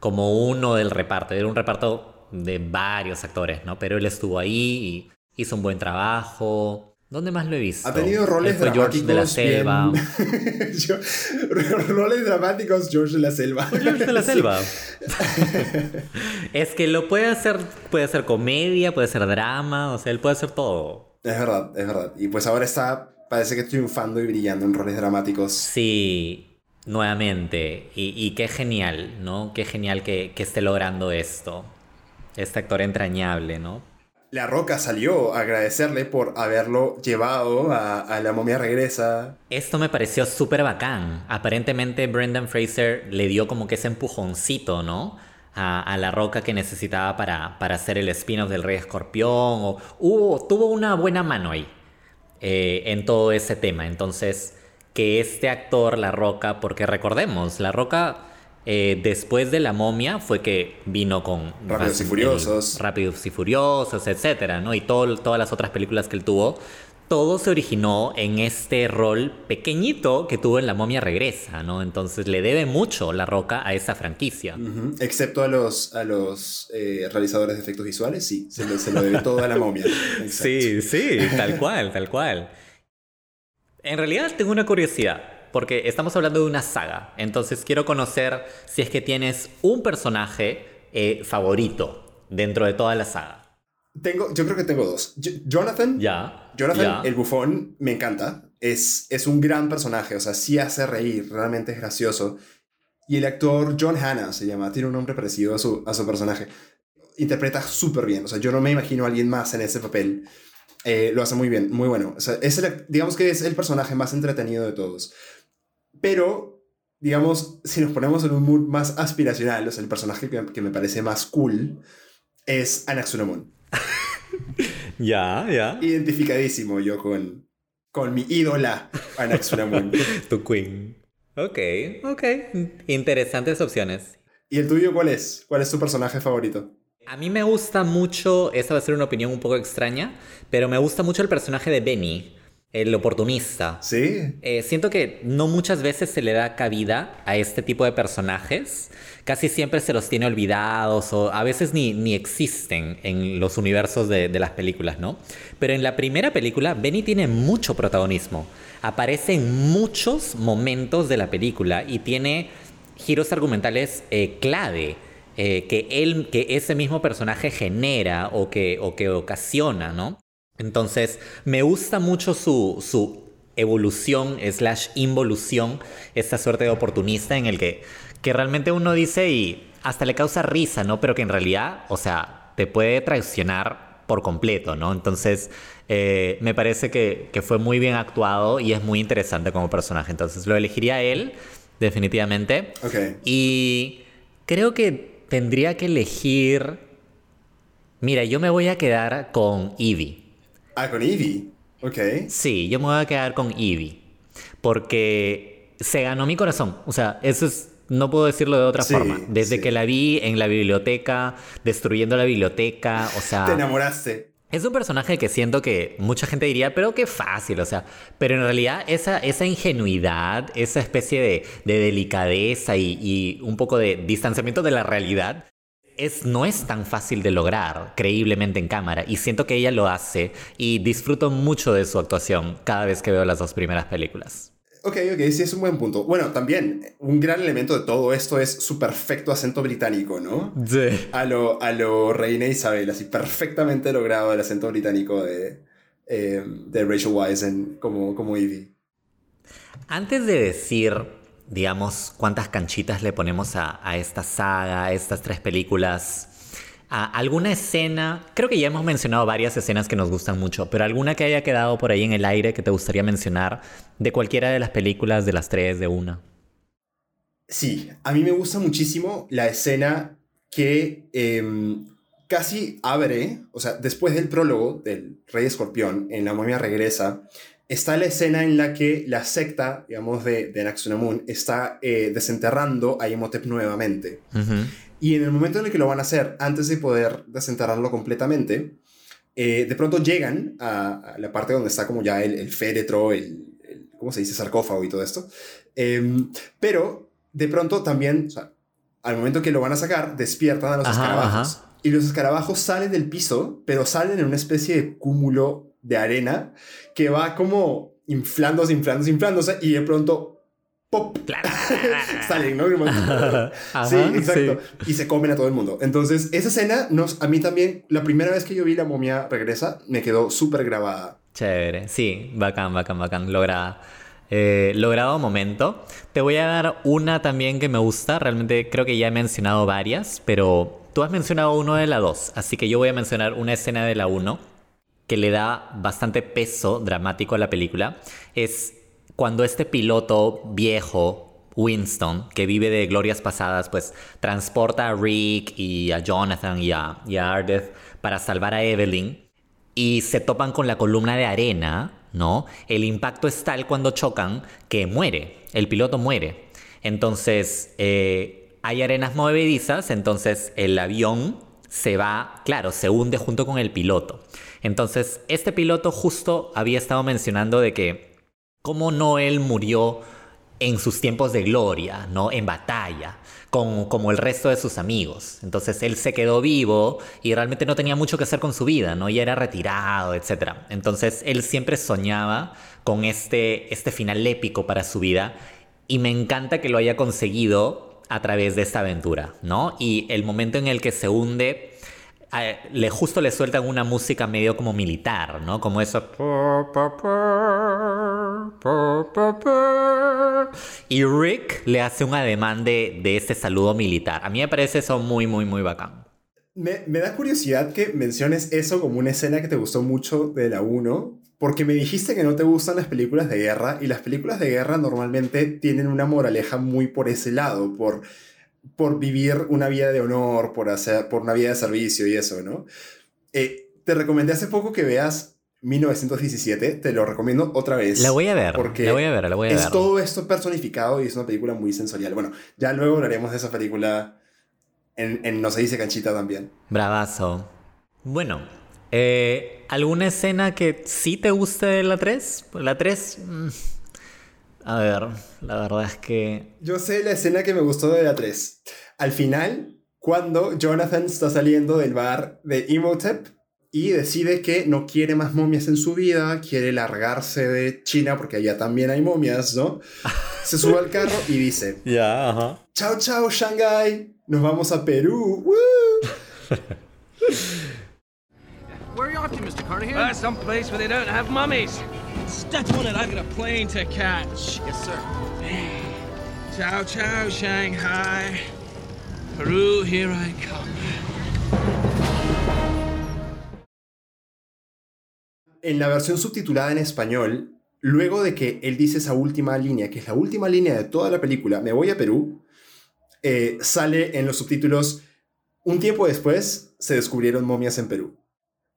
como uno del reparto. Era un reparto de varios actores, ¿no? Pero él estuvo ahí y hizo un buen trabajo. ¿Dónde más lo he visto? Ha tenido roles dramáticos. de la Selva. roles dramáticos George de la Selva. George de la Selva. es que lo puede hacer, puede hacer comedia, puede ser drama, o sea, él puede hacer todo. Es verdad, es verdad. Y pues ahora está, parece que triunfando y brillando en roles dramáticos. Sí, nuevamente. Y, y qué genial, ¿no? Qué genial que, que esté logrando esto. Este actor entrañable, ¿no? La Roca salió a agradecerle por haberlo llevado a, La momia regresa. Esto me pareció súper bacán. Aparentemente Brendan Fraser le dio como que ese empujoncito, ¿no? A, La Roca que necesitaba para, para hacer el spin-off del Rey Escorpión. O, hubo, tuvo una buena mano ahí eh, en todo ese tema. Entonces, que este actor, La Roca, porque recordemos, La Roca eh, después de La momia fue que vino con... Rápidos y Furiosos. Rápidos y Furiosos, etcétera, ¿no? Y todo, todas las otras películas que él tuvo. Todo se originó en este rol pequeñito que tuvo en La momia regresa, ¿no? Entonces le debe mucho La Roca a esa franquicia. Excepto a los, a los eh, realizadores de efectos visuales, sí, se lo, se lo debe todo a La momia. sí, sí, tal cual, tal cual. En realidad tengo una curiosidad porque estamos hablando de una saga. Entonces quiero conocer si es que tienes un personaje eh, favorito dentro de toda la saga. Tengo, yo creo que tengo dos. Jonathan. Ya. Jonathan, el bufón, me encanta. Es, es un gran personaje, o sea, sí hace reír, realmente es gracioso. Y el actor John Hanna se llama, tiene un nombre parecido a su, a su personaje. Interpreta súper bien, o sea, yo no me imagino a alguien más en ese papel. Eh, lo hace muy bien, muy bueno. O sea, es digamos que es el personaje más entretenido de todos. Pero, digamos, si nos ponemos en un mood más aspiracional, o sea, el personaje que, me parece más cool es Anaxunamun. ya, ya. Identificadísimo yo con, con mi ídola, Anaxunamun. tu queen. Ok, ok. Interesantes opciones. ¿Y el tuyo cuál es? ¿Cuál es tu personaje favorito? A mí me gusta mucho, esta va a ser una opinión un poco extraña, pero me gusta mucho el personaje de Benny el oportunista. Sí. Eh, siento que no muchas veces se le da cabida a este tipo de personajes. Casi siempre se los tiene olvidados o a veces ni, ni existen en los universos de, las películas, ¿no? Pero en la primera película, Benny tiene mucho protagonismo. Aparece en muchos momentos de la película y tiene giros argumentales eh, clave. Eh, que, él, que ese mismo personaje genera o que, o que ocasiona, ¿no? Entonces, me gusta mucho su, su evolución slash involución, esta suerte de oportunista en el que, que realmente uno dice y hasta le causa risa, ¿no? Pero que en realidad, o sea, te puede traicionar por completo, ¿no? Entonces, eh, me parece que, que, fue muy bien actuado y es muy interesante como personaje. Entonces, lo elegiría él, definitivamente. Ok. Y creo que tendría que elegir... Mira, yo me voy a quedar con Evie. Ah, con Evie. Ok. Sí, yo me voy a quedar con Evie. Porque se ganó mi corazón. O sea, eso es. No puedo decirlo de otra forma. Desde que la vi en la biblioteca, destruyendo la biblioteca, o sea. Te enamoraste. Es un personaje que siento que mucha gente diría, pero qué fácil, o sea, pero en realidad esa, esa ingenuidad, esa especie de, de delicadeza y, y, un poco de distanciamiento de la realidad, es, no es tan fácil de lograr creíblemente en cámara y siento que ella lo hace y disfruto mucho de su actuación cada vez que veo las dos primeras películas. Ok, ok, sí es un buen punto. Bueno, también un gran elemento de todo esto es su perfecto acento británico, ¿no? Sí. A lo, a lo Reina Isabel, así perfectamente logrado el acento británico de, eh, de Rachel Weisz como, como Evie. Antes de decir, digamos, cuántas canchitas le ponemos a, esta saga, a estas tres películas, a alguna escena, creo que ya hemos mencionado varias escenas que nos gustan mucho, pero alguna que haya quedado por ahí en el aire que te gustaría mencionar de cualquiera de las películas, de las tres, de una. Sí, a mí me gusta muchísimo la escena que em, casi abre, o sea, después del prólogo del Rey Escorpión, en La momia regresa, está la escena en la que la secta, digamos, de, de Naxunamun está eh, desenterrando a Imhotep nuevamente. Y en el momento en el que lo van a hacer, antes de poder desenterrarlo completamente, eh, de pronto llegan a, la parte donde está como ya el, el féretro, el, ¿cómo se dice? Sarcófago y todo esto. Em, pero de pronto también, o sea, al momento que lo van a sacar, despiertan a los escarabajos. Y los escarabajos salen del piso, pero salen en una especie de cúmulo de arena que va como inflándose, inflándose, inflándose y de pronto ¡pop! salen, ¿no? sí, exacto. Y se comen a todo el mundo. Entonces, esa escena, nos, a mí también, la primera vez que yo vi la momia regresa, me quedó súper grabada. Chévere, sí, bacán, bacán, bacán, lograda. Eh, logrado momento. Te voy a dar una también que me gusta. Realmente creo que ya he mencionado varias, pero tú has mencionado uno de la dos. Así que yo voy a mencionar una escena de la uno que le da bastante peso dramático a la película. Es cuando este piloto viejo, Winston, que vive de glorias pasadas, pues transporta a Rick y a Jonathan y a, y a Ardeth para salvar a Evelyn y se topan con la columna de arena ¿no? El impacto es tal cuando chocan que muere, el piloto muere. Entonces, eh, hay arenas movedizas, entonces el avión se va, claro, se hunde junto con el piloto. Entonces, este piloto justo había estado mencionando de que cómo no él murió en sus tiempos de gloria, ¿no? En batalla como el resto de sus amigos. Entonces él se quedó vivo y realmente no tenía mucho que hacer con su vida, ¿no? Y era retirado, etc. Entonces él siempre soñaba con este, este final épico para su vida y me encanta que lo haya conseguido a través de esta aventura, ¿no? Y el momento en el que se hunde le justo le sueltan una música medio como militar, ¿no? Como eso. Y Rick le hace un ademán de, de ese saludo militar. A mí me parece eso muy, muy, muy bacán. Me, me, da curiosidad que menciones eso como una escena que te gustó mucho de la 1, porque me dijiste que no te gustan las películas de guerra, y las películas de guerra normalmente tienen una moraleja muy por ese lado, por por vivir una vida de honor, por, hacer, por una vida de servicio y eso, ¿no? Eh, te recomendé hace poco que veas 1917, te lo recomiendo otra vez. La voy a ver, porque la voy a ver, la voy a es todo esto personificado y es una película muy sensorial. Bueno, ya luego hablaremos de esa película en, en No se dice canchita también. Bravazo. Bueno, eh, ¿alguna escena que sí te guste de la 3? La 3... A ver, la verdad es que... Yo sé la escena que me gustó de la 3. Al final, cuando Jonathan está saliendo del bar de Imhotep y decide que no quiere más momias en su vida, quiere largarse de China porque allá también hay momias, ¿no? Se sube al carro y dice... Ya, ajá. Chao, chao, Shanghai. Nos vamos a Perú. Where Carnahan? Uh, some place where they don't have mummies. That's one that I got a plane to catch. Yes, sir. Ciao, ciao, Shanghai. Peru, here I come. En la versión subtitulada en español, luego de que él dice esa última línea, que es la última línea de toda la película, me voy a Perú, eh, sale en los subtítulos, un tiempo después se descubrieron momias en Perú.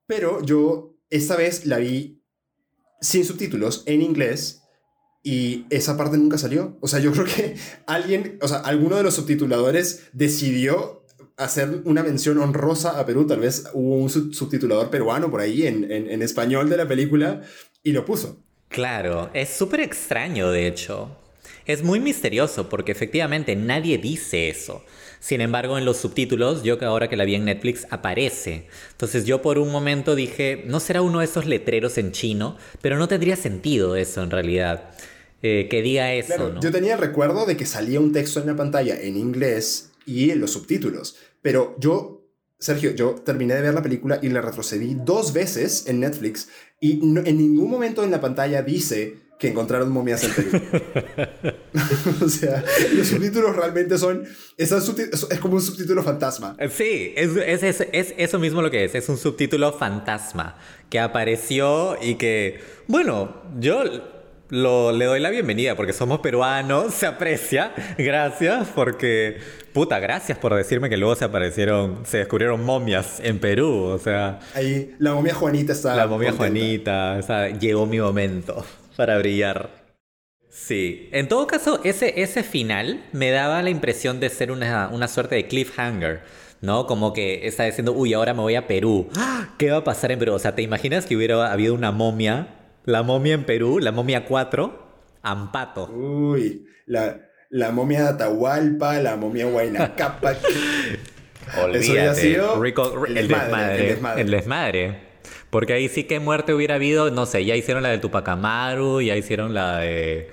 Pero yo esta vez la vi sin subtítulos en inglés y esa parte nunca salió. O sea, yo creo que alguien, o sea, alguno de los subtituladores decidió hacer una mención honrosa a Perú. Tal vez hubo un subtitulador peruano por ahí en, en, español de la película y lo puso. Claro, es súper extraño, de hecho. Es muy misterioso porque efectivamente nadie dice eso. Sin embargo, en los subtítulos, yo que ahora que la vi en Netflix, aparece. Entonces yo por un momento dije, no será uno de esos letreros en chino, pero no tendría sentido eso en realidad. Eh, que diga eso. ¿no? Yo tenía el recuerdo de que salía un texto en la pantalla en inglés y en los subtítulos, pero yo, Sergio, yo terminé de ver la película y la retrocedí dos veces en Netflix y en ningún momento en la pantalla dice que encontraron momias en Perú. o sea, los subtítulos realmente son... Es, es como un subtítulo fantasma. Sí, es, es, es, eso mismo lo que es. Es un subtítulo fantasma que apareció y que, bueno, yo lo, le doy la bienvenida porque somos peruanos, se aprecia. Gracias porque, puta, gracias por decirme que luego se aparecieron, se descubrieron momias en Perú. O sea, ahí la momia Juanita está. La momia Juanita, o sea, llegó mi momento para brillar. Sí, en todo caso, ese, ese final me daba la impresión de ser una, una suerte de cliffhanger. ¿no? Como que está diciendo, uy, ahora me voy a Perú. ¿Qué va a pasar en Perú? O sea, ¿te imaginas que hubiera habido una momia la momia en Perú, la momia 4, Ampato. Uy, la, la momia de Atahualpa, la momia Huayna-Capa. Olvídate. el, desmadre, el, desmadre, Porque ahí sí que muerte hubiera habido, no sé, ya hicieron la de Tupac Amaru, ya hicieron la de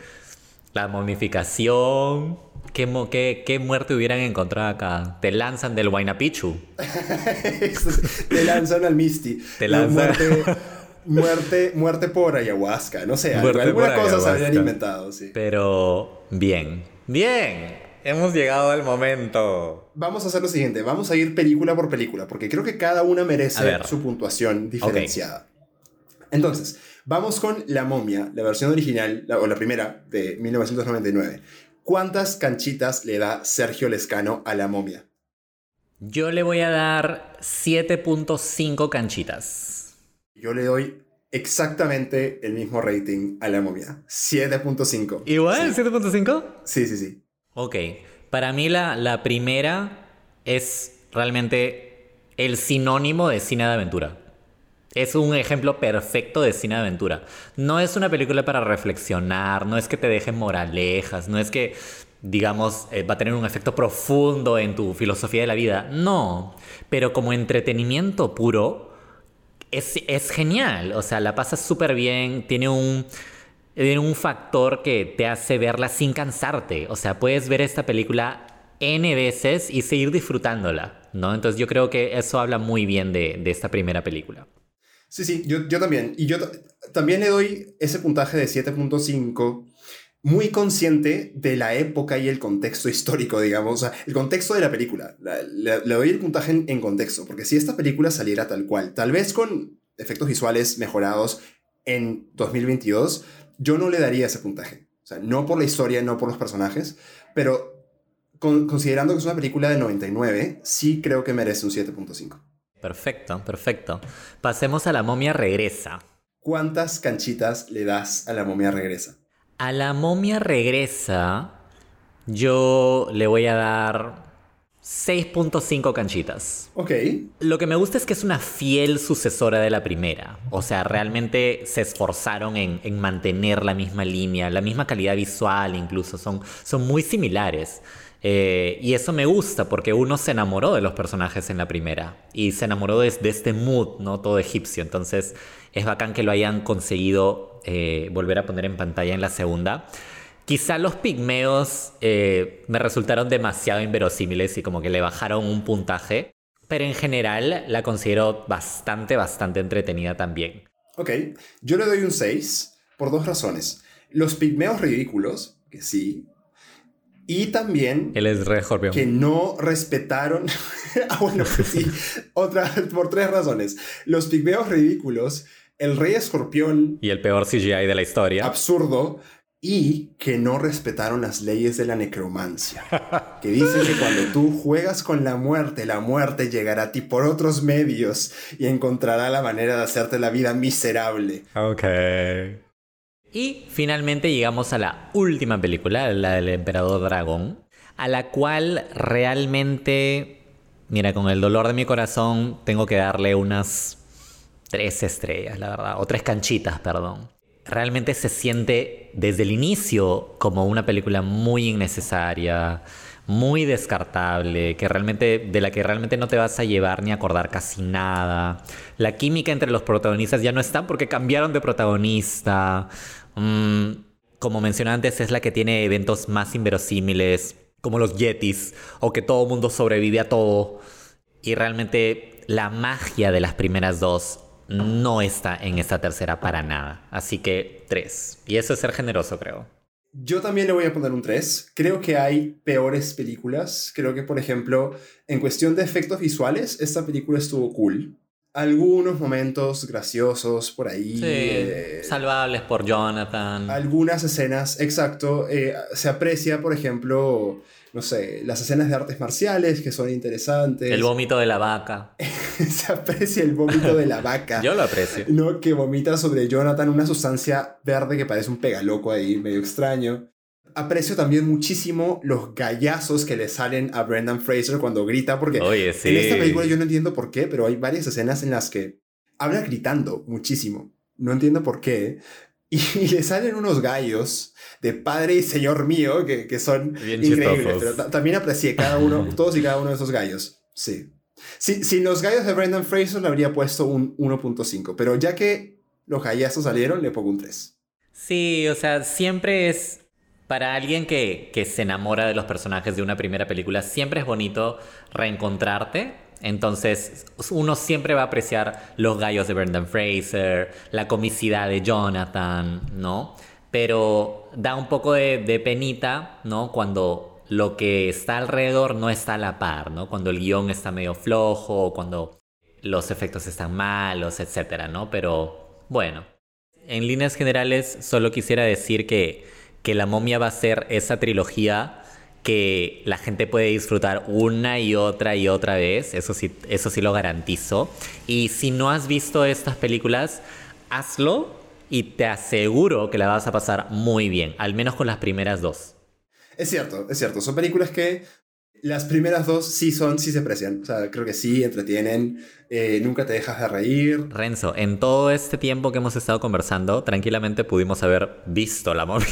la momificación. ¿Qué, qué, qué muerte hubieran encontrado acá? Te lanzan del Huayna Pichu. Te lanzan al Misty. Te lanzan. Muerte, muerte por ayahuasca, no sé, algunas cosas se habían inventado, sí. Pero bien, bien, hemos llegado al momento. Vamos a hacer lo siguiente, vamos a ir película por película, porque creo que cada una merece su puntuación diferenciada. Entonces, vamos con La momia, la versión original, o la primera, de 1999. ¿Cuántas canchitas le da Sergio Lescano a La momia? Yo le voy a dar 7.5 canchitas. Yo le doy exactamente el mismo rating a la momia. 7.5. ¿Igual? ¿7.5? Sí, sí, sí. Ok. Para mí la, la primera es realmente el sinónimo de cine de aventura. Es un ejemplo perfecto de cine de aventura. No es una película para reflexionar, no es que te dejen moralejas, no es que, digamos, eh, va a tener un efecto profundo en tu filosofía de la vida. No, pero como entretenimiento puro, es, genial, o sea, la pasas súper bien, tiene un, tiene un factor que te hace verla sin cansarte, o sea, puedes ver esta película N veces y seguir disfrutándola, ¿no? Entonces yo creo que eso habla muy bien de, esta primera película. Sí, sí, yo, yo también. Y yo también le doy ese puntaje de 7.5 muy consciente de la época y el contexto histórico, digamos, o sea, el contexto de la película. Le, doy el puntaje en, contexto, porque si esta película saliera tal cual, tal vez con efectos visuales mejorados en 2022, yo no le daría ese puntaje. O sea, no por la historia, no por los personajes, pero considerando que es una película de 99, sí creo que merece un 7.5. Perfecto, perfecto. Pasemos a La momia regresa. ¿Cuántas canchitas le das a La momia regresa? A la momia regresa, yo le voy a dar 6.5 canchitas. Ok. Lo que me gusta es que es una fiel sucesora de la primera. O sea, realmente se esforzaron en, mantener la misma línea, la misma calidad visual incluso. Son, son muy similares. Eh, y eso me gusta porque uno se enamoró de los personajes en la primera. Y se enamoró de, de este mood, ¿no? Todo egipcio. Entonces es bacán que lo hayan conseguido eh, volver a poner en pantalla en la segunda. Quizá los pigmeos eh, me resultaron demasiado inverosímiles y como que le bajaron un puntaje, pero en general la considero bastante, bastante entretenida también. Ok, yo le doy un 6 por dos razones. Los pigmeos ridículos, que sí, y también Él es re que no respetaron. ah, bueno, pues sí. Otra, por tres razones. Los pigmeos ridículos el rey escorpión. Y el peor CGI de la historia. Absurdo. Y que no respetaron las leyes de la necromancia. Que dicen que cuando tú juegas con la muerte, la muerte llegará a ti por otros medios y encontrará la manera de hacerte la vida miserable. Ok. Y finalmente llegamos a la última película, la del Emperador Dragón, a la cual realmente, mira, con el dolor de mi corazón, tengo que darle unas tres estrellas, la verdad, o tres canchitas, perdón. Realmente se siente desde el inicio como una película muy innecesaria, muy descartable, que realmente de la que realmente no te vas a llevar ni acordar casi nada. La química entre los protagonistas ya no está porque cambiaron de protagonista. Mm, como mencioné antes, es la que tiene eventos más inverosímiles, como los Yetis, o que todo mundo sobrevive a todo. Y realmente la magia de las primeras dos no está en esta tercera para nada. Así que tres. Y eso es ser generoso, creo. Yo también le voy a poner un 3. Creo que hay peores películas. Creo que, por ejemplo, en cuestión de efectos visuales, esta película estuvo cool. Algunos momentos graciosos por ahí. Sí, eh, salvables por Jonathan. algunas escenas, exacto. eh, se aprecia, por ejemplo, no sé, las escenas de artes marciales que son interesantes. El vómito de la vaca. se aprecia el vómito de la vaca. Yo lo aprecio. ¿no? Que vomita sobre Jonathan una sustancia verde que parece un pegaloco ahí, medio extraño. Aprecio también muchísimo los gallazos que le salen a Brendan Fraser cuando grita, porque Oye, sí. en esta película yo no entiendo por qué, pero hay varias escenas en las que habla gritando muchísimo. No entiendo por qué. Y, le salen unos gallos de padre y señor mío que, que son Bien increíbles. Pero ta- también aprecié cada uno, todos y cada uno de esos gallos. Sí. Si, sin los gallos de Brendan Fraser le habría puesto un 1.5, pero ya que los gallazos salieron, le pongo un 3. Sí, o sea, siempre es. Para alguien que, que se enamora de los personajes de una primera película, siempre es bonito reencontrarte. Entonces, uno siempre va a apreciar los gallos de Brendan Fraser, la comicidad de Jonathan, ¿no? Pero da un poco de, de penita, ¿no? Cuando lo que está alrededor no está a la par, ¿no? Cuando el guion está medio flojo, cuando los efectos están malos, etcétera, ¿no? Pero bueno, en líneas generales, solo quisiera decir que, que La momia va a ser esa trilogía que la gente puede disfrutar una y otra y otra vez, eso sí, eso sí lo garantizo. Y si no has visto estas películas, hazlo y te aseguro que la vas a pasar muy bien, al menos con las primeras dos. Es cierto, es cierto. Son películas que las primeras dos sí son, sí se aprecian. O sea, creo que sí, entretienen. eh, nunca te dejas de reír. Renzo, en todo este tiempo que hemos estado conversando, tranquilamente pudimos haber visto La momia.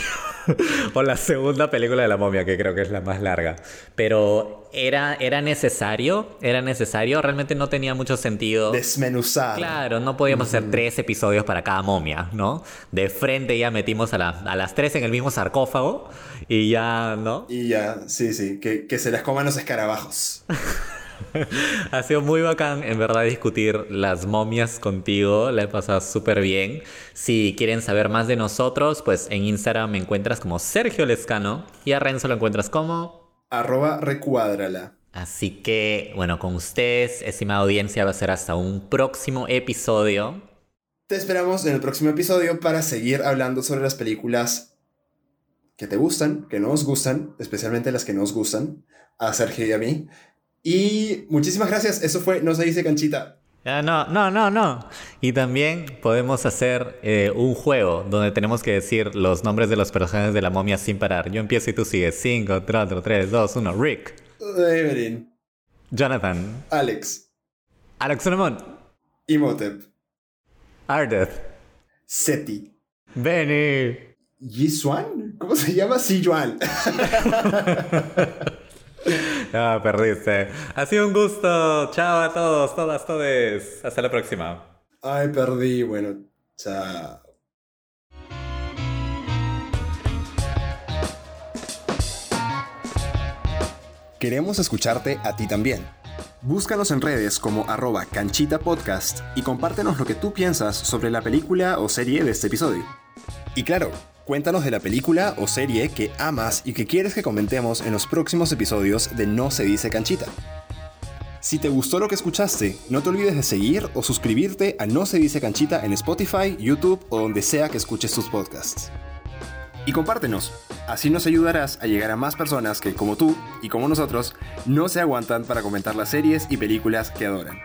o la segunda película de La momia, que creo que es la más larga. Pero era, era necesario, era necesario, realmente no tenía mucho sentido. Desmenuzar. Claro, no podíamos hacer tres episodios para cada momia, ¿no? De frente ya metimos a, la- a las tres en el mismo sarcófago y ya, ¿no? Y ya, sí, sí, que, que se las coman los escarabajos. Ha sido muy bacán, en verdad, discutir las momias contigo. La he pasado súper bien. Si quieren saber más de nosotros, pues en Instagram me encuentras como Sergio Lescano y a Renzo lo encuentras como... Arroba recuádrala. Así que, bueno, con ustedes, estimada audiencia, va a ser hasta un próximo episodio. Te esperamos en el próximo episodio para seguir hablando sobre las películas que te gustan, que nos gustan, especialmente las que nos gustan, a Sergio y a mí. Y muchísimas gracias. Eso fue No se dice canchita. Ah, no, no, no, no. Y también podemos hacer eh, un juego donde tenemos que decir los nombres de los personajes de la momia sin parar. Yo empiezo y tú sigues. 5, 4, 3, 2, 1. Rick. Evelyn, Jonathan. Alex, Alex Solomon. Imhotep, Ardeth. Seti. Benny. ¿Yisuan? ¿Cómo se llama? Sijuan. Ah, perdiste. Ha sido un gusto. Chao a todos, todas, todes. Hasta la próxima. Ay, perdí. Bueno, chao. Queremos escucharte a ti también. Búscanos en redes como arroba canchita podcast y compártenos lo que tú piensas sobre la película o serie de este episodio. Y claro, cuéntanos de la película o serie que amas y que quieres que comentemos en los próximos episodios de No se dice canchita. Si te gustó lo que escuchaste, no te olvides de seguir o suscribirte a No se dice canchita en Spotify, YouTube o donde sea que escuches tus podcasts. Y compártenos, así nos ayudarás a llegar a más personas que, como tú y como nosotros, no se aguantan para comentar las series y películas que adoran.